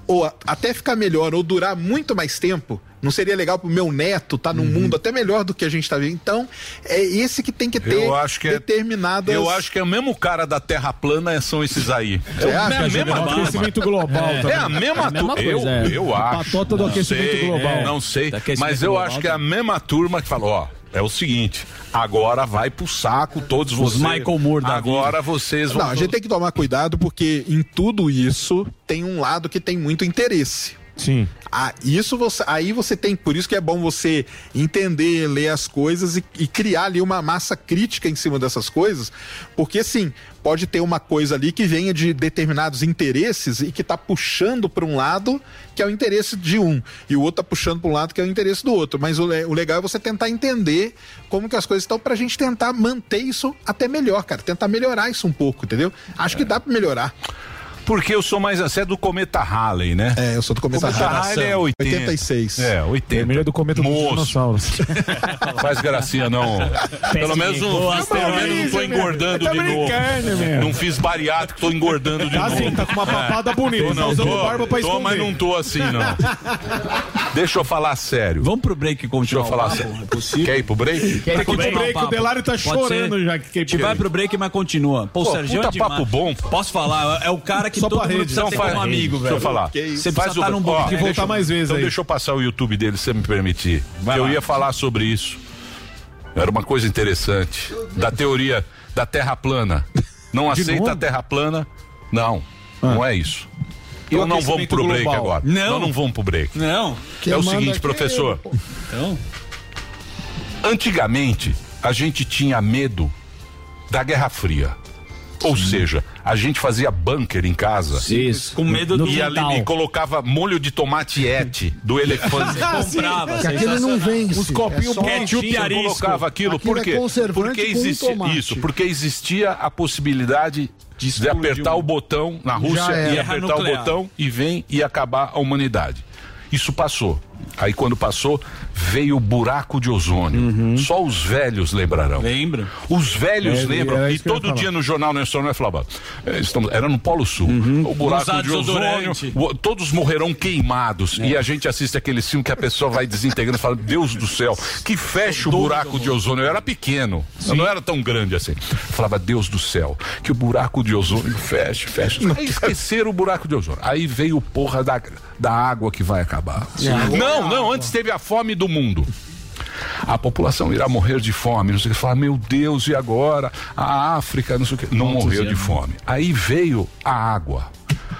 Ou a- até ficar melhor, ou durar muito mais tempo, não seria legal pro meu neto estar num mundo até melhor do que a gente tá vivendo? Então, é esse que tem que ter Eu acho que é, determinadas. eu acho que é o mesmo cara da Terra plana são esses aí. Você É, acha? a mesma É aquecimento global É, também. é a mesma, É a mesma turma. coisa, eu, é. eu A acho. patota do Não aquecimento sei, global. é, Não sei, aquecimento mas eu global acho que é a mesma turma que falou, ó, é o seguinte, agora vai pro saco todos Os vocês. Michael Moore da Agora vocês vão Não, a gente tem que tomar cuidado porque em tudo isso tem um lado que tem muito interesse. Sim. Ah, isso você, aí você tem, por isso que é bom você entender, ler as coisas e, e criar ali uma massa crítica em cima dessas coisas, porque sim, pode ter uma coisa ali que venha de determinados interesses e que tá puxando para um lado que é o interesse de um e o outro tá puxando para um lado que é o interesse do outro, mas o, o legal é você tentar entender como que as coisas estão pra gente tentar manter isso até melhor, cara, tentar melhorar isso um pouco, entendeu? Acho que dá para melhorar. Porque eu sou mais você é do cometa Halley, né? É, eu sou do cometa Halley é 80. 86. É, 80. Vermelho do cometa dos Moço. dinossauros. Faz gracinha, não. Pelo menos, não, Boa, pelo menos não tô Maurício, engordando de Tá novo. meu. Não fiz bariátrico, tô engordando de Tá novo. sim, tá com uma papada bonita, Tô, tá não, usando tô, barba pra tô, esconder. mas não tô assim, não. Deixa eu falar sério. Vamos pro break e continuar Deixa eu falar o papo? sério. É possível? Quer ir pro break? Quer ir pro break? break, o Delário tá Pode chorando ser. já que A gente vai pro break, mas continua. Pô, o Pô, Sergião puta é papo bom. Posso falar? É o cara que Só todo pra mundo rede. precisa Então ter faz, como amigo, deixa velho. eu falar. Você Faz precisa estar num bom... ó, que voltar deixa eu- mais vezes Então aí. deixa eu passar o YouTube dele, se você me permitir. Vai eu lá. ia falar sobre isso. Era uma coisa interessante. Da teoria da Terra plana. Não aceita a Terra plana? Não, não é isso. E o Então não vamos pro break global? agora. Não. Nós não vamos pro break. Não. é o seguinte, aqui é professor. Então... Antigamente, a gente tinha medo da Guerra Fria. Ou seja, a gente fazia bunker em casa. Isso, com medo do E ali e colocava molho de tomate ete do elefante. Você comprava. Que aquele não vence. Uns copinhos é Ketchup e arisco. colocava aquilo, Aquilo por é quê? conservante porque existia isso, porque existia a possibilidade de, explodir apertar o botão na Rússia e apertar o botão e vem e acabar a humanidade. Isso passou. Aí quando passou, veio o buraco de ozônio. Só os velhos lembrarão. Lembra? Os velhos É, lembram. era E todo dia no jornal Nacional falava. "É, estamos- era no Polo Sul. O buraco de ozônio. o- todos morrerão queimados. E a gente assiste aquele filme que a pessoa vai desintegrando e fala: Deus do céu, que fecha o buraco de ozônio. Eu era pequeno. Eu não era tão grande assim. Eu falava, Deus do céu, que o buraco de ozônio feche, feche. Aí esqueceram o buraco de ozônio. Aí veio porra da, da água que vai acabar. Não, não, antes teve a fome do mundo. A população irá morrer de fome. Não sei o que. Fala, meu Deus, e agora? A África, não sei o que. Não morreu de fome. Aí veio a água.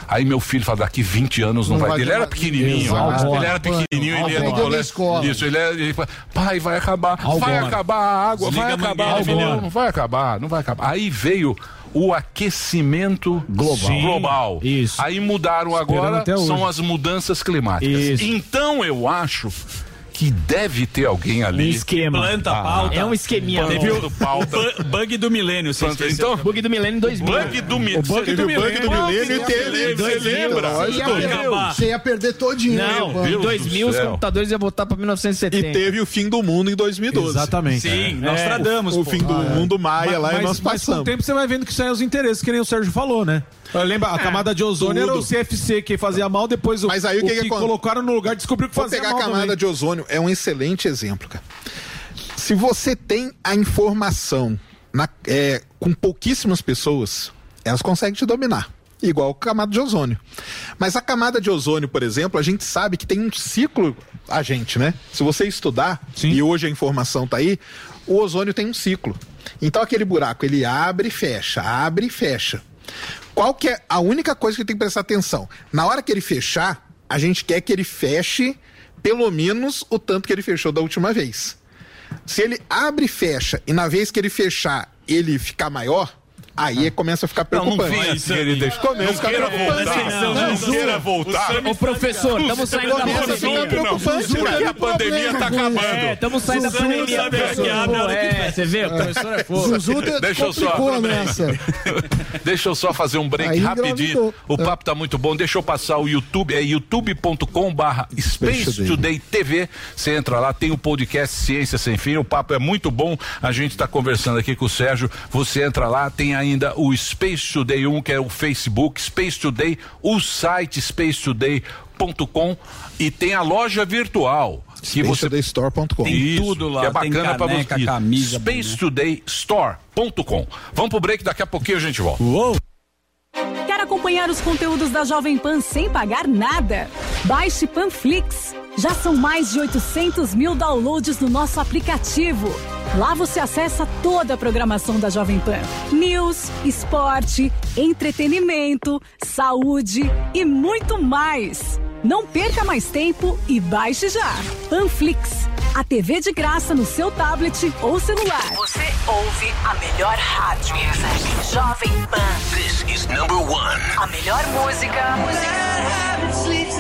Aí meu filho fala, daqui 20 anos não, Não vai vai ter. Ele era pequenininho. Exato. Ele era pequenininho, ele ia no colégio. Isso, ele, era, ele fala, pai, vai acabar. Vai acabar a água, Desliga vai acabar. mangueira, filhão. não vai acabar, não vai acabar. Aí veio o aquecimento global. Sim, global. isso. Aí mudaram agora, são as mudanças climáticas. Isso. Então eu acho que deve ter alguém Um ali. esquema. Planta a pauta. É um esqueminha. Planta Teve do pauta. Bu- Bug do milênio, você Planta-. Então, Bug do milênio em 2000. bug do milênio. bug Você do viu o milênio. milênio e teve- Você lembra? Você ia, perder, você ia perder todinho. Não, né, em Deus 2000 do os computadores iam voltar pra E 1970. teve o fim do mundo em 2012. Exatamente. Sim, É. Nostradamus. O pô. fim do mundo maia lá e nós mas com o passamos. tempo você vai vendo que isso aí é os interesses, que nem o Sérgio falou, né? Lembra, a camada de ozônio era o tudo. CFC que fazia mal, depois o, Mas aí o que que acon- colocaram no lugar descobriu que Vou fazia pegar a mal camada também. de ozônio, é um excelente exemplo, cara. Se você tem a informação na- é, com pouquíssimas pessoas, elas conseguem te dominar. Igual a camada de ozônio. Mas a camada de ozônio, por exemplo, a gente sabe que tem um ciclo, a gente, né? Se você estudar, e hoje a informação tá aí, o ozônio tem um ciclo. Então aquele buraco, ele abre e fecha, abre e fecha. Qual que é a única coisa que tem que prestar atenção? Na hora que ele fechar, a gente quer que ele feche pelo menos o tanto que ele fechou da última vez. Se ele abre e fecha, e na vez que ele fechar, ele ficar maior, aí começa a ficar Não, não preocupante. venha, querido. Começa a Não ficar queira preocupante. voltar. Não, não queira voltar. Ô, professor, estamos saindo da Começa a pandemia. preocupante, porque a pandemia tá acabando. É, estamos saindo da pandemia. É, você vê, o professor é fogo. Deixa eu só. Deixa eu só fazer um break rapidinho. O papo tá muito bom. Deixa eu passar o YouTube, é youtube.com/barra Space Space Today TV. Você entra lá, tem o podcast Ciência Sem Fim. O papo é muito bom. A gente tá conversando aqui com o Sérgio. Você entra lá, tem a ainda o Space Today 1, que é o Facebook Space Today, o site spacetoday.com e tem a loja virtual. Que você SpaceTodayStore.com. Tem Isso, tudo lá, que é bacana pra caneca, você. camisa, SpaceTodayStore.com. Vamos pro break, daqui a pouquinho a gente volta. Quer acompanhar os conteúdos da Jovem Pan sem pagar nada? Baixe Panflix. Já são mais de 800 mil downloads no nosso aplicativo. Lá você acessa toda a programação da Jovem Pan: news, esporte, entretenimento, saúde e muito mais. Não perca mais tempo e baixe já. Panflix, a TV de graça no seu tablet ou celular. Você ouve a melhor rádio. Jovem Pan. This is number one. A melhor música. Conversations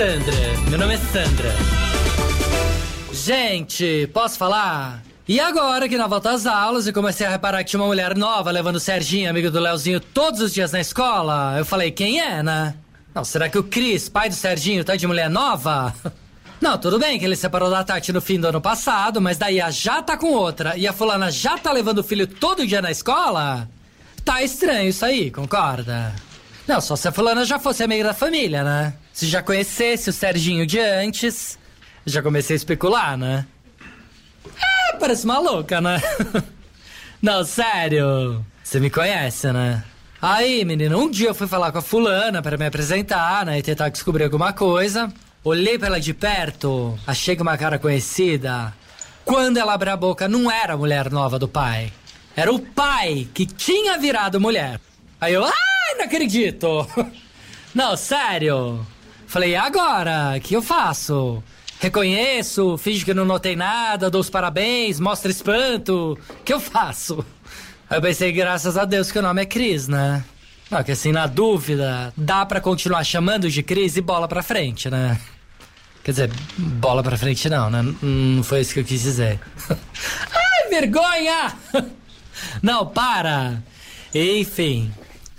Sandra, meu nome é Sandra. Gente, posso falar? E agora que na volta às aulas eu comecei a reparar que tinha uma mulher nova levando o Serginho, amigo do Leozinho, todos os dias na escola, eu falei, quem é, né? Não, será que o Cris, pai do Serginho, tá de mulher nova? Não, tudo bem que ele separou da Tati no fim do ano passado, mas daí a já tá com outra e a fulana já tá levando o filho todo dia na escola? Tá estranho isso aí, concorda? Não, só se a fulana já fosse amiga da família, né? Se já conhecesse o Serginho de antes, já comecei a especular, né? É, parece maluca, né? Não, sério. Você me conhece, né? Aí, menino, um dia eu fui falar com a fulana para me apresentar, né? E tentar descobrir alguma coisa. Olhei pra ela de perto, achei que uma cara conhecida. Quando ela abriu a boca, não era a mulher nova do pai. Era o pai que tinha virado mulher. Aí eu, ai, não acredito! Não, sério. Falei, agora? O que eu faço? Reconheço, finge que não notei nada, dou os parabéns, mostro espanto. O que eu faço? Eu pensei, graças a Deus, que o nome é Cris, né? Não, que assim, na dúvida, dá pra continuar chamando de Cris e bola pra frente, né? Quer dizer, bola pra frente não, né? Não foi isso que eu quis dizer. Ai, vergonha! Não, para! Enfim,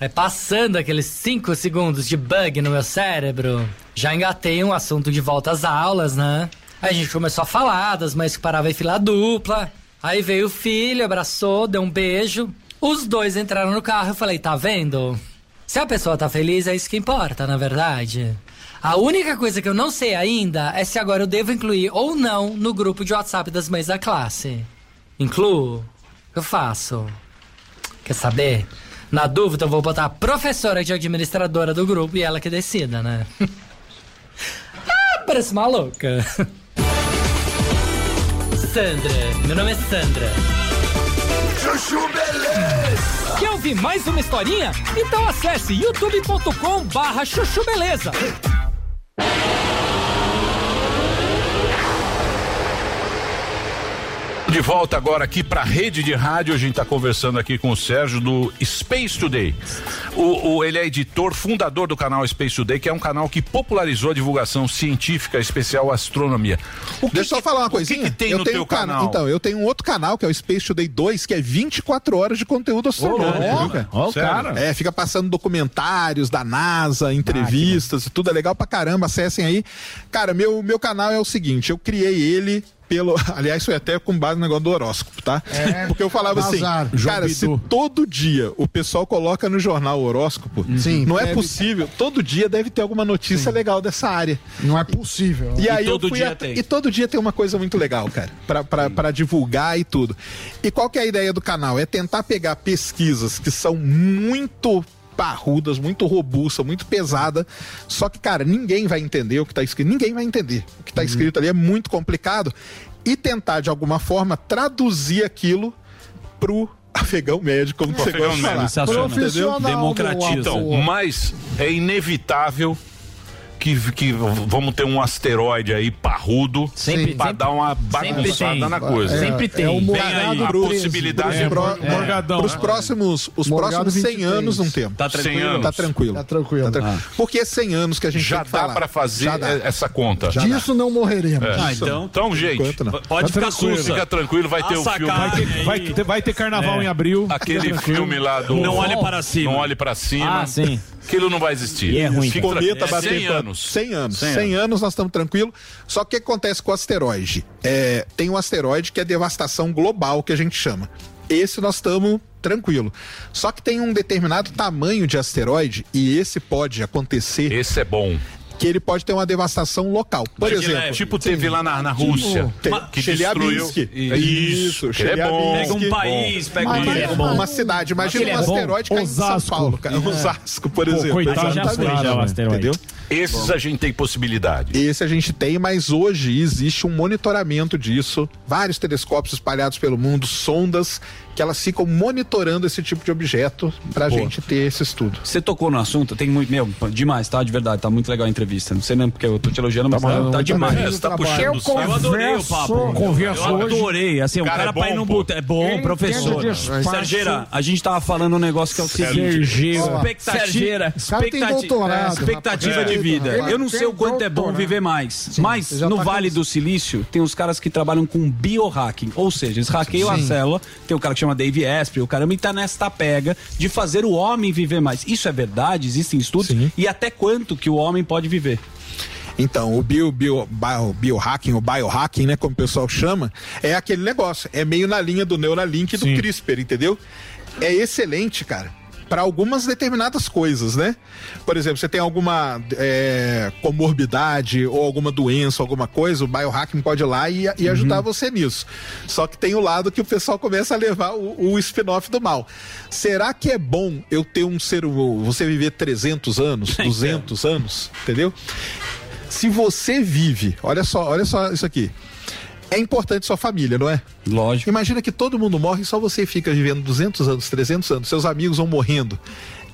é passando aqueles 5 segundos de bug no meu cérebro, já engatei um assunto de volta às aulas, né? Aí a gente começou a falar das mães que paravam em fila dupla. Aí veio o filho, abraçou, deu um beijo. Os dois entraram no carro e eu falei, tá vendo? Se a pessoa tá feliz, é isso que importa, na verdade. A única coisa que eu não sei ainda é se agora eu devo incluir ou não no grupo de WhatsApp das mães da classe. Incluo? Eu faço? Quer saber? Na dúvida, eu vou botar a professora de administradora do grupo e ela que decida, né? ah, parece maluca. Sandra, meu nome é Sandra. Chuchu Beleza. Quer ouvir mais uma historinha? Então acesse youtube.com barra chuchu beleza. De volta agora aqui para a rede de rádio. A gente está conversando aqui com o Sérgio do Space Today. O, o- ele é editor, fundador do canal Space Today, que é um canal que popularizou a divulgação científica, especial astronomia. O que Deixa eu só falar uma o que coisinha. que tem eu no tenho teu um cana- canal? Então, eu tenho um outro canal que é o Space Today 2, que é 24 horas de conteúdo astronômico. cara. Cara. É, fica passando documentários da NASA, entrevistas, tudo é legal pra caramba. Acessem aí. Cara, meu, meu canal é o seguinte: eu criei ele. Pelo, aliás, foi até com base no negócio do horóscopo, tá? É, Porque eu falava assim, azar. João cara, se Bidu. todo dia o pessoal coloca no jornal o horóscopo, Sim, não é deve- possível. Todo dia deve ter alguma notícia legal dessa área. Não é possível. E, aí todo eu fui dia at- tem. E todo dia tem uma coisa muito legal, cara, pra divulgar e tudo. E qual que é a ideia do canal? É tentar pegar pesquisas que são muito parrudas, muito robustas, muito pesada. Só que, cara, ninguém vai entender o que tá escrito. Ninguém vai entender. O que tá escrito ali é muito complicado. E tentar, de alguma forma, traduzir aquilo pro afegão médio, como você Afegão gosta de falar. médio. Entendeu? Então, mas é inevitável que, que vamos ter um asteroide aí parrudo Sempre- para sempre- dar uma bagunçada na coisa. Sempre tem. É o Vem aí a possibilidade Pros, pro, é, Morgadão. Pros próximos, os Morgado próximos 100 23. anos não temos. Tá tranquilo? 100 anos. Tá tranquilo. Tá tranquilo. Tá tranquilo. Porque é 100 anos que a gente já tem que dá falar. para fazer dá. essa conta. Já dá. Disso não morreremos. É. Ah, então- então, gente, Enquanto. Pode Tá ficar tranquilo. sussa. fica tranquilo, vai ter o filme. Vai ter, vai ter- vai ter carnaval É. em abril. Aquele tranquilo. filme lá do. Não olhe para cima. Não olhe para cima. Ah, sim. Aquilo não vai existir. E é ruim. Fica Cometa tranquilo. É bater 100 pra- anos. 100 anos. 100 100, anos nós estamos tranquilos. Só que o que acontece com o asteroide? É, tem um asteroide que é devastação global, que a gente chama. Esse nós estamos tranquilo. Só que tem um determinado tamanho de asteroide e esse pode acontecer Esse é bom. Que ele pode ter uma devastação local. Por Tipo, exemplo, tipo teve lá na, na Rússia. tem- que Chelyabinsk. destruiu. Isso, que é bom. Pega um país, pega um Mas- mas- uma, cidade. Imagina um é bom. asteroide caindo em São. Paulo, cara. Osasco, por Pô, exemplo. coitado, já foi, já, o asteroide. Entendeu? Esses a gente tem possibilidade. Esse a gente tem, mas hoje existe um monitoramento disso. Vários telescópios espalhados pelo mundo, sondas que elas ficam monitorando esse tipo de objeto pra Boa. gente ter esse estudo. Você tocou no assunto, tem muito. Meu, demais, tá? De verdade, tá muito legal a entrevista. Não sei nem porque eu tô te elogiando, mas tá, tá muito demais. bem. É, você tá puxando Eu o saco. Eu adorei o papo. Converso Eu adorei. Assim, o Cara, cara, é pra ir bom, no boteco. É bom, professor. Sergeira, a gente tava falando um negócio que é o seguinte: Sergeira. expectativa, Sergeira. O cara tem expectati- doutorado, expectativa rapaz. de vida. Ele Eu não sei o quanto é bom viver mais. Mas já no tá Vale do Silício tem os caras que trabalham com biohacking. Ou seja, eles hackeiam a célula. Tem o cara que chama Dave Asprey, o caramba, e tá nesta pega de fazer o homem viver mais. Isso é verdade? Existem estudos? E até quanto que o homem pode viver? Então, o bio, bio, bio, biohacking, o biohacking, né, como o pessoal chama, é aquele negócio. É meio na linha do Neuralink e do Sim. CRISPR, entendeu? É excelente, cara. Para algumas determinadas coisas, né? Por exemplo, você tem alguma é, comorbidade ou alguma doença, alguma coisa, o biohacking pode ir lá e, e ajudar você nisso. Só que tem o lado que o pessoal começa a levar o, o spin-off do mal. Será que é bom eu ter um ser humano, você viver 300 anos, 200 anos, entendeu? Se você vive, olha só, olha só isso aqui. É importante sua família, não é? Lógico. Imagina que todo mundo morre e só você fica vivendo 200 anos, 300 anos, seus amigos vão morrendo.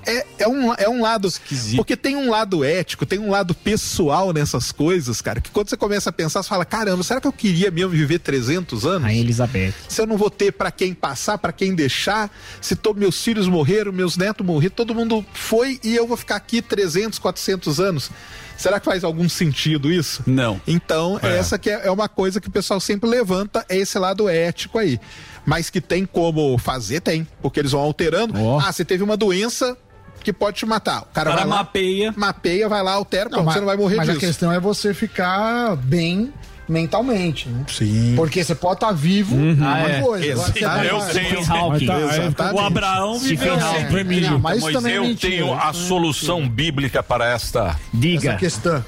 É, é, um, é um lado. Porque tem um lado ético, tem um lado pessoal nessas coisas, cara, que quando você começa a pensar, você fala: caramba, será que eu queria mesmo viver 300 anos? A Elizabeth. Se eu não vou ter pra quem passar, pra quem deixar, se to, meus filhos morreram, meus netos morreram, todo mundo foi e eu vou ficar aqui 300, 400 anos. Será que faz algum sentido isso? Não. Então, É. essa que é, é uma coisa que o pessoal sempre levanta, é esse lado ético aí. Mas que tem como fazer, tem. Porque eles vão alterando. Ah, você teve uma doença que pode te matar. O cara, O cara vai lá, mapeia. mapeia, vai lá, altera, pronto, mas, você não vai morrer mas disso. a questão é você ficar bem mentalmente, né? Sim. Porque você pode estar vivo, Uhum. uma Ah, é. coisa. Agora você vai Eu tenho. Tá, Exatamente. O Abraão viveu assim. Hawking. Não, mas também é eu mentira. tenho a solução bíblica para esta. Essa Diga. questão.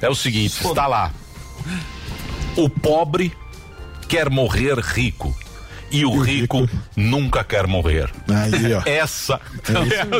É o seguinte, está lá. O pobre quer morrer rico. E o rico nunca quer morrer. Aí, ó. Essa.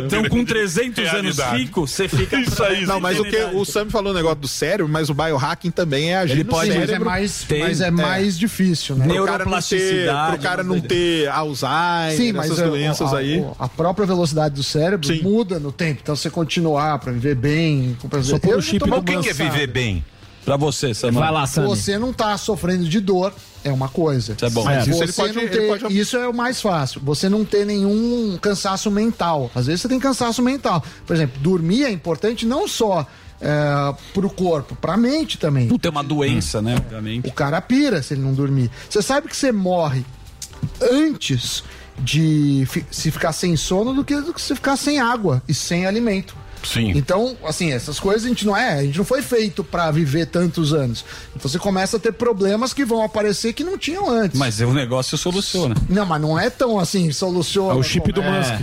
Então, com 300 anos rico, você fica. Isso aí. Não, mas o que o Sam falou o negócio do cérebro, mas o biohacking também é agir Ele no pode- Sim, mas é cérebro. mais, Tem- mas é mais difícil, né? pro cara não ter, neuroplasticidade, cara não ter Alzheimer, Sim, mas essas é, doenças a, aí. a própria velocidade do cérebro Sim. muda no tempo. Então, você continuar para viver bem, com Só pôr o chip no O que, é viver bem? Pra você, Samuel. Você não tá sofrendo de dor, é uma coisa. Isso é bom. Mas Isso você ele pode- não ele ter- pode- Isso é o mais fácil. Você não ter nenhum cansaço mental. Às vezes você tem cansaço mental. Por exemplo, dormir é importante não só é, pro corpo, pra mente também. Puta, é uma doença, né? Obviamente. O cara pira se ele não dormir. Você sabe que você morre antes de fi- se ficar sem sono do que, do que se ficar sem água e sem alimento. Sim. Então, assim, essas coisas a gente não é, a gente não foi feito pra viver tantos anos. Então você começa a ter problemas que vão aparecer que não tinham antes. Mas o negócio soluciona. Não, mas não é tão assim, soluciona. É o chip do como- Musk.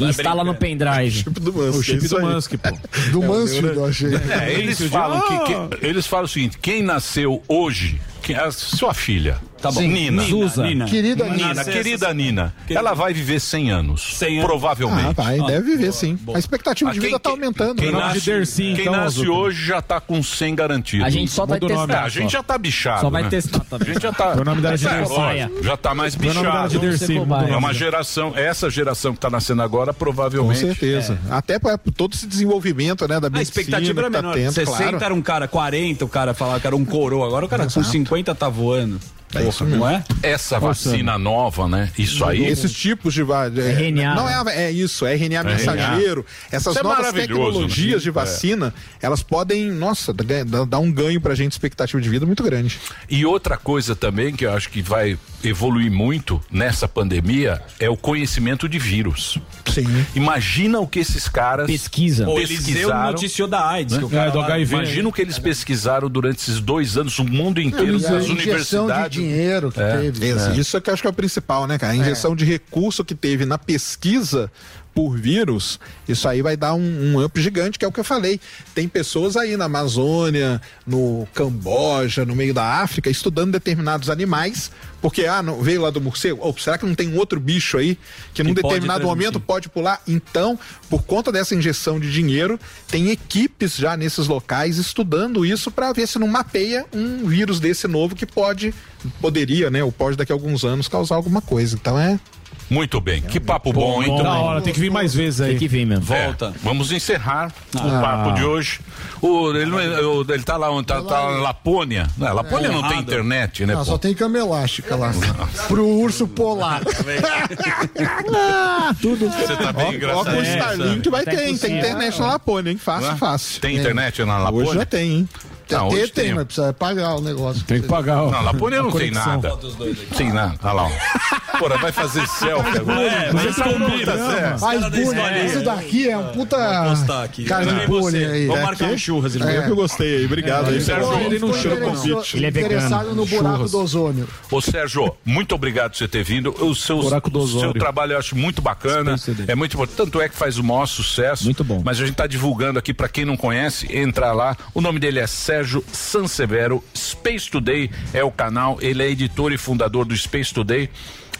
Instala no pendrive. chip do Musk. O chip do aí. Musk, pô. Do Mansfield, eu achei. É, eles falam que, que- eles falam o seguinte: quem nasceu hoje, que é a sua filha, Tá bom. Sim, Nina. Nina, Querida Nina, Nina. querida Nina, ela vai viver 100 anos, 100 anos. provavelmente. Ah, vai, deve viver sim. A expectativa Ah, de quem- vida tá aumentando. Quem né? nasce, Dercy, quem então, nasce Azuca. hoje já tá com 100 garantido. A gente só vai Muda o nome. É, testar. a gente já tá bichado. Só vai né? testar também. A gente já tá. Meu nome dela é É, Dercy. lógico, já tá mais é bichado. Dercy. É uma geração, essa geração que tá nascendo agora, Com provavelmente. certeza. Até para todo esse desenvolvimento né, da A expectativa era que tá menor. tendo, 60 claro. era um cara, 40 o cara falava que era um coroa. Agora o cara com 50 tá voando. É mesmo. não é? Essa vacina nova, né? Isso aí. Esses tipos de é, RNA, Não é, é isso, é RNA mensageiro. Essas Isso é novas maravilhoso, tecnologias né? de vacina, elas podem, nossa, dar- um ganho pra gente, expectativa de vida muito grande. E outra coisa também que eu acho que vai evoluir muito nessa pandemia é o conhecimento de vírus. Sim. Imagina o que esses caras Pesquisa. O Eliseu pesquisaram. noticiou da AIDS. Que o É, cara do lá- HIV. Imagina o que eles pesquisaram durante esses dois anos, o mundo inteiro, as universidades. Dinheiro que É. teve. Isso, isso é que eu acho que é o principal, né, cara? A injeção de recurso que teve na pesquisa por vírus, isso aí vai dar um, um up gigante, que é o que eu falei. Tem pessoas aí na Amazônia, no Camboja, no meio da África, estudando determinados animais, porque, ah, não, veio lá do morcego, ou será que não tem um outro bicho aí que num Que pode determinado transmitir. momento pode pular? Então, por conta dessa injeção de dinheiro, tem equipes já nesses locais estudando isso para ver se não mapeia um vírus desse novo que pode, poderia, né, ou pode daqui a alguns anos causar alguma coisa. Então é Muito bem, que papo bom, hein? Da hora, tem que vir mais vezes aí. Tem que vir mesmo. Volta. vamos encerrar o Ah. papo de hoje. O, ele, não é- o- ele tá lá onde tá, tá lá em Lapônia. Não, Lapônia não tem internet, né? Não, pô? só tem cama elástica lá. Pro urso polar. Ah, tudo. Você tá bem Ó, engraçado. com o É, Starlink vai Tá ter, hein? Tem internet na Lapônia, hein? Fácil, fácil. Tem internet na Lapônia? Hoje já tem, hein? Não, tem, hoje tem, tem. mas precisa pagar o negócio. Tem que pagar. ó. Não, Lapônia não tem nada. Tem nada. Olha lá. ó. Porra, vai fazer selfie agora. É, mas tá combina. Mas caras da bullying, isso daqui é um puta cara Eu de bullying aí. Vamos É. marcar um churras. Ele Eu que gostei aí, obrigado aí. Sérgio, ele não chama convite. Ele é vegano. interessado no buraco Churras. do ozônio. Ô Sérgio, muito obrigado por você ter vindo. O seu, seu trabalho eu acho muito bacana. É muito importante. Tanto é que faz o maior sucesso. Muito bom. Mas a gente está divulgando aqui para quem não conhece, entrar lá. O nome dele é Sérgio Sansevero. Space Today é o canal. Ele é editor e fundador do Space Today.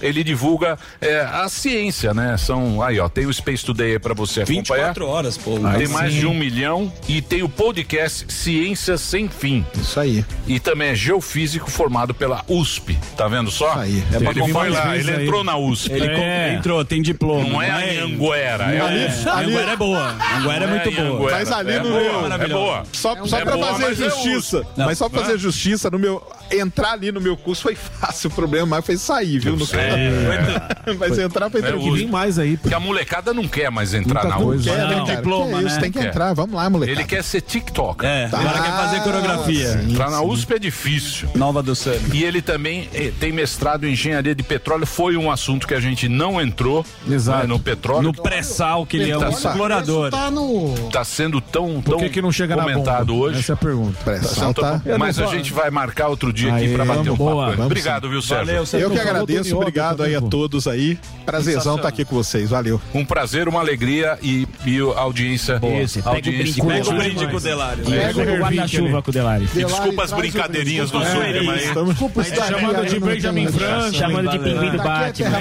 Ele divulga é, a ciência, né? São aí, ó, tem o Space Today aí para você acompanhar. 24 horas, pô. Tem mais de um milhão e tem o podcast Ciência Sem Fim. Isso aí. E também é geofísico formado pela USP. Tá vendo só? Isso aí. É foi mais lá, ele aí. entrou na USP. Ele É. entrou, tem diploma. Não é a Anguera, é, É, a a Anguera é boa. Anguera é Não muito boa. Anguera. Mas ali é no boa, meu- É boa. Só, só É pra boa, fazer mas é justiça. mas só pra fazer justiça, no meu. Entrar ali no meu curso foi fácil. O problema mais foi sair, viu? Eu No sei, cara. É. Mas entrar foi É Tem que vir mais aí. Porque a molecada não quer mais entrar Muita na coisa. USP. Quer, né, Não, cara? diploma, Que isso, né? Tem que Quer. entrar, vamos lá, moleque. Ele quer ser TikTok. É, agora quer fazer coreografia. sim. Entrar na USP é difícil. Nova do Sano. E ele também eh, tem mestrado em engenharia de petróleo. Foi um assunto que a gente não entrou Exato. né, no petróleo. No pré-sal, que ele é um Tá explorador. Tá no. Tá sendo tão, Por tão que, que não chega na comentado hoje. Essa é a pergunta. Pressão, tá? Não Mas a gente vai marcar outro dia aqui pra bater um papo. Obrigado, viu, Sérgio? Eu que agradeço, Yoga obrigado aí a todos aí. Prazerzão estar aqui com vocês, valeu. Um prazer, uma alegria e, e a audiência. Isso, pega o audiência brinde, Pega o Demais. brinde com o Delário. Pega o guarda-chuva com o Delari. E desculpa as brincadeirinhas do. Zuckerman aí. Estamos Desculpa Tá chamando de Benjamin Franklin. Chamando de pinguim do é Batman.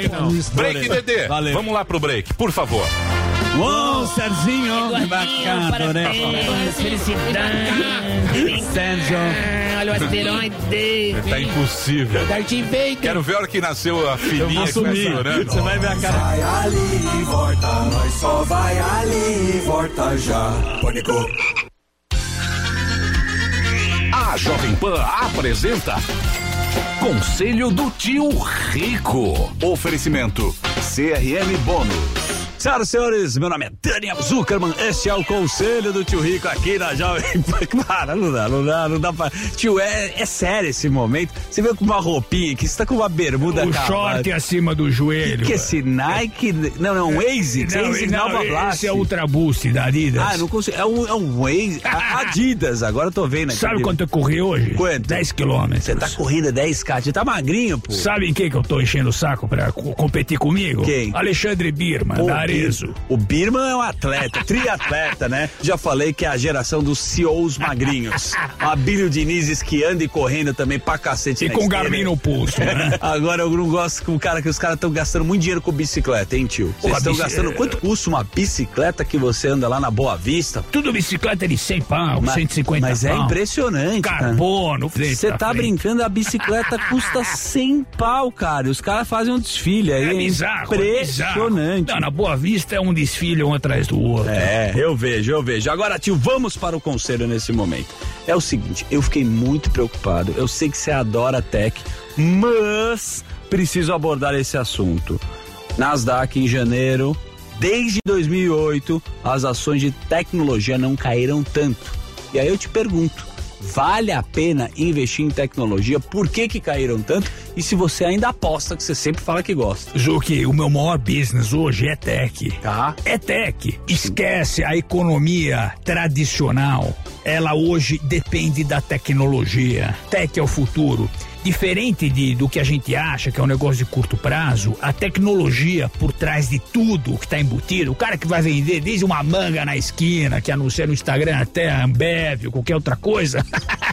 Break, Dedê. Vamos lá pro break, por favor. Ô, Serginho, bacana, né? Felicidade. Sérgio. Olha o asteroide. Tá impossível. Darth Vader. Quero ver a hora que nasceu a Eu filhinha vou que vai chorando. Você vai ver a cara. Vai ali e volta, nós só vai ali e volta já. Pânico. A Jovem Pan apresenta Conselho do Tio Rico. Oferecimento CRM Bônus. Senhoras e senhores, meu nome é Daniel Zuckerman, este é o Conselho do Tio Rico aqui na Jovem Pan. Cara, não dá, não dá, não dá pra... Tio, é, é sério esse momento. Você veio com uma roupinha aqui, você tá com uma bermuda O cavada. short acima do joelho. Que que é esse Nike? Não, não, um Waze. Não, Waze não, Nova Blast. esse é Ultra Boost da Adidas. Ah, não consigo. É um, é um Waze. A- Adidas, agora eu tô vendo aqui. Sabe quanto eu corri hoje? Quanto? 10 quilômetros. Você tá correndo 10k, você tá magrinho, pô. Sabe em quem que eu tô enchendo o saco pra co- competir comigo? Quem? Alexandre Birman, Pô, da O Birman é um atleta, triatleta, né? Já falei que é a geração dos CEOs magrinhos. O Abílio Diniz que anda e correndo também pra cacete. E com esteira. Garmin no pulso, né? Agora eu não gosto com o cara que os caras estão gastando muito dinheiro com bicicleta, hein, tio? Vocês estão bici- gastando. Quanto custa uma bicicleta que você anda lá na Boa Vista? Tudo bicicleta de 100 pau, Mas- 150 Mas é pau. impressionante. Carbono, Você tá frente. brincando, a bicicleta custa 100 pau, cara. Os caras fazem um desfile aí. É bizarro, é bizarro. Impressionante. Não, na Boa Vista é um desfile um atrás do outro. É, eu vejo, eu vejo. Agora, tio, vamos para o conselho nesse momento. É o seguinte, eu fiquei muito preocupado. Eu sei que você adora tech, mas preciso abordar esse assunto. Nasdaq em janeiro, desde 2008, as ações de tecnologia não caíram tanto. E aí eu te pergunto, vale a pena investir em tecnologia? Por que que caíram tanto? E se você ainda aposta, que você sempre fala que gosta. Zuki, o meu maior business hoje é tech. Tá. É tech. Esquece a economia tradicional. Ela hoje depende da tecnologia. Tech é o futuro. Diferente de, do que a gente acha que é um negócio de curto prazo, a tecnologia por trás de tudo que está embutido, o cara que vai vender desde uma manga na esquina, que anuncia no Instagram até a Ambev ou qualquer outra coisa,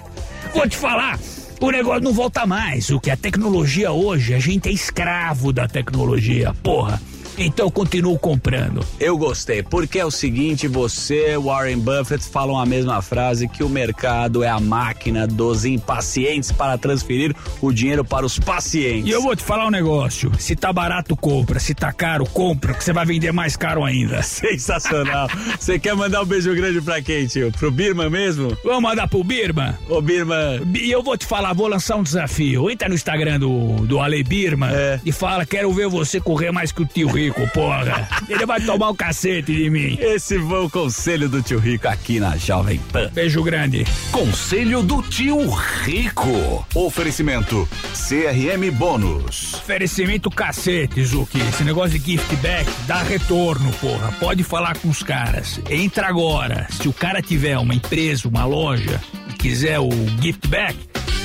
vou te falar, o negócio não volta mais. O que a tecnologia hoje, a gente é escravo da tecnologia, porra. Então eu continuo comprando. Eu gostei, porque é o seguinte, você, Warren Buffett, falam a mesma frase que o mercado é a máquina dos impacientes para transferir o dinheiro para os pacientes. E eu vou te falar um negócio: se tá barato, compra. Se tá caro, compra, que você vai vender mais caro ainda. Sensacional. Você quer mandar um beijo grande pra quem, tio? Pro Birman mesmo? Vamos mandar pro Birman? Ô, Birman. E eu vou te falar, vou lançar um desafio. Entra no Instagram do, do Ale Birman É. e fala: quero ver você correr mais que o tio Rico, porra. Ele vai tomar um cacete de mim. Esse foi o conselho do tio Rico aqui na Jovem Pan. Beijo grande. Conselho do Tio Rico. Oferecimento CRM Bônus. Oferecimento cacete, Zuki. Esse negócio de gift back dá retorno, porra. Pode falar com os caras. Entra agora. Se o cara tiver uma empresa, uma loja e quiser o gift back,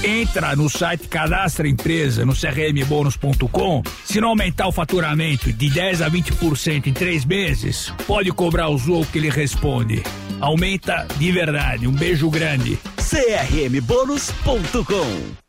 entra no site cadastra empresa no crmbonus.com. Se não aumentar o faturamento de 10 a 20% em três meses, pode cobrar o Zou que ele responde. Aumenta de verdade. Um beijo grande. crmbonus.com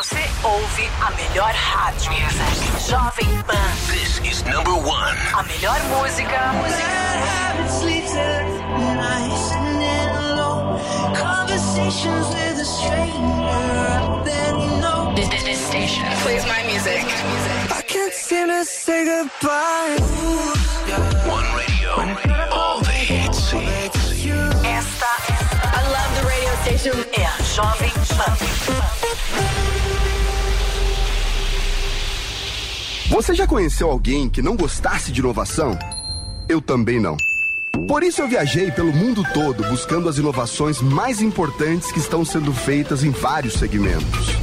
Você ouve a melhor rádio. Jovem Pan. This is number one. A melhor música. This, this, this station plays my music. I can't seem to say goodbye. One radio. All the hits. Station. É a Jovem Pan. Você já conheceu alguém que não gostasse de inovação? Eu também não. Por isso eu viajei pelo mundo todo buscando as inovações mais importantes que estão sendo feitas em vários segmentos.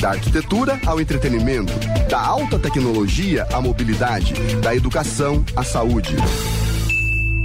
Da arquitetura ao entretenimento, da alta tecnologia à mobilidade, da educação à saúde.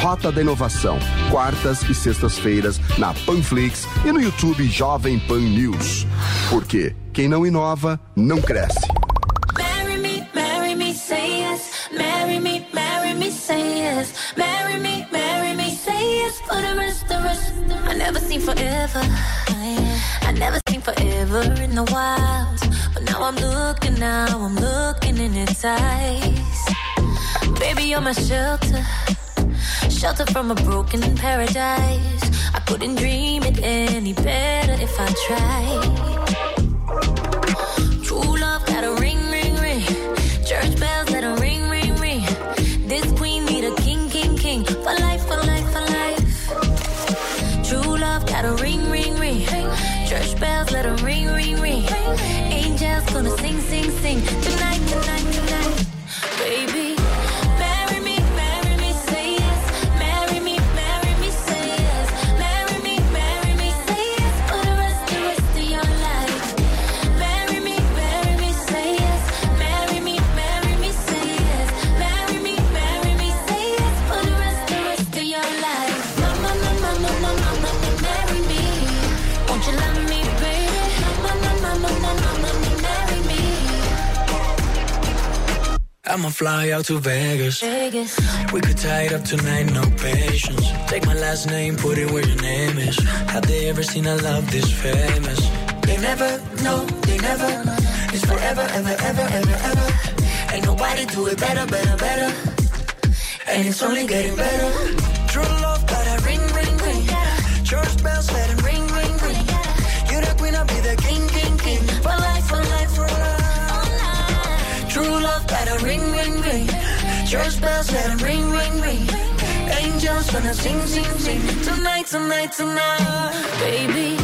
Rota da Inovação, quartas e sextas-feiras na Panflix e no YouTube Jovem Pan News. Porque quem não inova não cresce. Marry me, marry me, say yes. Marry me, marry me, say yes. Marry me, marry me, say yes. For the rest, the rest. I never seen forever. I never seen forever in the wild. But now I'm looking, now I'm looking in its eyes. Baby, you're my shelter. Shelter from a broken paradise. I couldn't dream it any better if I tried. True love got a ring, ring, ring. Church bells let a ring, ring, ring. This queen need a king, king, king. For life, for life, for life. True love got a ring, ring, ring. Church bells let a ring, ring, ring. Angels gonna sing, sing, sing. I'ma fly out to Vegas. Vegas. We could tie it up tonight, no patience. Take my last name, put it where your name is. Have they ever seen a love this famous? They never, no, they never. It's forever, ever, ever, ever, ever. Ain't nobody do it better, better, better. And it's only getting better. True love, got a ring, ring, ring. Church bells, let ring. True love, ring, ring, ring. Church bells, let it ring, ring, ring. Angels gonna sing, sing, sing. Tonight, tonight, tonight. Baby,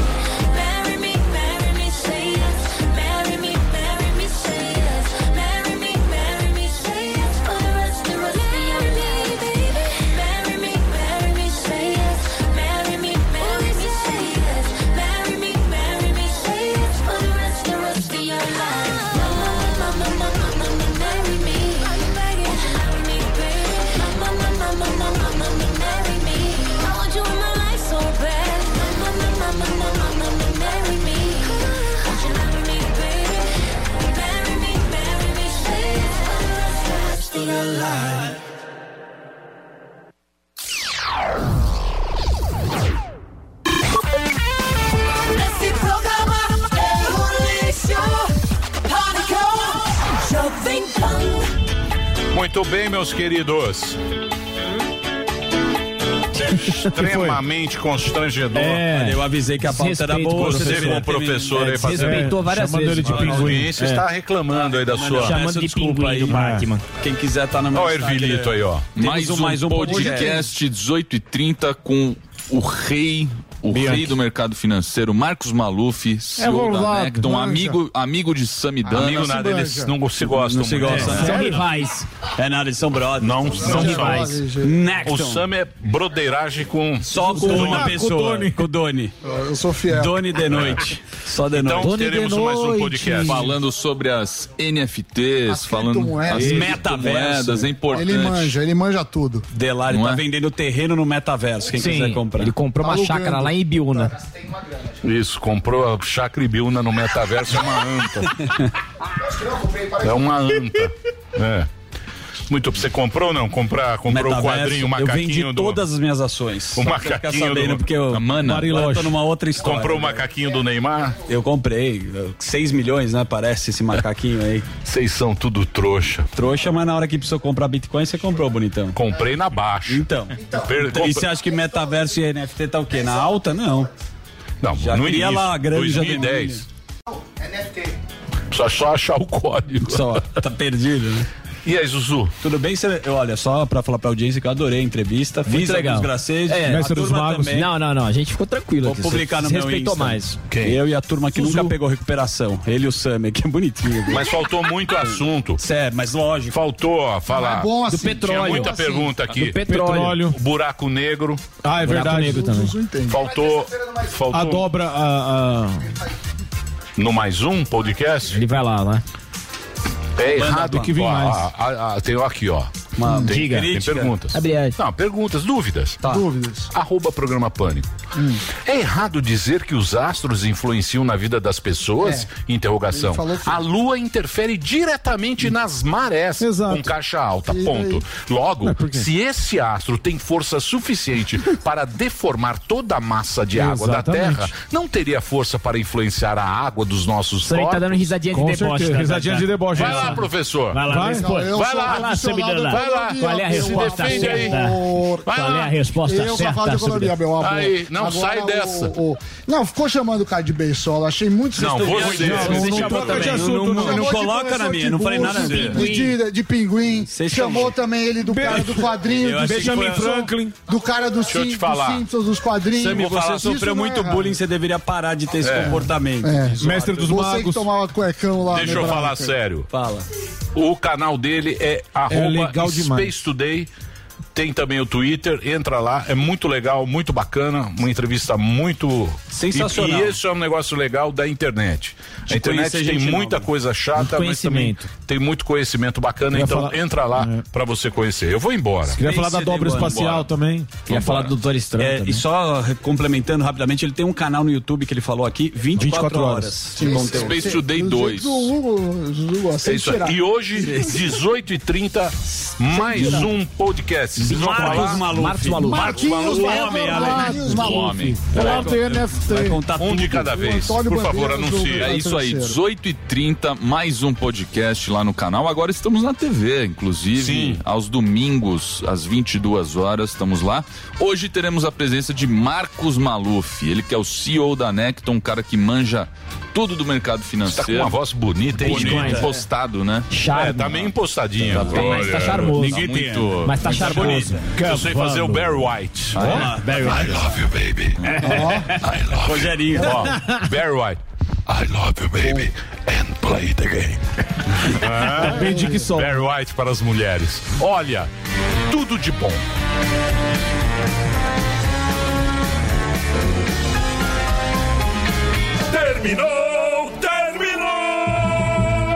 Muito bem, meus queridos. Extremamente constrangedor. É. Eu avisei que a pauta era boa. Você com o professor aí fazendo. Respeitou várias chamando vezes. ele de pinguim. é. Você está reclamando aí da Mas sua. eu peço desculpa aí. Quem quiser tá no meu Olha o. Ervilito aí, ó. Mais um, mais um podcast 18 e 30 com o rei, o rei do mercado financeiro, Marcos Maluf, CEO da rolado, Necton, amigo, amigo de Samidana. Amigo nada, eles não se gostam Não se muito. gostam. É. São rivais. É nada, eles são brothers. Não, não são. rivais. O Necton. Sam é broderagem com. Só com uma pessoa. Com o Doni. Eu sou fiel. Doni de noite. Só de Então noite. teremos mais um podcast falando sobre as NFTs, falando criptomoedas. as Metaverso. metaversos, é importante. Ele manja, ele manja tudo. Delari Não tá é? vendendo terreno no metaverso. Quem Sim, quiser comprar. ele comprou uma Alugando. chácara lá em Ibiúna. Isso, comprou a Chacra e Biúna no metaverso, é uma anta. É uma anta. É. Muito, você comprou ou não? Comprar, comprou o quadrinho, o eu macaquinho vendi do... todas as minhas ações. O macaquinho sabendo, do... porque eu A mana. agora eu tô numa outra história. Comprou o macaquinho do Neymar? Eu comprei. 6 milhões, né? Parece esse macaquinho aí. Vocês são tudo trouxa. Trouxa, mas na hora que precisou comprar Bitcoin, você comprou, bonitão. Comprei na baixa. Então. Per- Então, E você acha que metaverso e NFT tá o quê? Na alta? Não. Não, Já no início, lá a granja 2010. Só, só achar o código. Só, tá perdido, né? E aí, Zuzu? Tudo bem? Olha, só pra falar pra audiência que eu adorei a entrevista. Muito Fiz legal. alguns gracejos. É, a turma também. Não, não, não. A gente ficou tranquilo Vou aqui. publicar no meu respeitou Insta. mais. Eu e a turma que Zuzu. nunca pegou recuperação. Ele e o Sam, que é bonitinho. Mas faltou muito assunto. Sério, mas lógico. Faltou, ó, falar. É bom assim. Do petróleo. Tinha muita Assim. pergunta aqui. Do petróleo. O buraco negro. Ah, é Buraco verdade. negro também. Zuzu. Faltou. faltou A dobra, a, a- no mais um podcast. Ele vai lá, né? É errado que ó, mais. a- tem aqui, ó. Uma tem, diga. tem Crítica. perguntas. Abre aí. Não, perguntas, dúvidas. Dúvidas. Arroba programa Pânico. É errado dizer que os astros influenciam na vida das pessoas? Interrogação. Ele falou que- A lua interfere diretamente nas marés com caixa alta. Ponto. Logo, se esse astro tem força suficiente para deformar toda a massa de água da Exatamente. Terra, não teria força para influenciar a água dos nossos Isso aí tá corpos? dando risadinha de Com deboche. certeza, tá, risadinha tá, de tá. deboche. Vai lá, professor. Vai lá, Vai. Vai lá, Vai lá. Vai lá. Qual é a resposta certa? Qual é lá. a resposta Eu só certa? falo de economia, meu amor. Aí, não Agora, sai o- dessa. o- Não, ficou chamando o cara de beisola. Achei muito Não, você. Não, Você não troca também. de Não, assunto, não, coloca na minha, de não falei nada de, dele. de, de pinguim. Você chamou também ele do cara do quadrinho, Benjamin Franklin. do cara do, Deixa eu te Sim, falar. dos Simpsons, dos quadrinhos. Sammy, você sofreu é muito bullying, você deveria parar de ter esse É. comportamento. É. Mestre dos Você que magos. tomava cuecão lá. Deixa né, eu falar sério. Fala. O canal dele é arroba legal demais. Space Today. Tem também o Twitter, entra lá, é muito legal, muito bacana, uma entrevista muito Sensacional. E, e esse é um negócio legal da internet. De a internet tem gente muita nova. coisa chata, Muito mas também conhecimento. tem muito conhecimento bacana, então falar- entra lá É. pra você conhecer. Eu vou embora. Queria falar da dobra espacial também. Queria falar do Doutor Estranho É, e só complementando rapidamente, ele tem um canal no YouTube que ele falou aqui, 24, 24 horas. horas. de conteúdo. Space Today Do 2. jeito do Hugo, Hugo, É isso. E hoje, 18h30, mais um podcast. Marcos? Maluf. Marcos Maluf. Marquinhos Maluf. Marquinhos Maluf. NFT. Um de cada vez. Por favor, anuncie. É isso aí, terceiro. 18h30, mais um podcast lá no canal. Agora estamos na TV, inclusive, Sim. aos domingos, às 22 horas, estamos lá. Hoje teremos a presença de Marcos Maluf, ele que é o CEO da Necton, um cara que manja tudo do mercado Tá com financeiro. uma voz bonita, hein? Bonito, Bonita. impostado, né? É, tá meio impostadinho. Tá bem, mas tá charmoso. Ninguém Tá tem. muito- Mas tá charmoso. Eu sei fazer o Barry White. Ah, é? Barry I love you, baby. I love Rogerinho. you. Ó, Barry White. I love you, baby. And play the game. Tá bem dicção. Barry White para as mulheres. Olha, tudo de bom. Terminou! Terminou!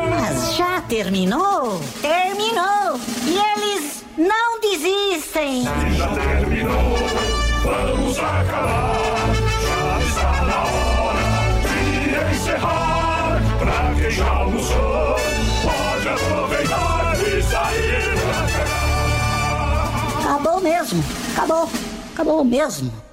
Mas já terminou? Terminou! E eles não desistem! Já terminou! Vamos acabar! Já está na hora de encerrar! Pra quem já almoçou, pode aproveitar e sair pra cá! Acabou mesmo! Acabou! Acabou mesmo!